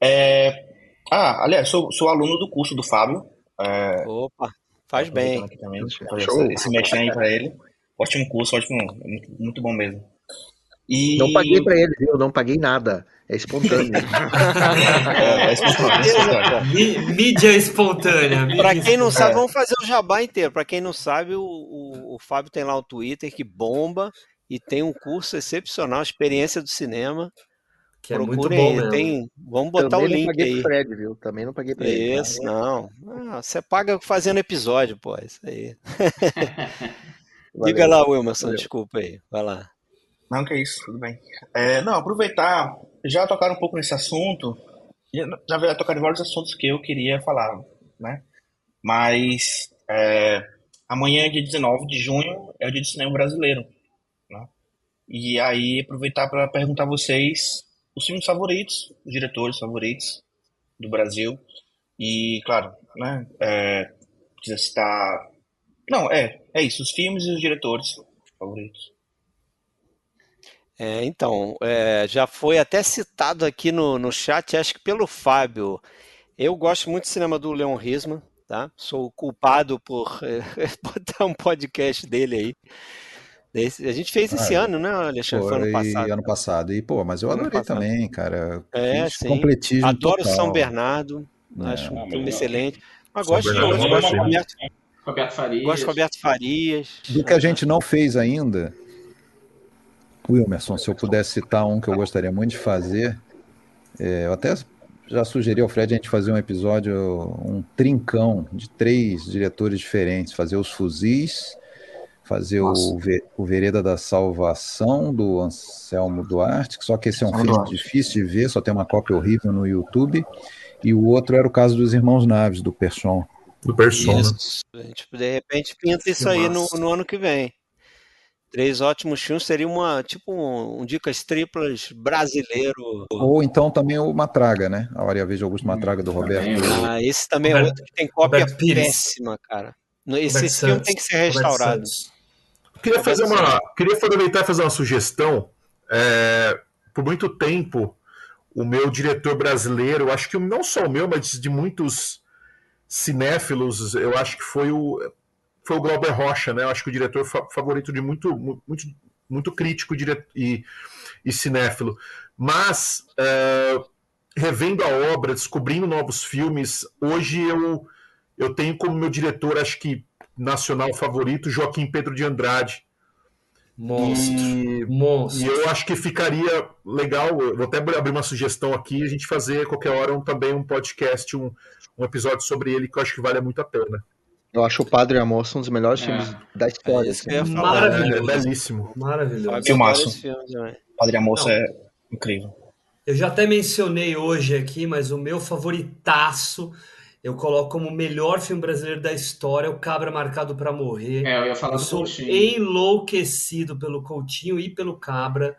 É, Ah, aliás, sou, sou aluno do curso do Fábio. É, Opa, faz bem. aqui também, esse, esse mexer aí pra ele. Ótimo curso, ótimo, muito, muito bom mesmo. E... Não paguei pra ele, viu? Não paguei nada. É espontâneo. É, é espontâneo, é espontâneo. Mí- Mídia espontânea. Pra quem não sabe, vamos fazer o jabá inteiro. Pra quem não sabe, o, o, o Fábio tem lá o Twitter que bomba e tem um curso excepcional, Experiência do Cinema. Que é muito Procurem bom aí, tem- Vamos botar Também o não link paguei aí. pro Fred, viu? Também não paguei pra ele. tá? Isso, não. Ah, você paga fazendo episódio, pô. Isso aí. Diga lá, Wilmerson, Valeu. desculpa aí. Vai lá. Não, que é isso, tudo bem. É, não, aproveitar, já tocaram um pouco nesse assunto, já, já vai tocar em vários assuntos que eu queria falar, né? Mas é, amanhã, dia 19 de junho, é o dia do cinema brasileiro, né? E aí, aproveitar para perguntar a vocês os filmes favoritos, os diretores favoritos do Brasil. E, claro, né? É, precisa citar. Não, é, é isso, os filmes e os diretores favoritos. É, então, é, já foi até citado aqui no, no chat, acho que pelo Fábio. Eu gosto muito do cinema do Leon Risman, tá? Sou culpado por é, botar um podcast dele aí. Desse- a gente fez esse ano, né, Alexandre? Foi ano Foi passado. ano passado. E, pô, mas eu Ano adorei passado. também, cara. É, Fiz sim. completismo Adoro São total. Bernardo, É. acho um filme melhor. excelente. Mas São gosto de Bernardo é outros, gosto de filme. Roberto, Roberto Farias. gosto de Roberto Farias. Do que a gente não fez ainda, Wilmerson, se eu pudesse citar um que eu gostaria muito de fazer, é, eu até já sugeri ao Fred a gente fazer um episódio, um trincão de três diretores diferentes, fazer os fuzis, fazer o, Ve- o Vereda da Salvação, do Anselmo Duarte, só que esse é um Anselmo filme Duarte. difícil de ver, só tem uma cópia horrível no YouTube, e o outro era o caso dos Irmãos Naves, do Persson. Do Persson, Isso. A gente, de repente pinta isso aí no, no ano que vem. Três ótimos filmes seria uma tipo um, um dicas triplas brasileiro. Ou então também o Matraga, né? A Hora e a Vez de Augusto Matraga, do Roberto. Ah, esse também é Roberto- outro que tem cópia péssima, cara. Esse, Roberto esse filme tem que ser restaurado. Queria fazer uma, queria aproveitar e fazer uma sugestão. É, por muito tempo, o meu diretor brasileiro, acho que não só o meu, mas de muitos cinéfilos, eu acho que foi o foi o Glauber Rocha, né? Eu acho que o diretor fa- favorito de muito mu- muito muito crítico e, e cinéfilo. Mas é, revendo a obra, descobrindo novos filmes, hoje eu eu tenho como meu diretor, acho que nacional favorito, Joaquim Pedro de Andrade. Monstro. E, Monstro. e eu acho que ficaria legal, vou até abrir uma sugestão aqui, a gente fazer qualquer hora um, também um podcast, um, um episódio sobre ele que eu acho que vale muito a pena. Eu acho o Padre e a Moça um dos melhores filmes da história. isso que eu ia assim. falar. É belíssimo. Maravilhoso. Filmaço. também. Padre Amoço Não. é incrível. Eu já até mencionei hoje aqui, mas o meu favoritaço eu coloco como o melhor filme brasileiro da história, O Cabra Marcado para Morrer. É, eu ia falar do sou Coutinho. enlouquecido pelo Coutinho e pelo Cabra,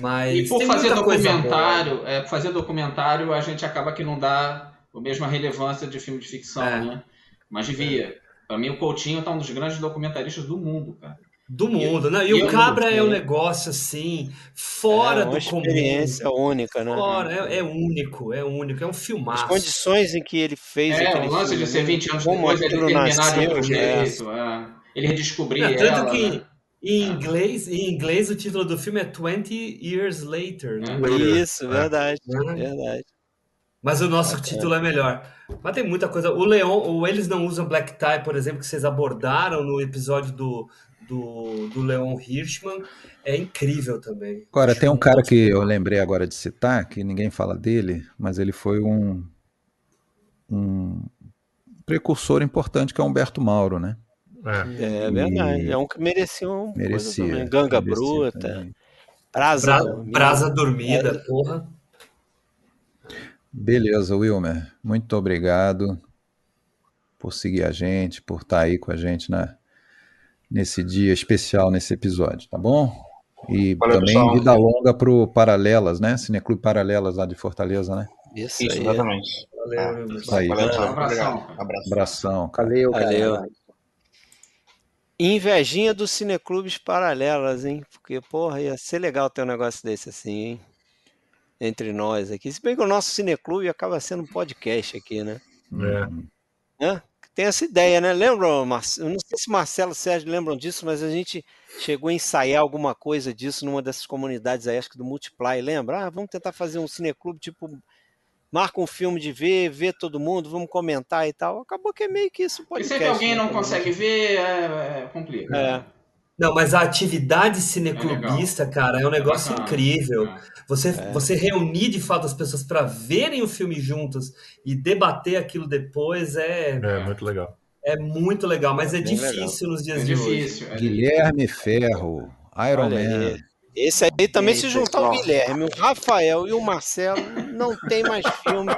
mas E por fazer documentário, é, por fazer documentário, a gente acaba que não dá a mesma relevância de filme de ficção, É. né? Mas devia. Pra mim, o Coutinho tá um dos grandes documentaristas do mundo, cara. Do mundo, né? E, e o Cabra é um é. negócio assim, fora É uma do comum. experiência única, né? Fora, é, é único, é único, é um As filmaço. condições em que ele fez É, aquele o lance filme, de ser né? 20 anos Como depois, ele terminar de nasceu, outro é. jeito, é. ele redescobrir É, tanto ela, que né? em inglês, em inglês o título do filme é 20 Years Later, né? Isso, É. verdade, Né? verdade. Mas o nosso título é melhor. Mas tem muita coisa. O Leon, ou eles não usam black tie, por exemplo, que vocês abordaram no episódio do, do, do Leon Hirschman, é incrível também. Agora, tem um cara que eu lembrei agora de citar, que ninguém fala dele, mas ele foi um, um precursor importante, que é Humberto Mauro, né? É verdade. E- É um que merecia um coisa Merecia, também. Ganga merecia Bruta. também. Brasa. Brasa Dormida, É, porra. Beleza, Wilmer. Muito obrigado por seguir a gente, por estar aí com a gente na, nesse dia especial, nesse episódio, tá bom? E Valeu, também pessoal. vida longa pro Paralelas, né? Cineclube Paralelas lá de Fortaleza, né? Isso, Isso, aí. exatamente. Valeu, Isso aí. Valeu, pessoal. pessoal. Obrigado. Abraço. Abração. cara. Valeu, cara. Valeu. Invejinha dos cineclubes paralelas, hein? Porque, porra, ia ser legal ter um negócio desse assim, hein? Entre nós aqui. Se bem que o nosso cineclube acaba sendo um podcast aqui, né? É. Hã? Tem essa ideia, né? Lembram, Marce- eu não sei se Marcelo e Sérgio lembram disso, mas a gente chegou a ensaiar alguma coisa disso numa dessas comunidades aí, acho que do Multiply, lembra? Ah, vamos tentar fazer um cineclube, tipo, marca um filme de ver, vê todo mundo, vamos comentar e tal. Acabou que é meio que isso o E podcast. sempre alguém né, não consegue ver, é, é complica. É. Não, mas a atividade cineclubista, cara, é um negócio bacana. incrível. Você, É. você reunir de fato as pessoas para verem o filme juntos e debater aquilo depois é, É, muito legal. é muito legal, mas é difícil nos dias É de difícil. hoje. é Guilherme Ferro, Iron Olha Man. aí. Esse aí também, E aí, se juntar o? Guilherme, o Rafael e o Marcelo, não tem mais filme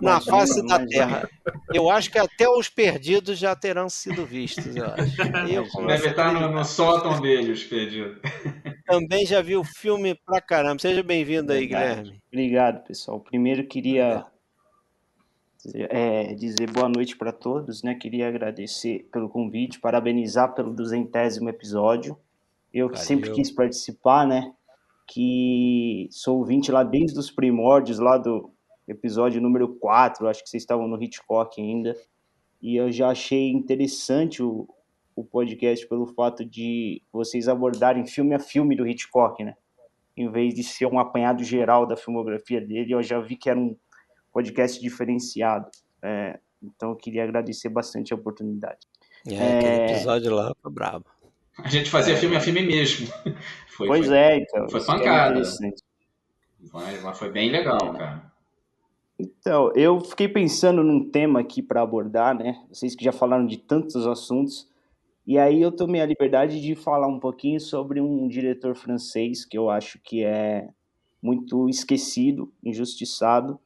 na face da. Terra. Eu acho que até os perdidos já terão sido vistos, eu acho. Eu Deve estar no, no sótão dele, os perdidos. Também já vi o filme pra caramba. Seja bem-vindo aí. Guilherme. Obrigado, pessoal. Primeiro queria é, dizer boa noite para todos, né? Queria agradecer pelo convite, parabenizar pelo duzentésimo episódio. Eu que sempre Valeu. quis participar, né? Que sou ouvinte lá desde os primórdios, lá do episódio número 4, acho que vocês estavam no Hitchcock ainda. E eu já achei interessante o, o podcast pelo fato de vocês abordarem filme a filme do Hitchcock, né? Em vez de ser um apanhado geral da filmografia dele, eu já vi que era um podcast diferenciado. É, então eu queria agradecer bastante a oportunidade. É, É. aquele episódio lá foi brabo. A gente fazia filme a filme mesmo. Foi, pois foi, é, então. Foi é pancada. Foi, mas foi bem legal, cara. Então, eu fiquei pensando num tema aqui para abordar, né? Vocês que já falaram de tantos assuntos, e aí eu tomei a liberdade de falar um pouquinho sobre um diretor francês que eu acho que é muito esquecido, injustiçado.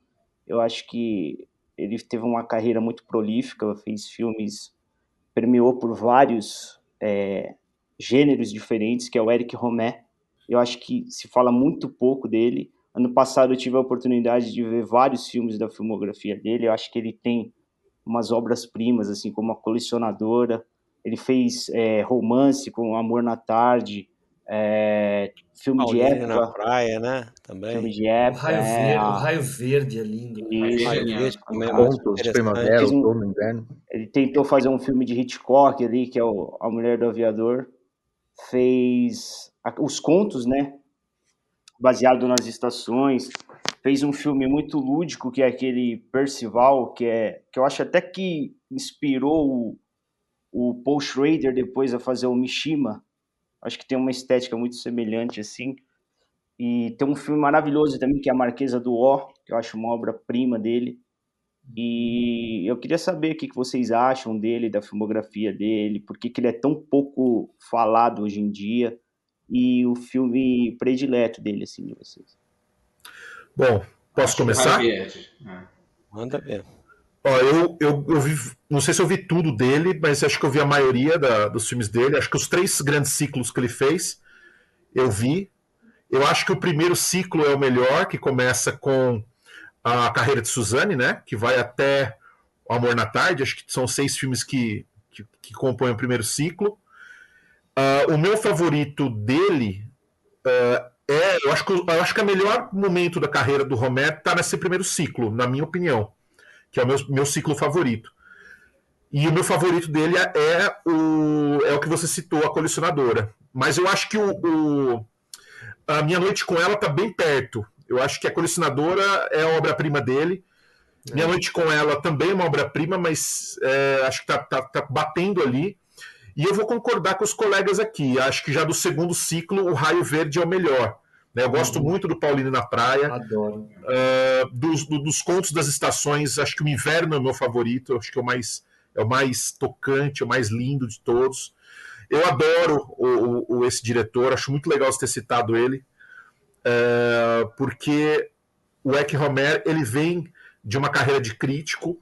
Eu acho que ele teve uma carreira muito prolífica, fez filmes, premiou por vários é, gêneros diferentes, que é o Eric Romer. Eu acho que se fala muito pouco dele. Ano passado eu tive a oportunidade de ver vários filmes da filmografia dele. Eu acho que ele tem umas obras-primas, assim como A Colecionadora. Ele fez é, romance com Amor na Tarde, é, filme de Paulinho na época. praia, né? Também. Filme de O época. raio, é, verde, o a- raio verde é lindo. Isso. Raio Verde também é Ah, Contos primavera, um- outono, inverno. Ele tentou fazer um filme de Hitchcock ali, que é o A Mulher do Aviador. Fez os contos, né? Baseado nas estações. Fez um filme muito lúdico, que é aquele Percival, que é que eu acho até que inspirou o, o Paul Schrader depois a fazer o Mishima. Acho que tem uma estética muito semelhante, assim. E tem um filme maravilhoso também, que é A Marquesa do Ó, que eu acho uma obra-prima dele. E eu queria saber o que vocês acham dele, da filmografia dele, por que ele é tão pouco falado hoje em dia, e o filme predileto dele, assim, de vocês. Bom, posso começar? Raio Verde. É. Manda ver. Ó, eu, eu, eu vi, não sei se eu vi tudo dele, mas acho que eu vi a maioria da- dos filmes dele. Acho que os três grandes ciclos que ele fez, eu vi. Eu acho que o primeiro ciclo é o melhor, que começa com a carreira de Suzanne, né? Que vai até O Amor na Tarde. Acho que são seis filmes que, que, que compõem o primeiro ciclo. Ah, o meu favorito dele ah, é, eu acho, que, eu acho que o melhor momento da carreira do Romero está nesse primeiro ciclo, na minha opinião, que é o meu, meu ciclo favorito. E o meu favorito dele é, é o, é o que você citou, a colecionadora. Mas eu acho que o, o- a minha noite com ela está bem perto Eu acho que a colecionadora é a obra-prima dele. Minha Noite com Ela também é uma obra-prima, mas é, acho que tá, tá, tá batendo ali. E eu vou concordar com os colegas aqui. Acho que já do segundo ciclo, o Raio Verde é o melhor. Né? Eu gosto muito do Paulino na Praia. Adoro. Uh, dos, do, dos contos das estações, acho que o Inverno é o meu favorito. Acho que é o mais, é o mais tocante, é o mais lindo de todos. Eu adoro o, o, esse diretor, acho muito legal você ter citado ele, uh, porque o Eck Romer ele vem de uma carreira de crítico.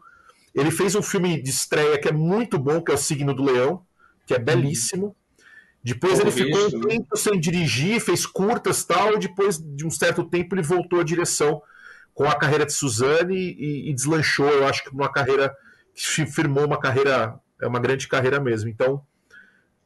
Ele fez um filme de estreia que é muito bom, que é O Signo do Leão, que é belíssimo. Depois ele ficou um tempo sem dirigir, fez curtas tal, e depois de um certo tempo ele voltou à direção com a carreira de Suzane e, e deslanchou, eu acho que uma carreira que firmou uma carreira, é uma grande carreira mesmo. Então,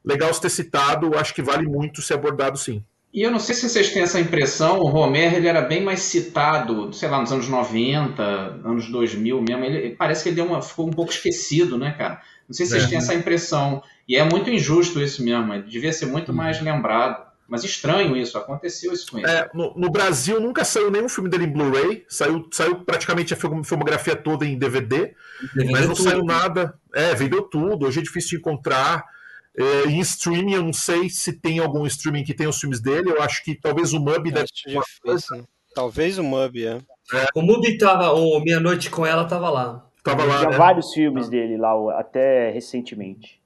legal você ter citado, acho que vale muito ser abordado sim. E eu não sei se vocês têm essa impressão, o Romer ele era bem mais citado, sei lá, nos anos 90, anos 2000 mesmo, ele, parece que ele deu uma, ficou um pouco esquecido, né, cara? Não sei se vocês é. têm essa impressão. E é muito injusto isso mesmo, ele devia ser muito mais lembrado. Mas estranho isso, aconteceu isso com ele. É, no, no, Brasil nunca saiu nenhum filme dele em Blu-ray, saiu, saiu praticamente a filmografia toda em DVD, DVD mas não tudo. saiu nada. É, vendeu tudo, hoje é difícil de encontrar. É, em streaming, eu não sei se tem algum streaming que tem os filmes dele, eu acho que talvez o Mub deve difícil. Talvez o Mub, é. é. O Mub tava, o Meia Noite com ela tava lá. Tava lá. Tinha né? vários filmes dele lá, até recentemente.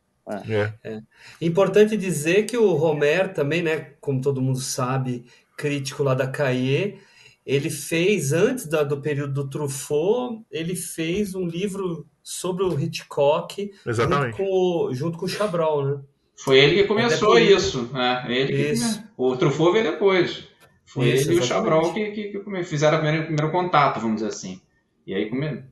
É. É. Importante dizer que o Romer também, né, como todo mundo sabe, crítico lá da Cahiers, ele fez, antes da, do período do Truffaut, ele fez um livro sobre o Hitchcock Exatamente. Junto, com, junto com o Chabrol, né? Foi ele que começou isso. Né? Ele isso. Que, o Truffaut veio depois. Foi isso, ele exatamente. e o Chabrol que, que, que fizeram o primeiro, primeiro contato, vamos dizer assim. E aí come,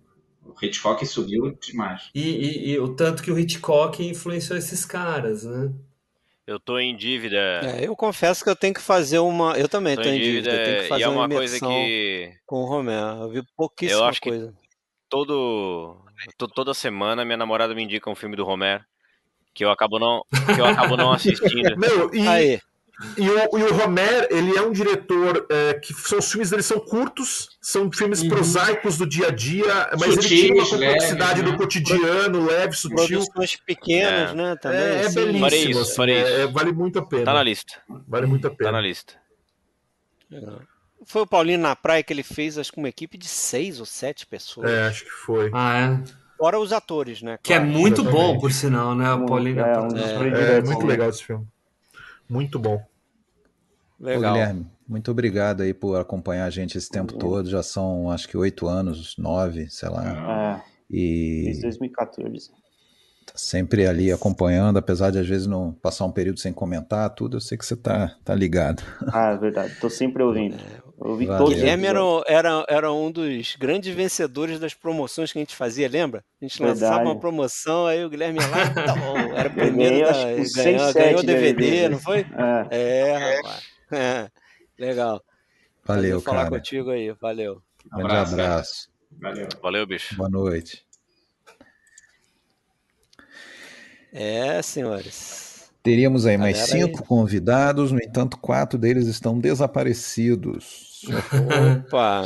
o Hitchcock subiu demais. E, e, e, o tanto que o Hitchcock influenciou esses caras, né? Eu tô em dívida. É, eu confesso que eu tenho que fazer uma. Eu também tô, tô em dívida. dívida. Eu tenho que fazer e é uma, uma coisa que. Com o Romero. Eu vi pouquíssima eu acho coisa. Que todo. Toda semana minha namorada me indica um filme do Romero que eu acabo não, que eu acabo não assistindo. Meu, e, Aí. E o, e o Romer, ele é um diretor é, que são, os filmes dele são curtos, são filmes uhum. prosaicos do dia a dia, mas ele tira uma complexidade leve, do né? cotidiano, leve, sutil. Produções pequenas, é. né? Também, é, é belíssimo. Farei isso, assim, farei isso. É, vale muito a pena. Tá na lista. Vale muito a pena. Tá na lista. Foi o Paulinho na praia que ele fez, acho que uma equipe de seis ou sete pessoas. É, acho que foi. Ah, é? Fora os atores, né? Que é muito bom, por sinal, né? O Paulinho é, é, é, muito legal esse filme. Muito bom. Legal. Ô, Guilherme, muito obrigado aí por acompanhar a gente esse tempo todo. Já são acho que oito anos, nove, sei lá. É. E... Desde 2014. Tá sempre ali acompanhando, apesar de às vezes não passar um período sem comentar tudo, eu sei que você tá, tá ligado. Ah, é verdade. Tô sempre ouvindo. Ouvi Valeu. todos Guilherme era, era, era um dos grandes vencedores das promoções que a gente fazia, lembra? A gente verdade. lançava uma promoção, aí o Guilherme lá, tá bom, era o primeiro ganhei, da, acho que ganhou, ganhou DVD, DVD, não foi? É, é rapaz. É, legal. Valeu, falar cara. contigo aí, valeu. Grande abraço. abraço. Valeu. Valeu, bicho. Boa noite. É, senhores. Teríamos aí mais Galera cinco aí. convidados, no entanto, quatro deles estão desaparecidos. Opa,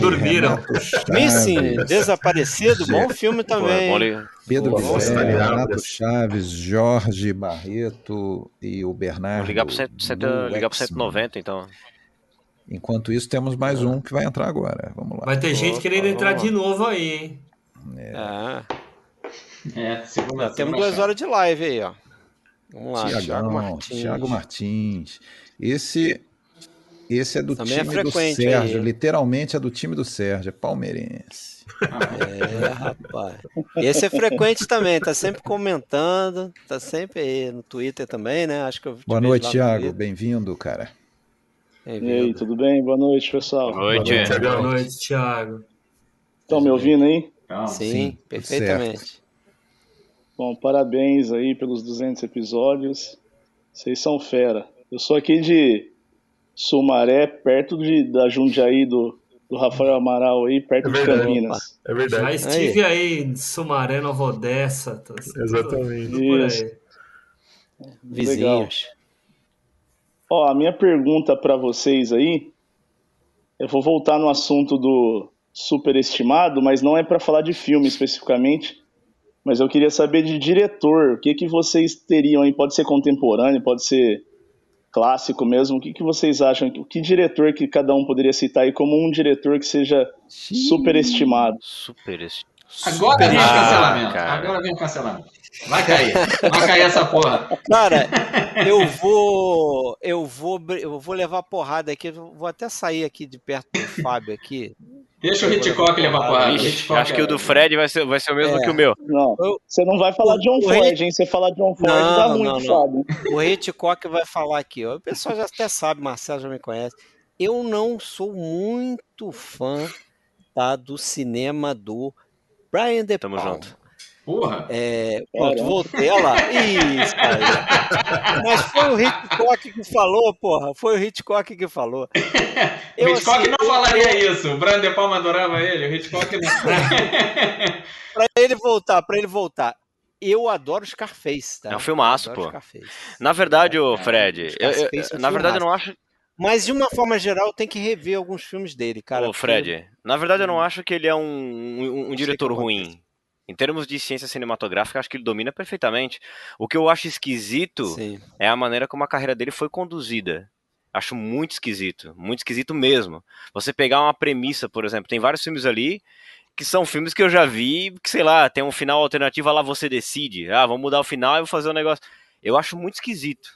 Dormiram. Renato Chaves, Missing, Desaparecido, bom filme também. É Pedro ligado, Renato? Chaves, Jorge Barreto e o Vou Bernardo. ligar pro, cento, cento- do ligar pro X-Men. 190, então. Enquanto isso, temos mais um que vai entrar agora. Vamos lá. Vai ter gente Opa, querendo entrar de novo aí, hein? Ah, É, segunda, já temos duas horas de live aí, ó. Vamos lá, Thiago Tiagão, Martins. Thiago Martins. Esse, esse é do Também é time do frequente Sérgio. aí. Literalmente é do time do Sérgio, é palmeirense. É, rapaz. Esse é frequente também, tá sempre comentando, tá sempre aí no Twitter também, né? Acho que Boa noite, Thiago. Bem-vindo, cara. E aí, tudo bem? Boa noite, pessoal. Boa noite. Boa noite, Boa noite, Thiago. Estão me ouvindo aí? Sim, Sim, perfeitamente. Bom, parabéns aí pelos 200 episódios. Vocês são fera. Eu sou aqui de Sumaré, perto de, da Jundiaí do, do Rafael Amaral aí, perto É de. Campinas. É Já verdade. estive aí em Sumaré, Nova Odessa. Tô, tudo- Exatamente. por Isso. aí. Vizinhos. Ó, a minha pergunta para vocês aí Eu vou voltar no assunto do superestimado, mas não é para falar de filme especificamente. Mas eu queria saber de diretor. O que, que vocês teriam aí? Pode ser contemporâneo, pode ser clássico mesmo. O que, que vocês acham? Que diretor que cada um poderia citar aí como um diretor que seja superestimado? Superestimado. Agora vem o Ah, cancelamento. cara. Agora vem o cancelamento. Vai cair. Vai cair essa porra. Cara, eu vou, eu vou, eu vou levar porrada aqui. Vou até sair aqui de perto do Fábio aqui. Deixa o Hitchcock levar porrada. Ixi, Hitchcock acho que o do é- Fred vai ser, vai ser o mesmo É. que o meu. Não, você não vai falar John o Ford, Hit- hein? Você falar John Ford dá Não, muito, não, não. Fábio. O Hitchcock vai falar aqui. Ó. O pessoal já até sabe, Marcelo já me conhece. Eu não sou muito fã tá, do cinema do Brian De Tamo Palma. junto. Porra. É, pronto, voltei olha lá. Isso aí. Mas foi o Hitchcock que falou, porra. Foi o Hitchcock que falou. O Eu, Hitchcock assim, não falaria isso. O Brian De Palma adorava ele. O Hitchcock não. Pra ele voltar, pra ele voltar. Eu adoro Scarface, tá? É um filmaço, pô. Scarface. Na verdade, ô Fred, eu- eu- é um na verdade eu não acho. Mas de uma forma geral, tem que rever alguns filmes dele, cara. Ô, porque- Fred, na verdade eu não acho que ele é um, um- um diretor ruim. Em termos de ciência cinematográfica, acho que ele domina perfeitamente. O que eu acho esquisito Sim. é a maneira como a carreira dele foi conduzida. Acho muito esquisito, muito esquisito mesmo. Você pegar uma premissa, por exemplo, tem vários filmes ali que são filmes que eu já vi, que sei lá, tem um final alternativo lá você decide. Ah, vamos mudar o final e vou fazer um negócio. Eu acho muito esquisito.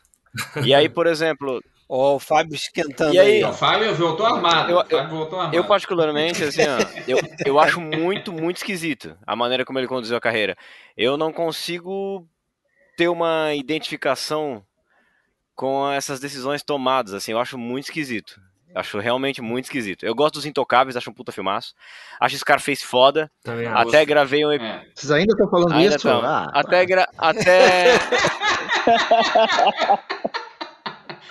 E aí, por exemplo, Ó, o Fábio esquentando E aí- O Fábio voltou armado. Eu- Fábio voltou armado. Eu, particularmente, assim, ó, eu, eu acho muito, muito esquisito a maneira como ele conduziu a carreira. Eu não consigo ter uma identificação com essas decisões tomadas, assim, eu acho muito esquisito. Acho realmente muito esquisito. Eu gosto dos Intocáveis, acho um puta filmaço. Acho Scarface foda. Também Até acho. gravei um. É. Vocês ainda estão falando Ainda isso? Ah, até, gra... até.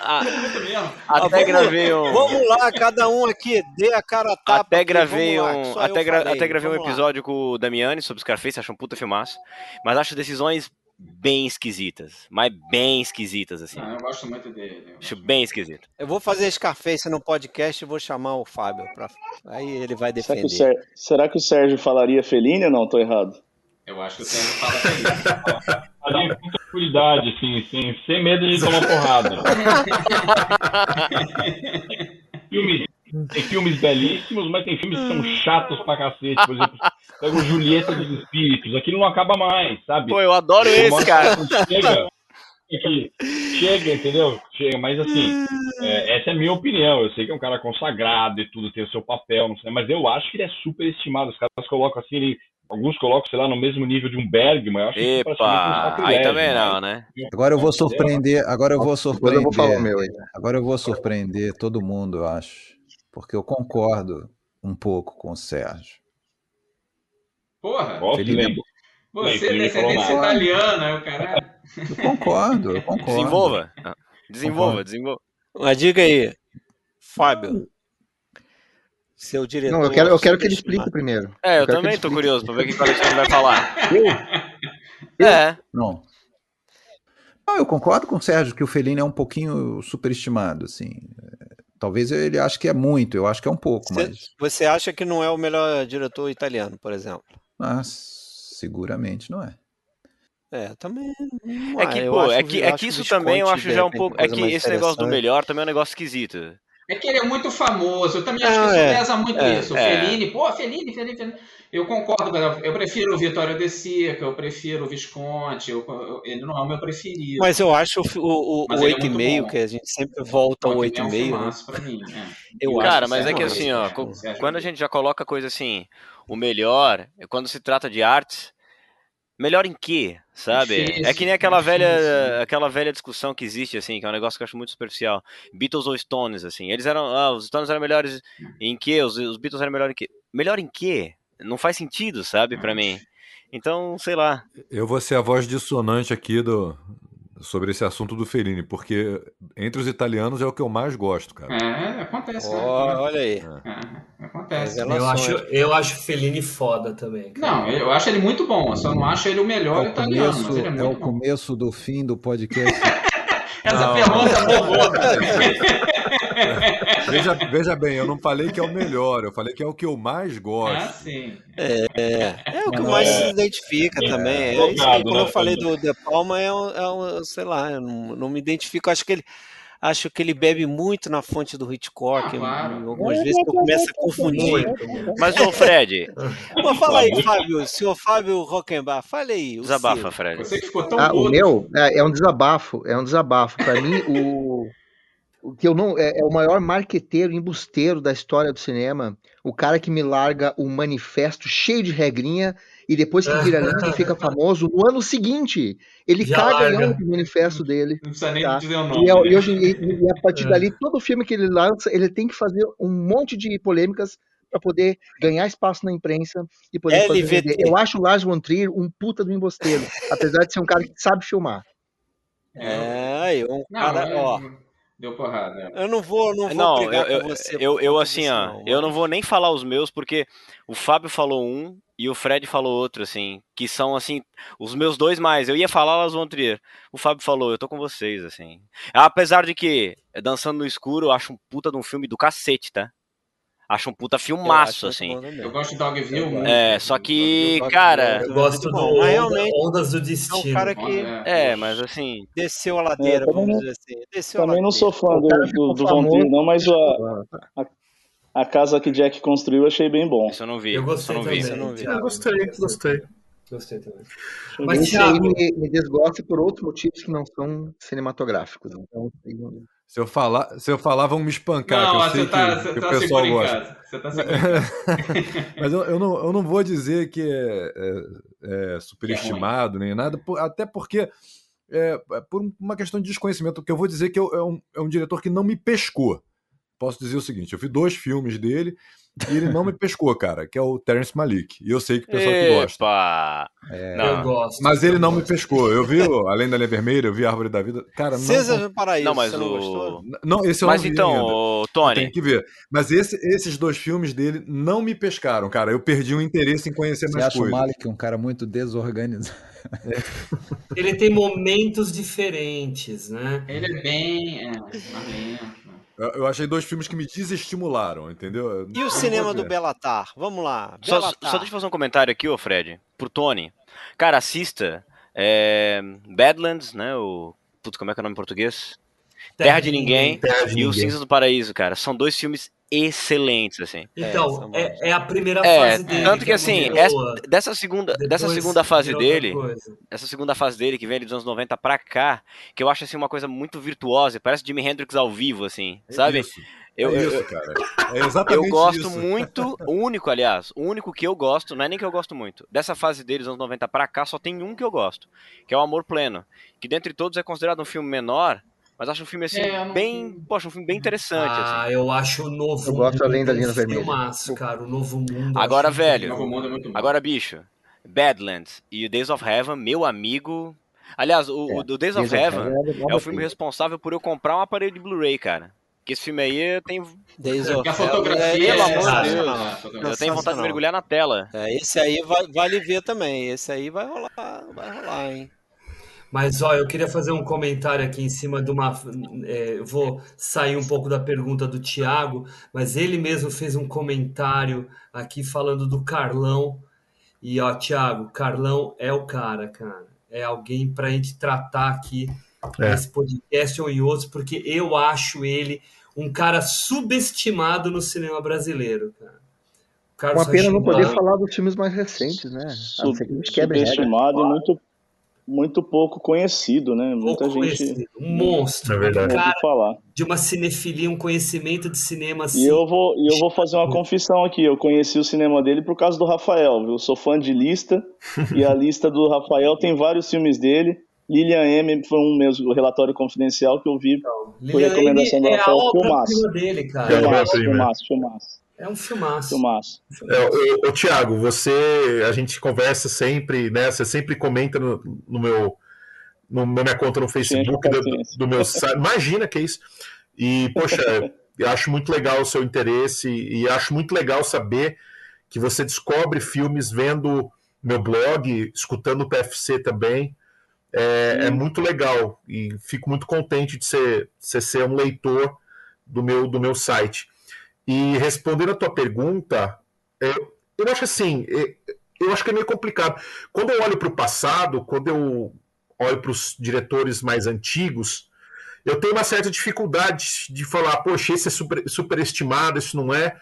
Ah, mesmo. Ah, até gravei um. Vamos lá, cada um aqui, dê a cara a tapa. Até aqui, gravei lá, um, eu até, gra- falei, até gravei um vamos lá. episódio com o Damiani sobre Scarface, acho um puta filmaço. Mas acho decisões bem esquisitas. Mas bem esquisitas, assim. Ah, eu gosto muito dele. Acho bem esquisito. Eu vou fazer Scarface no podcast e vou chamar o Fábio. Pra... Aí ele vai Será que, o defender. Ser- será que o Sérgio falaria Fellini ou não? Tô errado. Eu acho que o Sérgio fala feliz. Tranquilidade, assim, sem, sem medo de tomar porrada. Filmes- tem filmes belíssimos, mas tem filmes que são chatos pra cacete. Por exemplo, pega o Julieta dos Espíritos, aquilo não acaba mais, sabe? Pô, eu adoro Você esse, cara. Chega, aqui, chega, entendeu? Chega, mas assim, é, essa é a minha opinião. Eu sei que é um cara consagrado e tudo, tem o seu papel, não sei, mas eu acho que ele é super estimado. Os caras colocam assim, ele, alguns colocam, sei lá, no mesmo nível de um Bergman. Eu acho isso praticamente um Epa, aí também não, mas- né? Agora eu vou surpreender, agora eu vou surpreender. eu vou falar o meu aí. Agora eu vou surpreender todo mundo, eu acho. Porque eu concordo um pouco com o Sérgio. Porra. Felipe. Você, não falou descendência italiana, é o caralho. Eu concordo, eu concordo. Desenvolva. Desenvolva, Concordo. desenvolva. Mas diga aí, Fábio. Seu diretor. Não, eu quero, eu quero que ele explique primeiro. É, eu que também tô curioso pra ver o que o Alexandre vai falar. Eu? É. Não. Não, eu concordo com o Sérgio que o Fellini é um pouquinho superestimado, assim. É, Talvez ele ache que é muito, eu acho que é um pouco, Você, mas, você acha que não é o melhor diretor italiano, por exemplo? mas seguramente não é. É, também. É é, que, eu pô, acho- é que, eu é que o isso também eu acho já um pouco. É que esse negócio do melhor também é um negócio esquisito. É que ele é muito famoso. Eu também acho Não, que isso é. pesa muito É. isso. O É. Fellini, pô, Fellini, Fellini, Fellini. Eu concordo. Eu prefiro o Vittorio De Sica, eu prefiro o Visconti. eu- eu- ele não é o meu preferido. Mas eu acho o, o, o, Mas o ele é muito 8,5, bom. que a gente sempre volta ao Pô, aquele é um 8,5, né? pra mim. é. Eu Cara, acho mas é que assim, ó, né? Quando a gente já coloca coisa assim, o melhor, quando se trata de artes, melhor em quê, sabe? Difícil, é que nem aquela difícil. velha, aquela velha discussão que existe assim, que é um negócio que eu acho muito superficial. Beatles ou Stones, assim, eles eram, ah, os Stones eram melhores em quê? Os, os Beatles eram melhores em quê? Melhor em quê? Não faz sentido, sabe, pra mim. Então, sei lá. Eu vou ser a voz dissonante aqui do, sobre esse assunto do Fellini, porque entre os italianos é o que eu mais gosto, cara. É, acontece. né? Ó, olha aí. É, acontece. Eu acho, eu acho Fellini foda também. cara. Não, eu acho ele muito bom. Eu só não acho ele o melhor É o italiano, mas começo, ele é é o bom. começo do fim do podcast. Essa Não, pergunta não. Veja, veja bem, eu não falei que é o melhor, eu falei que é o que eu mais gosto. Ah, sim. É, é, é o que mais é- se identifica é, também. É isso aí, quando né, eu falei do De Palma, é um, é um- sei lá, eu não, não me identifico. Acho que ele, acho que ele bebe muito na fonte do Hitchcock. em algumas vezes que eu começo a confundir. Mas, ô Fred. Mas fala aí, Fábio, senhor Fábio Rockenbach, fale aí. o Desabafa. Fred. Você que ficou tão Ah, o meu é, é um desabafo, é um desabafo. Para mim, o que eu não é, é o maior marqueteiro, embusteiro da história do cinema, o cara que me larga um manifesto cheio de regrinha e depois que vira lindo e fica famoso, no ano seguinte, ele Já caga larga. do manifesto dele. Não precisa nem tá? dizer o E, nome. é- né? e hoje, e, e a partir É. dali, todo filme que ele lança, ele tem que fazer um monte de polêmicas para poder ganhar espaço na imprensa e poder fazer. Eu acho o Lars von Trier um puta do embosteiro, apesar de ser um cara que sabe filmar. É, aí, um Não, cara, é- ó. Deu porrada. é. Eu não vou, não vou Não, brigar eu, você. eu, eu assim, ó, não, eu não vou nem falar os meus, porque o Fábio falou um e o Fred falou outro, assim, que são, assim, os meus dois mais. Eu ia falar Las Von Trier. O Fábio falou, eu tô com vocês, assim. Apesar de que Dançando no Escuro eu acho um puta de um filme do cacete, tá? Acho um puta filmaço, assim. Eu gosto de Dogville muito. É, só que, cara... Eu gosto do bom, mas realmente Ondas do É um Destino. cara que É, mas assim... desceu a ladeira, É, também vamos não- dizer assim. Desceu a Também não ladeira. sou fã do, do, do Von Trier, não, mas a, a, a casa que Jack construiu eu achei bem bom. Isso eu não vi. Eu gostei não vi. também. Isso eu não vi. Eu gostei, gostei. Gostei também. Mas aí Thiago, me, me desgosta por outros motivos que não são cinematográficos. Então, eu não- Se eu falar, se eu falar vão me espancar, Não, que eu sei tá- que, você que tá o pessoal gosta. você tá Mas eu, eu não, eu não vou dizer que é, é- é superestimado nem nada, por- até porque é, é por uma questão de desconhecimento, porque eu vou dizer que eu- é, um, é um diretor que não me pescou. Posso dizer o seguinte, eu vi dois filmes dele e ele não me pescou, cara, que é o Terence Malick. E eu sei que o pessoal que gosta. Epa! Não, Eu gosto, Mas ele não me gosto. pescou. Eu vi, o Além da Linha Vermelha, eu vi a Árvore da Vida. Cara, não. César Paraíso, Não, mas você não o- gostou? Não, esse eu Mas não vi então, ainda. Tony... tenho que ver. Mas esse- esses dois filmes dele não me pescaram, cara. Eu perdi o interesse em conhecer Você mais acha o coisas. Malik um cara muito desorganizado? ele tem momentos diferentes, né? Ele é bem. É, lento. Eu, eu achei dois filmes que me desestimularam, entendeu? Eu E o cinema do. Belatar? Vamos lá. Só, Belatar. só deixa eu fazer um comentário aqui, ô Fred, pro Tony. Cara, assista é, Badlands, né? O. Putz, como é que é o nome em português? Terra, de Ninguém, Terra de e O Ninguém. Cinzas do Paraíso, cara. São dois filmes excelentes, assim. Então, é, é a primeira É, fase dele. tanto que é assim, essa- dessa segunda, dessa segunda fase dele, essa segunda fase dele que vem ali dos anos 90 pra cá, que eu acho assim uma coisa muito virtuosa, parece Jimi Hendrix ao vivo assim, É sabe? isso. Eu, é eu- isso, eu- cara. É exatamente eu gosto isso. muito, o único, aliás, o único que eu gosto, não é nem que eu gosto muito. Dessa fase dele, dos anos 90 pra cá, só tem um que eu gosto, que é o Amor Pleno, que dentre todos é considerado um filme menor, mas acho um filme assim É, não- bem, poxa, um filme bem interessante Ah, assim. eu acho o novo Eu gosto além da Linha Vermelha. filmaço, cara. O novo mundo. Agora, velho, Novo Mundo é muito bom. agora bicho, Badlands e o Days of Heaven, meu amigo. Aliás, o, o do Days of Days of Heaven Heaven é é o filme responsável por eu comprar um aparelho de Blu-ray, cara. Que esse filme aí tem. Days Porque of a fotografia Heaven Pelo amor de. Deus. Ah, Eu tenho vontade de mergulhar na tela. É, esse aí vai, vale ver também. Esse aí vai rolar, vai rolar, hein? Mas, ó, eu queria fazer um comentário aqui em cima de uma. é, eu vou sair um pouco da pergunta do Tiago, mas ele mesmo fez um comentário aqui falando do Carlão. E, ó, Tiago, Carlão é o cara, cara. É alguém pra gente tratar aqui É. nesse podcast ou em outros, porque eu acho ele um cara subestimado no cinema brasileiro, cara. Carlos Uma pena não poder falar dos filmes mais recentes, né? A a regra. Subestimado e muito, muito pouco conhecido, né? Muita Pouco gente conhecido, um monstro, É verdade. um não cara falar. de uma cinefilia, um conhecimento de cinema assim. E eu vou, e eu vou fazer uma confissão aqui. Eu conheci o cinema dele por causa do Rafael, viu? Eu sou fã de lista, e a lista do Rafael tem vários filmes dele. Lilian M foi um mesmo, o relatório confidencial que eu vi por Lilian recomendação M do é a Rafael. obra-prima Filmaço. dele, cara. É Filmaço, obra-prima. filmaço, filmaço, É um filmaço. filmaço. É, ô, Tiago, você, a gente conversa sempre, né? Você sempre comenta no, no meu, no, na minha conta no Facebook, do, do meu site. Imagina que é isso. E, poxa, eu acho muito legal o seu interesse e acho muito legal saber que você descobre filmes vendo meu blog, escutando o PFC também. É, é muito legal e fico muito contente de ser, você ser um leitor do meu, do meu site. E respondendo a tua pergunta, eu, eu acho assim, é, eu acho que é meio complicado. Quando eu olho para o passado, quando eu olho para os diretores mais antigos, eu tenho uma certa dificuldade de falar, poxa, esse é super, superestimado, esse não é.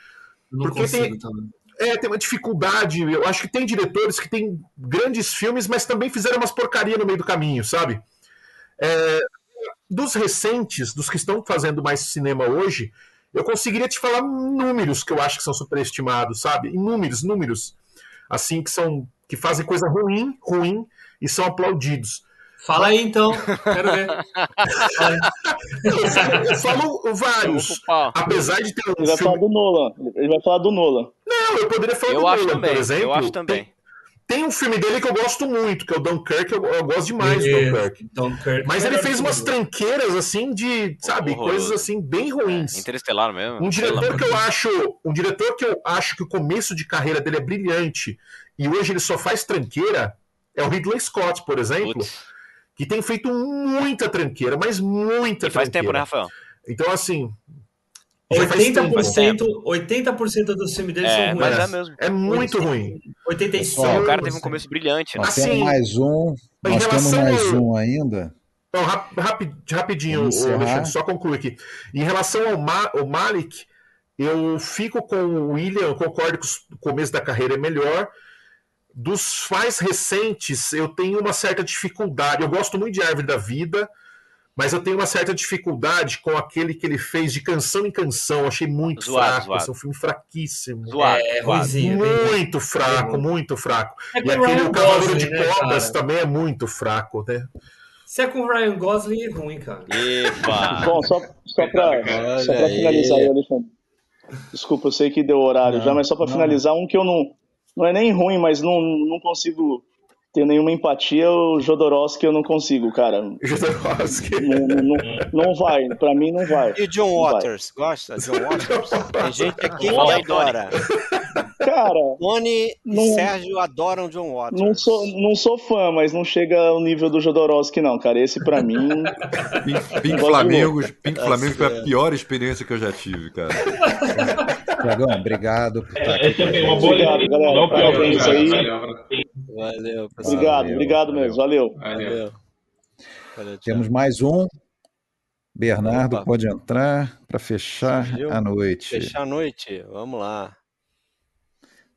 Não porque consigo tem, também. é, tem uma dificuldade. Eu acho que tem diretores que têm grandes filmes, mas também fizeram umas porcaria no meio do caminho, sabe? É, dos recentes, dos que estão fazendo mais cinema hoje, eu conseguiria te falar números que eu acho que são superestimados, sabe? Números, números. Assim, que são. que fazem coisa ruim, ruim, e são aplaudidos. Fala aí então, quero ver. Eu falo vários. Apesar de ter um Ele vai falar filme. do Nolan. Ele vai falar do Nolan. Não, eu poderia falar Eu do também, por exemplo. eu acho também. Tem, tem um filme dele que eu gosto muito, que é o Dunkirk, eu, eu gosto demais do Dunkirk. Dunkirk Mas é ele fez umas tranqueiras assim de, sabe, Horroroso. coisas assim bem ruins. Interestelar mesmo. Um diretor que eu acho, um diretor que eu acho que o começo de carreira dele é brilhante e hoje ele só faz tranqueira é o Ridley Scott, por exemplo, que tem feito muita tranqueira, mas muita E faz tranqueira. tempo, né, Rafael? Então assim, faz. 80%, 80% dos filmes dele É, são ruins. mas é mesmo. É muito ruim. 85. Pessoal, O cara teve um começo brilhante, né? Nós Assim, temos mais um. Nós temos mais ao- um ainda. Então, rap- rapi- rapidinho. Alexandre, só concluir aqui. Em relação ao, Ma- ao Malik, eu fico com o William, eu concordo que o começo da carreira é melhor. Dos mais recentes, eu tenho uma certa dificuldade. Eu gosto muito de Árvore da Vida, mas eu tenho uma certa dificuldade com aquele que ele fez de canção em canção. Eu achei muito Zoado, fraco. zoado. Esse é um filme fraquíssimo. Zoado, É, é bem Muito fraco, muito fraco. É e aquele O Cavaleiro Gosling, de né, Cobras cara? também é muito fraco, né? Se é com o Ryan Gosling, é ruim, cara. Epa! Bom, só, só pra, Olha só pra finalizar aí, Alexandre. Desculpa, eu sei que deu horário Não, já, mas só pra não. finalizar, um que eu não. Não é nem ruim, mas não, não consigo ter nenhuma empatia, o Jodorowsky eu não consigo, cara. Jodorowsky. Não, não, não, não vai, pra mim não vai. E o John Não vai. Waters? Gosta? John Waters? Tem gente aqui que adora. Cara, Tony e Não- Sérgio adoram John Waters. não sou, não sou fã, mas não chega ao nível do Jodorowsky, não, cara. Esse pra mim. Pink, Pink Gosto Flamingos, Pink Flamingos foi a certo. pior experiência que eu já tive, cara. Tiagão, obrigado por estar aqui. Essa com a é uma gente. boa galera. Não, pior, Parabéns cara. aí. Valeu, pessoal. Obrigado, Valeu, obrigado valeu. mesmo. Valeu. Valeu. Valeu. Temos mais um. Bernardo Opa. pode entrar para fechar Surgiu? a noite. Fechar a noite? Vamos lá.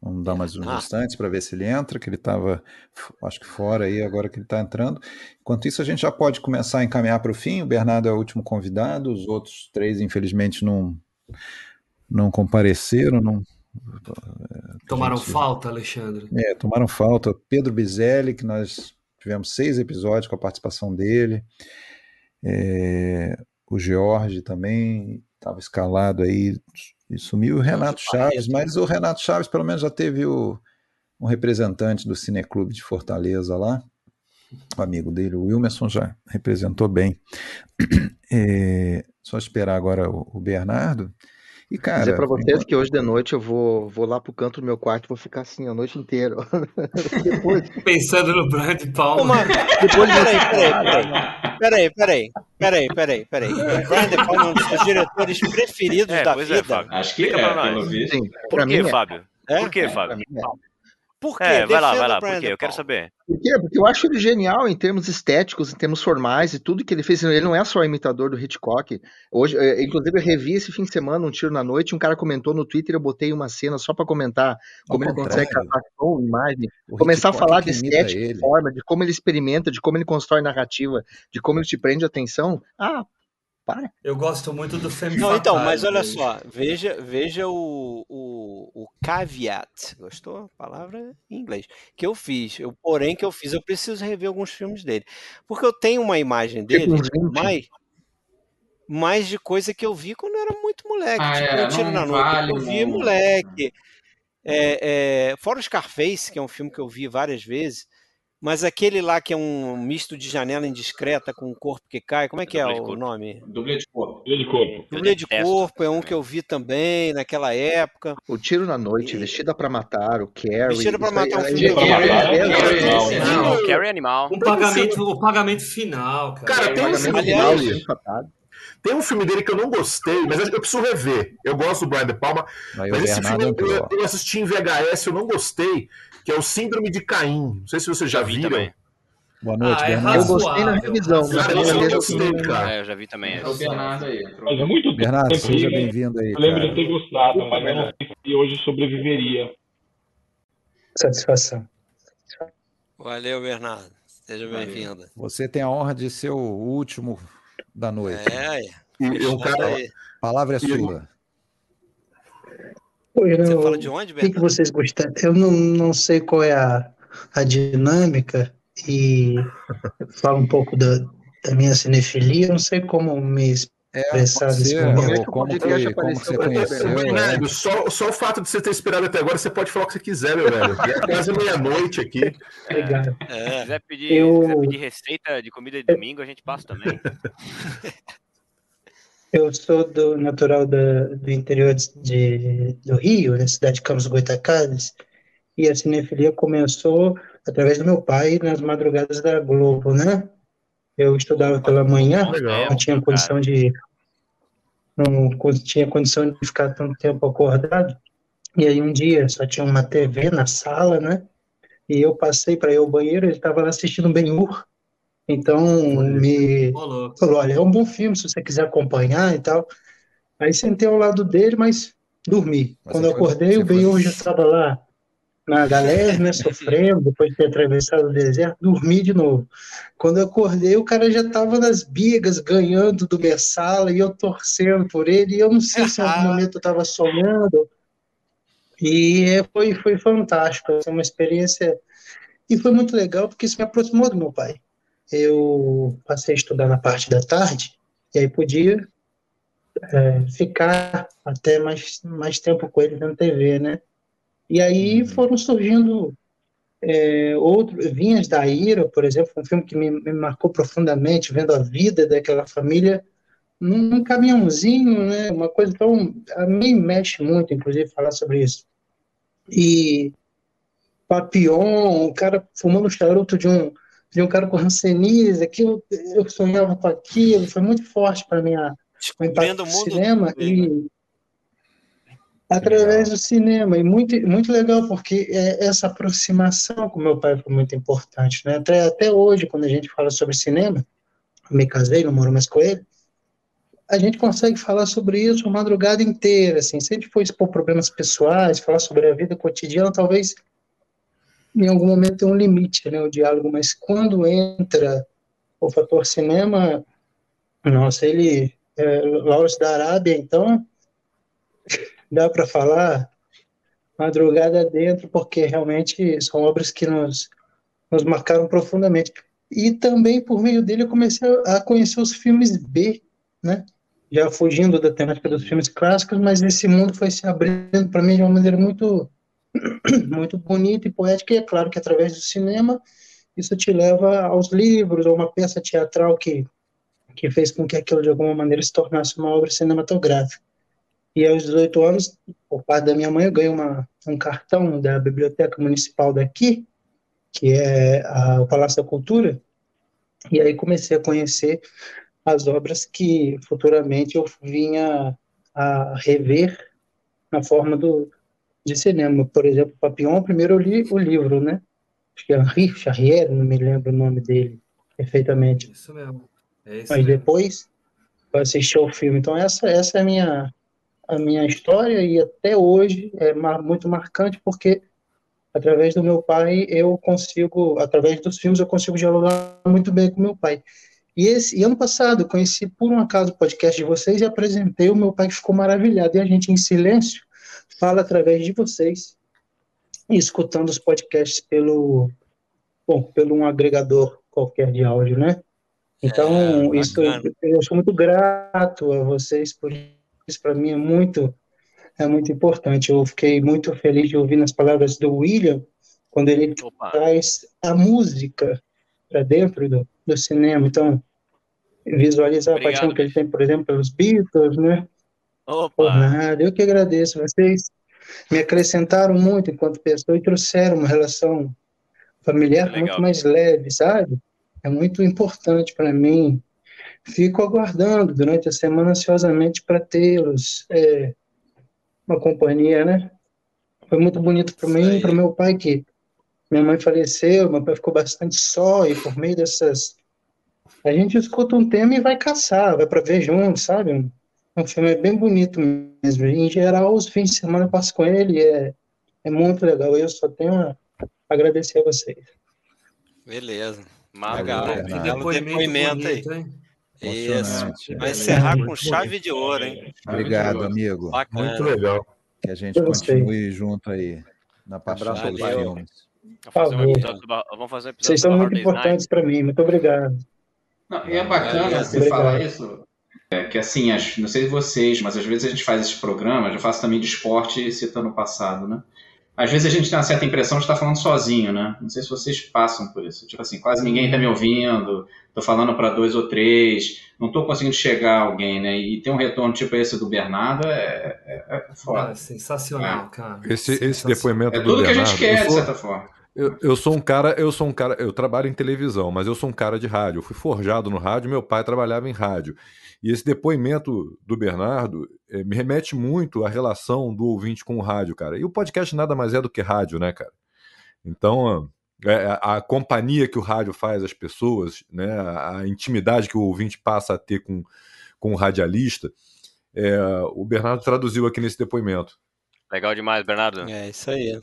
Vamos dar mais uns Ah. instantes para ver se ele entra, que ele estava, acho que fora aí, agora que ele está entrando. Enquanto isso, a gente já pode começar a encaminhar para o fim. O Bernardo é o último convidado, os outros três, infelizmente, não, não compareceram. Não, Tomaram gente- falta, Alexandre. É, tomaram falta. Pedro Bizelli, que nós tivemos seis episódios com a participação dele. É, o George também estava escalado aí e sumiu. O Renato Chaves, mas o Renato Chaves pelo menos já teve o, um representante do Cineclube de Fortaleza lá. O amigo dele, o Wilmerson, já representou bem. É, só esperar agora o, o Bernardo. E, cara, Dizer pra vocês enquanto- que hoje de noite eu vou, vou lá pro canto do meu quarto e vou ficar assim a noite inteira. Depois, Pensando no Brian de Palma. Uma... depois Peraí, peraí, peraí. Peraí, peraí, peraí, peraí. O Brian De Palma é um dos seus diretores preferidos É, da pois é, vida. Fábio. Acho que Explica é, pra pelo nós. sim, Por que, mim é. Fábio? É? Por que, Pra Fábio? mim é. Por quê? É, vai lá, vai lá. o Brian Por quê? De Eu quero saber. Por quê? Porque eu acho ele genial em termos estéticos, em termos formais e tudo que ele fez. Ele não é só imitador do Hitchcock. Hoje, eh, inclusive, eu revi esse fim de semana um tiro na noite. Um cara comentou no Twitter, eu botei uma cena só pra comentar como Ao ele consegue som, imagem, O começar a Hitchcock falar de estética, de forma, de como ele experimenta, de como ele constrói narrativa, de como ele te prende a atenção. Ah, para. Eu gosto muito do Femme Não, então, mas olha só, veja, veja o, o, o caveat, gostou? A palavra em inglês, que eu fiz. Eu, porém, que eu fiz, eu preciso rever alguns filmes dele. Porque eu tenho uma imagem dele 20. mais, de coisa que eu vi quando eu era muito moleque. Ah, tipo, é, No Tiro na Noite, vale, eu vi não. moleque. É, é, fora o Scarface, que é um filme que eu vi várias vezes, mas aquele lá que é um misto de janela indiscreta com o corpo que cai, como é que é de o corpo. nome? Dublê de corpo. Dublê de corpo. Dublê de corpo é um que eu vi também naquela época. O Tiro na Noite, E- Vestida pra Matar, o Carrie. Vestida aí- Matar é um filme já- Carrie- Carrie- já- Carrie- Carrie Animal. Um pagamento, o pagamento final, cara. Cara, tem um, final. Tem um filme dele que eu não gostei, mas eu preciso rever. Eu gosto do Brian De Palma, o mas esse filme eu, eu assisti em VHS, eu não gostei, que é o Síndrome de Caim. Não sei se vocês já, vi viram. também. Boa noite, Ah, é Bernardo. Eu gostei na revisão. Cara, eu mesma gostei, cara. É, eu já vi também. É o Bernardo aí. Mas é muito Bernardo, tempo seja bem-vindo aí. Eu lembro de cara. ter gostado, mas eu não sei se hoje sobreviveria. Satisfação. Valeu, Bernardo. Seja bem-vindo. Você tem a honra de ser o último da noite. É, E um cara. A palavra é sua. Eu Você fala de onde, O que, Bernardo? vocês gostaram? Eu não, não sei qual é a, a dinâmica e falo um pouco da, da minha cinefilia, eu não sei como me expressar pode nesse ser, momento. como, podcast que, como você conheceu. é. Bernardo, só, só o fato de você ter esperado até agora, você pode falar o que você quiser, meu velho. É quase meia-noite aqui. Obrigado. Se É, quiser pedir, Eu- se quiser pedir receita de comida de domingo, a gente passa também. Eu sou do natural da, do interior de, do Rio, na cidade de Campos Goitacazes, e a cinefilia começou através do meu pai nas madrugadas da Globo, né? Eu estudava pela manhã, Legal. não tinha condição de não tinha condição de ficar tanto tempo acordado. E aí um dia só tinha uma TV na sala, né? E eu passei para ir ao banheiro, ele estava lá assistindo Ben-Hur. Então me louco. falou, olha, é um bom filme se você quiser acompanhar e tal. Aí sentei ao lado dele, mas dormi. Mas Quando eu acordei, o Ben-Hur já estava lá na galera, né, sofrendo, depois de ter atravessado o deserto, dormi de novo. Quando eu acordei, o cara já estava nas bigas, ganhando do Messala, e eu torcendo por ele, e eu não sei se em algum momento eu estava sonhando, e é, foi, foi fantástico, foi uma experiência, e foi muito legal, porque isso me aproximou do meu pai. Eu passei a estudar na parte da tarde, e aí podia é, ficar até mais, mais tempo com ele na TV, né? E aí foram surgindo é, outros, Vinhas da Ira, por exemplo, um filme que me, me marcou profundamente, vendo a vida daquela família num, num caminhãozinho, né? Uma coisa tão. A mim mexe muito, inclusive, falar sobre isso. E Papillon, o cara fumando charuto de um, de um cara com rancenise, aquilo, eu sonhava com aquilo, foi muito forte para mim a, impacto do cinema e através do cinema. E muito muito legal porque é, essa aproximação com meu pai foi muito importante né? Até até hoje quando a gente fala sobre cinema me casei não moro mais com ele a gente consegue falar sobre isso a madrugada inteira assim. Se a gente for expor problemas pessoais falar sobre a vida cotidiana talvez em algum momento tem um limite né o diálogo mas quando entra o fator cinema nossa ele é, Lawrence da Arábia então dá para falar madrugada dentro, porque realmente são obras que nos, nos marcaram profundamente. E também, por meio dele, eu comecei a conhecer os filmes B, né? Já fugindo da temática dos filmes clássicos, mas esse mundo foi se abrindo para mim de uma maneira muito, muito bonita e poética. E é claro que através do cinema, isso te leva aos livros, ou uma peça teatral que, que fez com que aquilo de alguma maneira se tornasse uma obra cinematográfica. E aos 18 anos, por parte da minha mãe, eu ganhei uma, um cartão da Biblioteca Municipal daqui, que é a, o Palácio da Cultura, e aí comecei a conhecer as obras que futuramente eu vinha a rever na forma do, de cinema. Por exemplo, Papillon, primeiro eu li o livro, né? Acho que é Henri Charrier, não me lembro o nome dele perfeitamente. Isso mesmo. É isso Mas mesmo. depois eu assisti ao filme. Então essa, essa é a minha a minha história e até hoje é mar, muito marcante porque através do meu pai eu consigo, através dos filmes eu consigo dialogar muito bem com meu pai. E esse e ano passado conheci por um acaso o podcast de vocês e apresentei o meu pai que ficou maravilhado e a gente em silêncio fala através de vocês escutando os podcasts pelo bom, pelo um agregador qualquer de áudio, né? Então, É, isso bacana. eu sou muito grato a vocês por isso para mim é muito é muito importante. Eu fiquei muito feliz de ouvir nas palavras do William quando ele Opa. traz a música para dentro do, do cinema. Então, visualizar a Obrigado, paixão que ele tem, por exemplo, pelos Beatles, né? Por Opa! nada. Eu que agradeço. Vocês me acrescentaram muito enquanto pessoa e trouxeram uma relação familiar Legal. muito mais leve, sabe? É muito importante para mim fico aguardando durante a semana ansiosamente para tê-los. É, uma companhia, né? Foi muito bonito para mim, para meu pai que minha mãe faleceu, meu pai ficou bastante só e por meio dessas a gente escuta um tema e vai caçar, vai para ver junto, sabe? Um filme bem bonito mesmo. Em geral, os fins de semana eu passo com ele, é, é muito legal. Eu só tenho a agradecer a vocês. Beleza. Que Belo depoimento depoimento aí. bonito? Isso. Vai encerrar com chave de ouro, hein? Obrigado, amigo. Bacana. Muito legal. Que a gente Eu continue junto aí na paixão valeu. filmes. Vamos fazer um episódio do Bar- Vamos fazer um episódio Vocês são muito importantes para mim. Muito obrigado. Não, e é bacana você Obrigado. falar isso, é, que assim, as- não sei vocês, mas às vezes a gente faz esses programas, eu faço também de esporte citando o passado, né? Às vezes a gente tem uma certa impressão de estar falando sozinho, né? Não sei se vocês passam por isso. Tipo assim, quase ninguém está me ouvindo, tô falando para dois ou três, não tô conseguindo chegar a alguém, né? E ter um retorno tipo esse do Bernardo é, é, é foda. Ah, sensacional, cara. Esse, esse Sensacional. depoimento É do tudo que a Bernardo. gente quer, eu de sou- certa forma. Eu, eu sou um cara, eu sou um cara, eu trabalho em televisão, mas eu sou um cara de rádio. Eu fui forjado no rádio, meu pai trabalhava em rádio. E esse depoimento do Bernardo eh, me remete muito à relação do ouvinte com o rádio, cara. E o podcast nada mais é do que rádio, né, cara? Então, é, a, a companhia que o rádio faz às pessoas, né, a, a intimidade que o ouvinte passa a ter com, com o radialista, é, o Bernardo traduziu aqui nesse depoimento. Legal demais, Bernardo. É isso aí.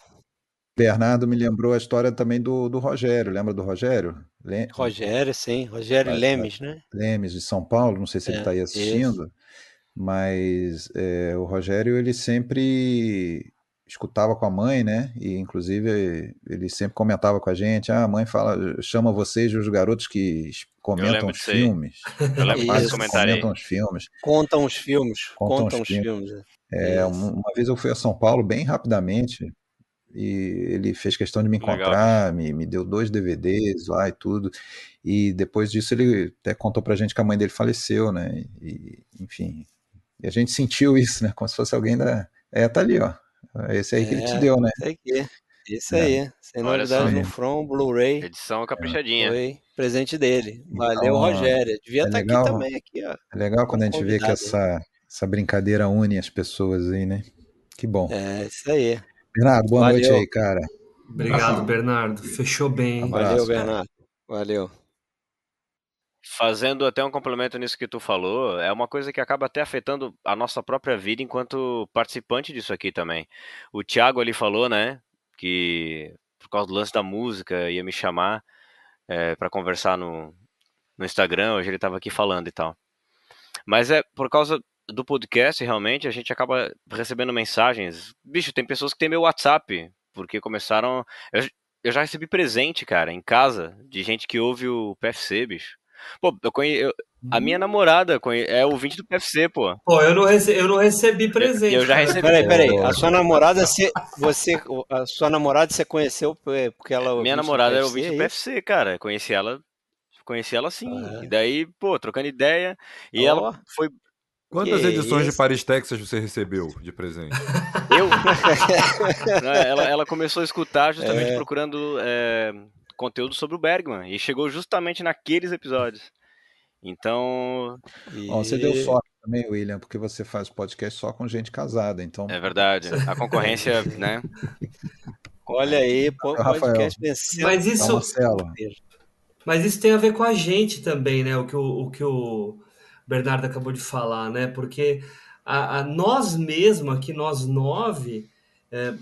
Bernardo me lembrou a história também do, do Rogério. Lembra do Rogério? Le- Rogério, sim. Rogério Lemes, né? Lemes, de São Paulo. Não sei se ele É, está aí assistindo, mas é, o Rogério ele sempre escutava com a mãe, né? E inclusive ele sempre comentava com a gente: ah, a mãe fala, chama vocês os garotos que comentam os filmes. Eu lembro comentam os filmes. Contam os filmes. Contam Contam, os os filmes. filmes. É, Isso. um- uma vez eu fui a São Paulo bem rapidamente e ele fez questão de me Legal. encontrar, me, me deu dois DVDs lá e tudo. E depois disso ele até contou pra gente que a mãe dele faleceu, né? E, enfim, e a gente sentiu isso, né? Como se fosse alguém da. É, tá ali, ó. Esse aí que ele te É, deu, né? Isso aqui. Isso É. aí. Sem Olha no From, Blu-ray. Edição caprichadinha. Foi presente dele. Valeu, Então, Rogério. Devia é estar aqui legal- também, aqui, ó. É legal quando a gente vê que essa, essa brincadeira une as pessoas aí, né? Que bom. É, isso aí. Bernardo, boa noite Valeu. aí, cara. Obrigado, Bernardo. Fechou bem. Abraço, Valeu, cara. Bernardo. Valeu. Fazendo até um complemento nisso que tu falou, é uma coisa que acaba até afetando a nossa própria vida enquanto participante disso aqui também. O Thiago ali falou, né, que por causa do lance da música ia me chamar é, para conversar no, no Instagram, hoje ele estava aqui falando e tal. Mas é por causa do podcast, realmente, a gente acaba recebendo mensagens. Bicho, tem pessoas que têm meu WhatsApp, porque começaram. Eu, eu já recebi presente, cara, em casa, de gente que ouve o PFC, bicho. Pô, eu conhe... eu- a minha namorada conhe... é ouvinte do PFC, pô. Pô, eu não, rece... eu não recebi presente. eu já cara. recebi. Peraí, peraí. A sua namorada, você, você, a sua namorada você conheceu é, porque ela Minha ouvinte do namorada era ouvinte do é? PFC, cara. Conheci ela. Conheci ela assim. Ah. E daí, pô, trocando ideia. E Ó. ela foi. Quantas Que edições de isso? Paris, Texas você recebeu de presente? Eu. Ela, ela começou a escutar justamente É. procurando é, conteúdo sobre o Bergman. E chegou justamente naqueles episódios. Então. Ó, você deu E- sorte também, William, porque você faz podcast só com gente casada, então. É verdade. A concorrência, né? Olha aí, podcast vencendo. Mas Então, isso, Marcelo, Mas isso tem a ver com a gente também, né? O que o, o, que o Bernardo acabou de falar, né? Porque a, a nós mesmos, aqui nós nove, é,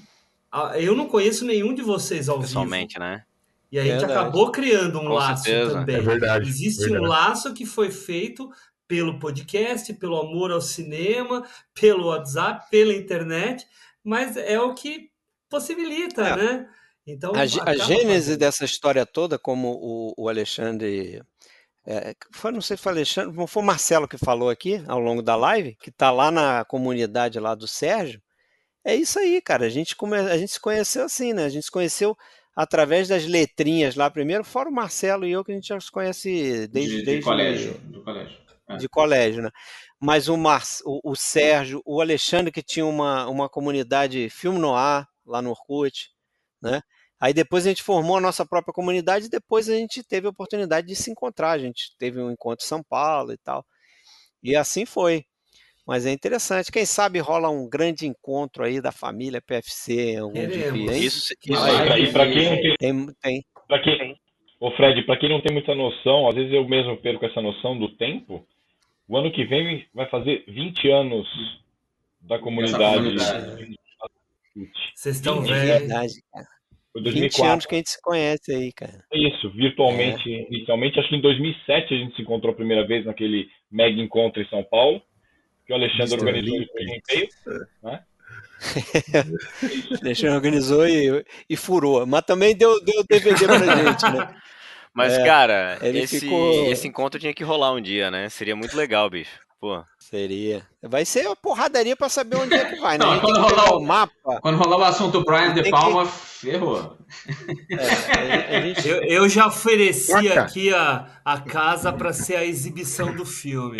a- eu não conheço nenhum de vocês ao vivo. Pessoalmente, né? E a gente Verdade. acabou criando um Com laço certeza. também. É verdade, Existe verdade. um laço que foi feito pelo podcast, pelo amor ao cinema, pelo WhatsApp, pela internet, mas é o que possibilita, É. né? Então, A, a gênese fazendo. dessa história toda, como o, o Alexandre. É, foi, não sei se foi o Alexandre, foi o Marcelo que falou aqui ao longo da live, que está lá na comunidade lá do Sérgio. É isso aí, cara. A gente, come, a gente se conheceu assim, né? A gente se conheceu através das letrinhas lá primeiro, fora o Marcelo e eu, que a gente já se conhece desde, de, de desde colégio. Do colégio. É. de colégio, né? Mas o, Mar, o, o Sérgio, o Alexandre, que tinha uma, uma comunidade Filme no Ar, lá no Orkut, né? Aí depois a gente formou a nossa própria comunidade e depois a gente teve a oportunidade de se encontrar. A gente teve um encontro em São Paulo e tal. E assim foi. Mas é interessante. Quem sabe rola um grande encontro aí da família PFC algum Queremos. dia, hein? Isso, Que isso aí. E para quem não tem, Tem, pra quem, ô Fred, para quem não tem muita noção, às vezes eu mesmo perco essa noção do tempo. O ano que vem vai fazer 20 anos da comunidade. comunidade. Vocês estão É velhos. verdade, cara. Foi 20 2004. anos que a gente se conhece aí, cara. É Isso, virtualmente, inicialmente. Acho que em 2007 a gente se encontrou a primeira vez naquele mega encontro em São Paulo, que o Alexandre Mr. organizou e foi um e-mail, né? Deixa organizou e, e furou. Mas também deu, deu DVD pra gente, né? Mas, É, cara, ele esse, ficou- esse encontro tinha que rolar um dia, né? Seria muito legal, bicho. Pô. Seria. Vai ser uma porradaria pra saber onde é que vai, né? Não, quando que rolar o mapa. Quando rolar o assunto Brian De que- Palma, ferrou. É, gente- Eu, eu já ofereci aqui a, a casa para ser a exibição do filme.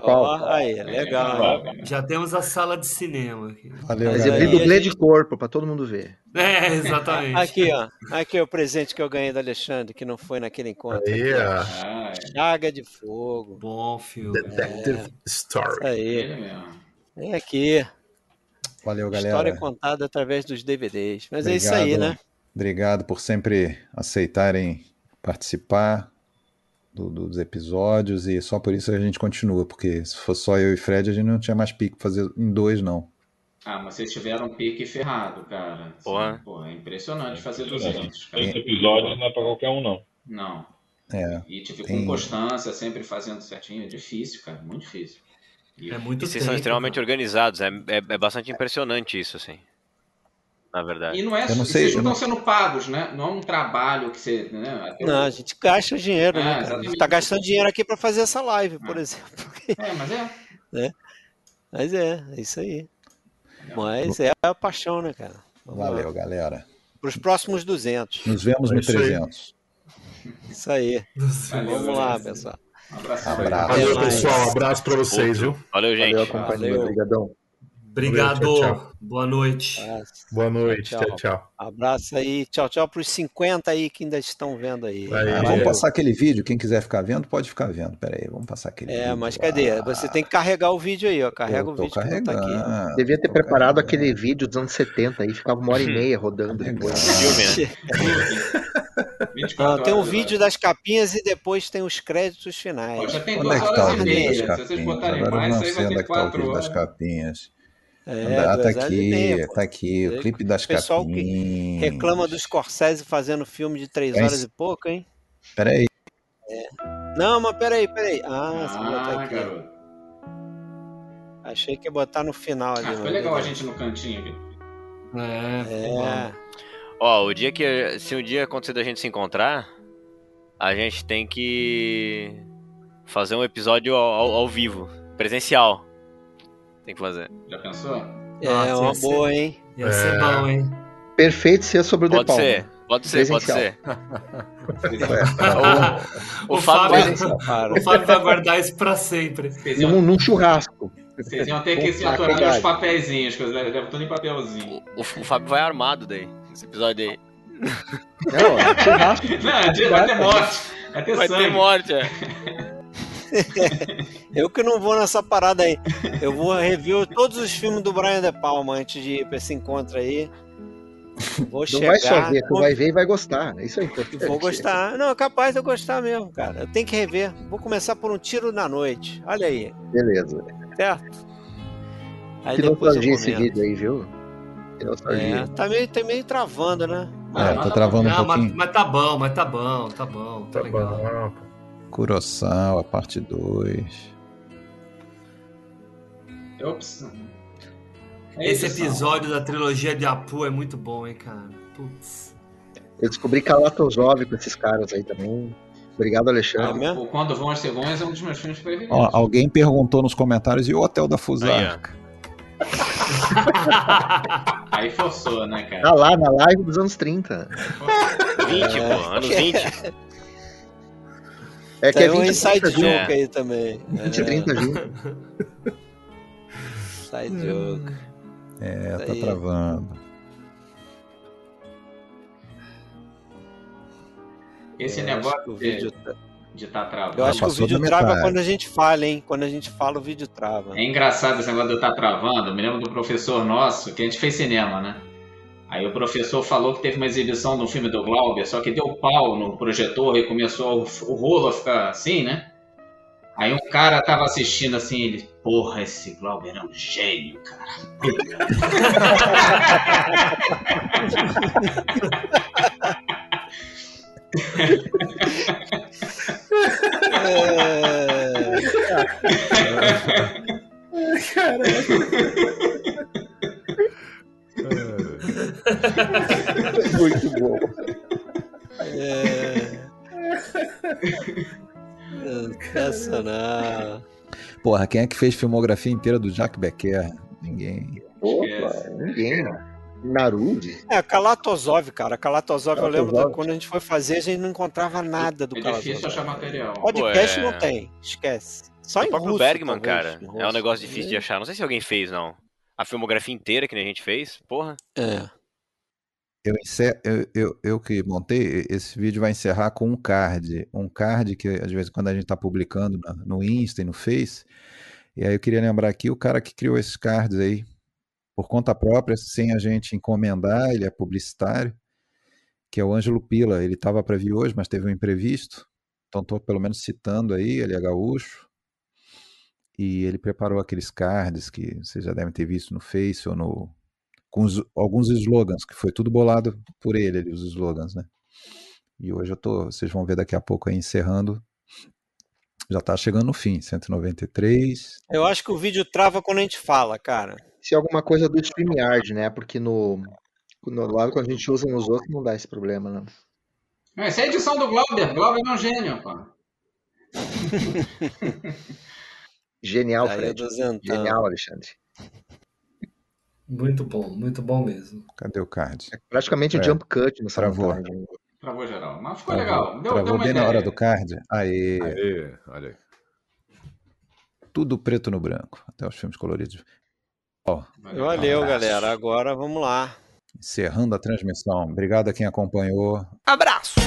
Ó, aí, legal. Já temos a sala de cinema aqui. Valeu, Mas eu vi dublê de corpo, pra todo mundo ver. É, exatamente. Aqui, ó. Aqui é o presente que eu ganhei do Alexandre, que não foi naquele encontro. Aí. Ah, é. Chaga de Fogo. Bom filme. Detective Story. Isso aí. Vem aqui. Valeu, História galera. contada através dos DVDs. Mas é isso aí, Obrigado. né? Obrigado por sempre aceitarem participar do- dos episódios e só por isso a gente continua, porque se fosse só eu e Fred, a gente não tinha mais pique pra fazer em dois, não. Ah, mas vocês tiveram um pique ferrado, cara. Porra. pô, é impressionante fazer 200, cara. Esse episódio não é pra qualquer um, não. Não. É, E tive Tem- com constância, sempre fazendo certinho. É difícil, cara. Muito difícil. E- É muito E vocês são extremamente cara. organizados. É, é, é bastante impressionante isso, assim. Na verdade. E não é, Eu não sei, vocês não estão sendo pagos, né? Não é um trabalho que você. Né? Até o- Não, a gente gasta dinheiro, É, né, cara? A gente tá gastando dinheiro aqui pra fazer essa live, por É. exemplo. É, mas é. Mas é, é isso aí. Mas é a paixão, né, cara? Vamos valeu, lá. galera. Pros próximos 200. Nos vemos É no isso aí. 300. Isso aí. Valeu, Vamos lá, pessoal. Um. Abraço. Valeu, pessoal. Um abraço pra vocês, viu? Valeu, gente. Valeu a companhia, obrigadão. Obrigado. Valeu, tchau, tchau. Boa noite. Abraço. Boa noite. Tchau, Tchau, tchau. Abraço aí. Tchau, tchau pros 50 aí que ainda estão vendo aí. Aí, Ah, vamos passar aquele vídeo. Quem quiser ficar vendo, pode ficar vendo. Pera aí, vamos passar aquele É, vídeo mas lá. cadê? Você tem que carregar o vídeo aí, ó. Carrega Eu o vídeo que não tá aqui. carregando. Devia ter preparado carregando. aquele vídeo dos anos 70 aí, ficava uma hora e meia rodando depois. Filme, né? 24 Não, tem um horas, vídeo das capinhas e depois tem os créditos finais. já tem Onde duas é que horas tá o e vídeo meia. das Se vocês capinhas? botarem Agora eu mais, não aí sei vai onde é ter que tá o quatro vídeo das horas. capinhas. É, ah, tá aqui, tá aqui. O clipe das Pessoal que capinhas. Reclama do Scorsese fazendo filme de três É horas e pouco, hein? Pera aí. Não, mas peraí, peraí. Ah, você botar Ah, aqui. garoto. Achei que ia botar no final ali. Ah, foi legal a gente no cantinho aqui. É, É. Ó, o dia que. Se um dia acontecer da gente se encontrar, a gente tem que fazer um episódio ao, ao- ao vivo, presencial. Tem que fazer. Já pensou? É, Nossa, uma ia ser- boa, hein? Ia ser É. bom, hein? Perfeito ser sobre o De Pode ser, pode ser, pode ser. o, o Fábio Fábio, Para. o Fábio vai guardar isso pra sempre. Num, num churrasco. vocês iam ter que se aturar faculdade. papeizinhos, que eu levo tudo em papelzinho. O, o Fábio vai armado daí, nesse episódio aí. Não, é churrasco. Não, dia- vai ter morte. Vai ter Vai sangue. ter morte, é. Eu que não vou nessa parada aí. Eu vou review todos os filmes do Brian De Palma antes de ir pra esse encontro aí. Vou Não chegar. vai só ver, tu vou- vai ver e vai gostar. Isso é importante. Vou gostar. Não, é capaz de eu gostar mesmo, cara. Eu tenho que rever. Vou começar por um tiro na noite. Olha aí, Beleza. certo? Aí Que nostalgia esse vídeo aí, viu? Que nostalgia. É, tá meio, tá meio travando, né? É, tá travando um Não, mas, pouquinho. mas tá bom, mas tá bom, tá bom, tá, legal. bom. A parte 2. Ops. É Esse edição. episódio da trilogia de Apu é muito bom, hein, cara. Putz. Eu descobri Kalatozov com esses caras aí também. Obrigado, É Alexandre. mesmo? O Quando Vão as Cegonhas é um dos meus filmes preferidos. Ó, alguém perguntou nos comentários e o Hotel da Fusarca? Aí forçou, né, cara? Tá lá na live dos anos 30. 20, É. pô, anos 20. É que é Tem um 20 inside 30 joke É. aí também. 20 30 junto. Inside joke. É, Isso tá aí. travando. Esse que negócio de vídeo de estar travando. Eu acho que o vídeo trava quando a gente fala, hein? Quando a gente fala, o vídeo trava. É engraçado esse negócio de eu estar travando. Eu me lembro do professor nosso, que a gente fez cinema, né? Aí o professor falou que teve uma exibição do filme do Glauber, só que deu pau no projetor e começou o rolo a ficar assim, né? Aí um cara tava assistindo assim, ele, porra, esse Glauber é um gênio, cara. Muito bom. É... Sensacional. Porra, quem é que fez filmografia inteira do Jack Becker? Ninguém. Opa, ninguém, mano. Naruto. É, Kalatozov, cara. Kalatozov, eu lembro da- quando a gente foi fazer, a gente não encontrava nada do É Kalatozov. difícil achar material. Podcast Pô, é- não tem, esquece. Só o em próprio russo, Bergman, talvez, cara, é um negócio difícil de achar. Não sei se alguém fez, não. A filmografia inteira que nem a gente fez, porra. É. Eu, encer- eu, eu, eu que montei, esse vídeo vai encerrar com um card. Um card que, às vezes, quando a gente está publicando na- no Insta e no Face. E aí eu queria lembrar aqui o cara que criou esses cards aí, por conta própria, sem a gente encomendar, ele é publicitário, que é o Ângelo Pila. Ele estava para vir hoje, mas teve um imprevisto. Então estou pelo menos citando aí, ele é gaúcho. E ele preparou aqueles cards que vocês já devem ter visto no Face ou no, com os- alguns slogans, que foi tudo bolado por ele, ali, os slogans, né? E hoje eu tô, vocês vão ver daqui a pouco aí encerrando. Já tá chegando no fim, 193. Eu acho que o vídeo trava quando a gente fala, cara. Se é alguma coisa do StreamYard, né? Porque no, no lado, quando a gente usa nos outros, não dá esse problema, não. Não, essa é a edição do Glauber. Glauber é um gênio, pô. Genial, Aí, Fred. Genial, Alexandre. Muito bom, muito bom mesmo. Cadê o card? Praticamente um É, jump cut nessa travou. montagem. Travou geral. Mas ficou Travou, legal. Deu, deu travou uma bem na ideia. hora do card. Aê, Aê, olha aí. tudo preto no branco, até os filmes coloridos. Ó, Valeu, galera. Agora vamos lá. encerrando a transmissão. Obrigado a quem acompanhou. Abraço!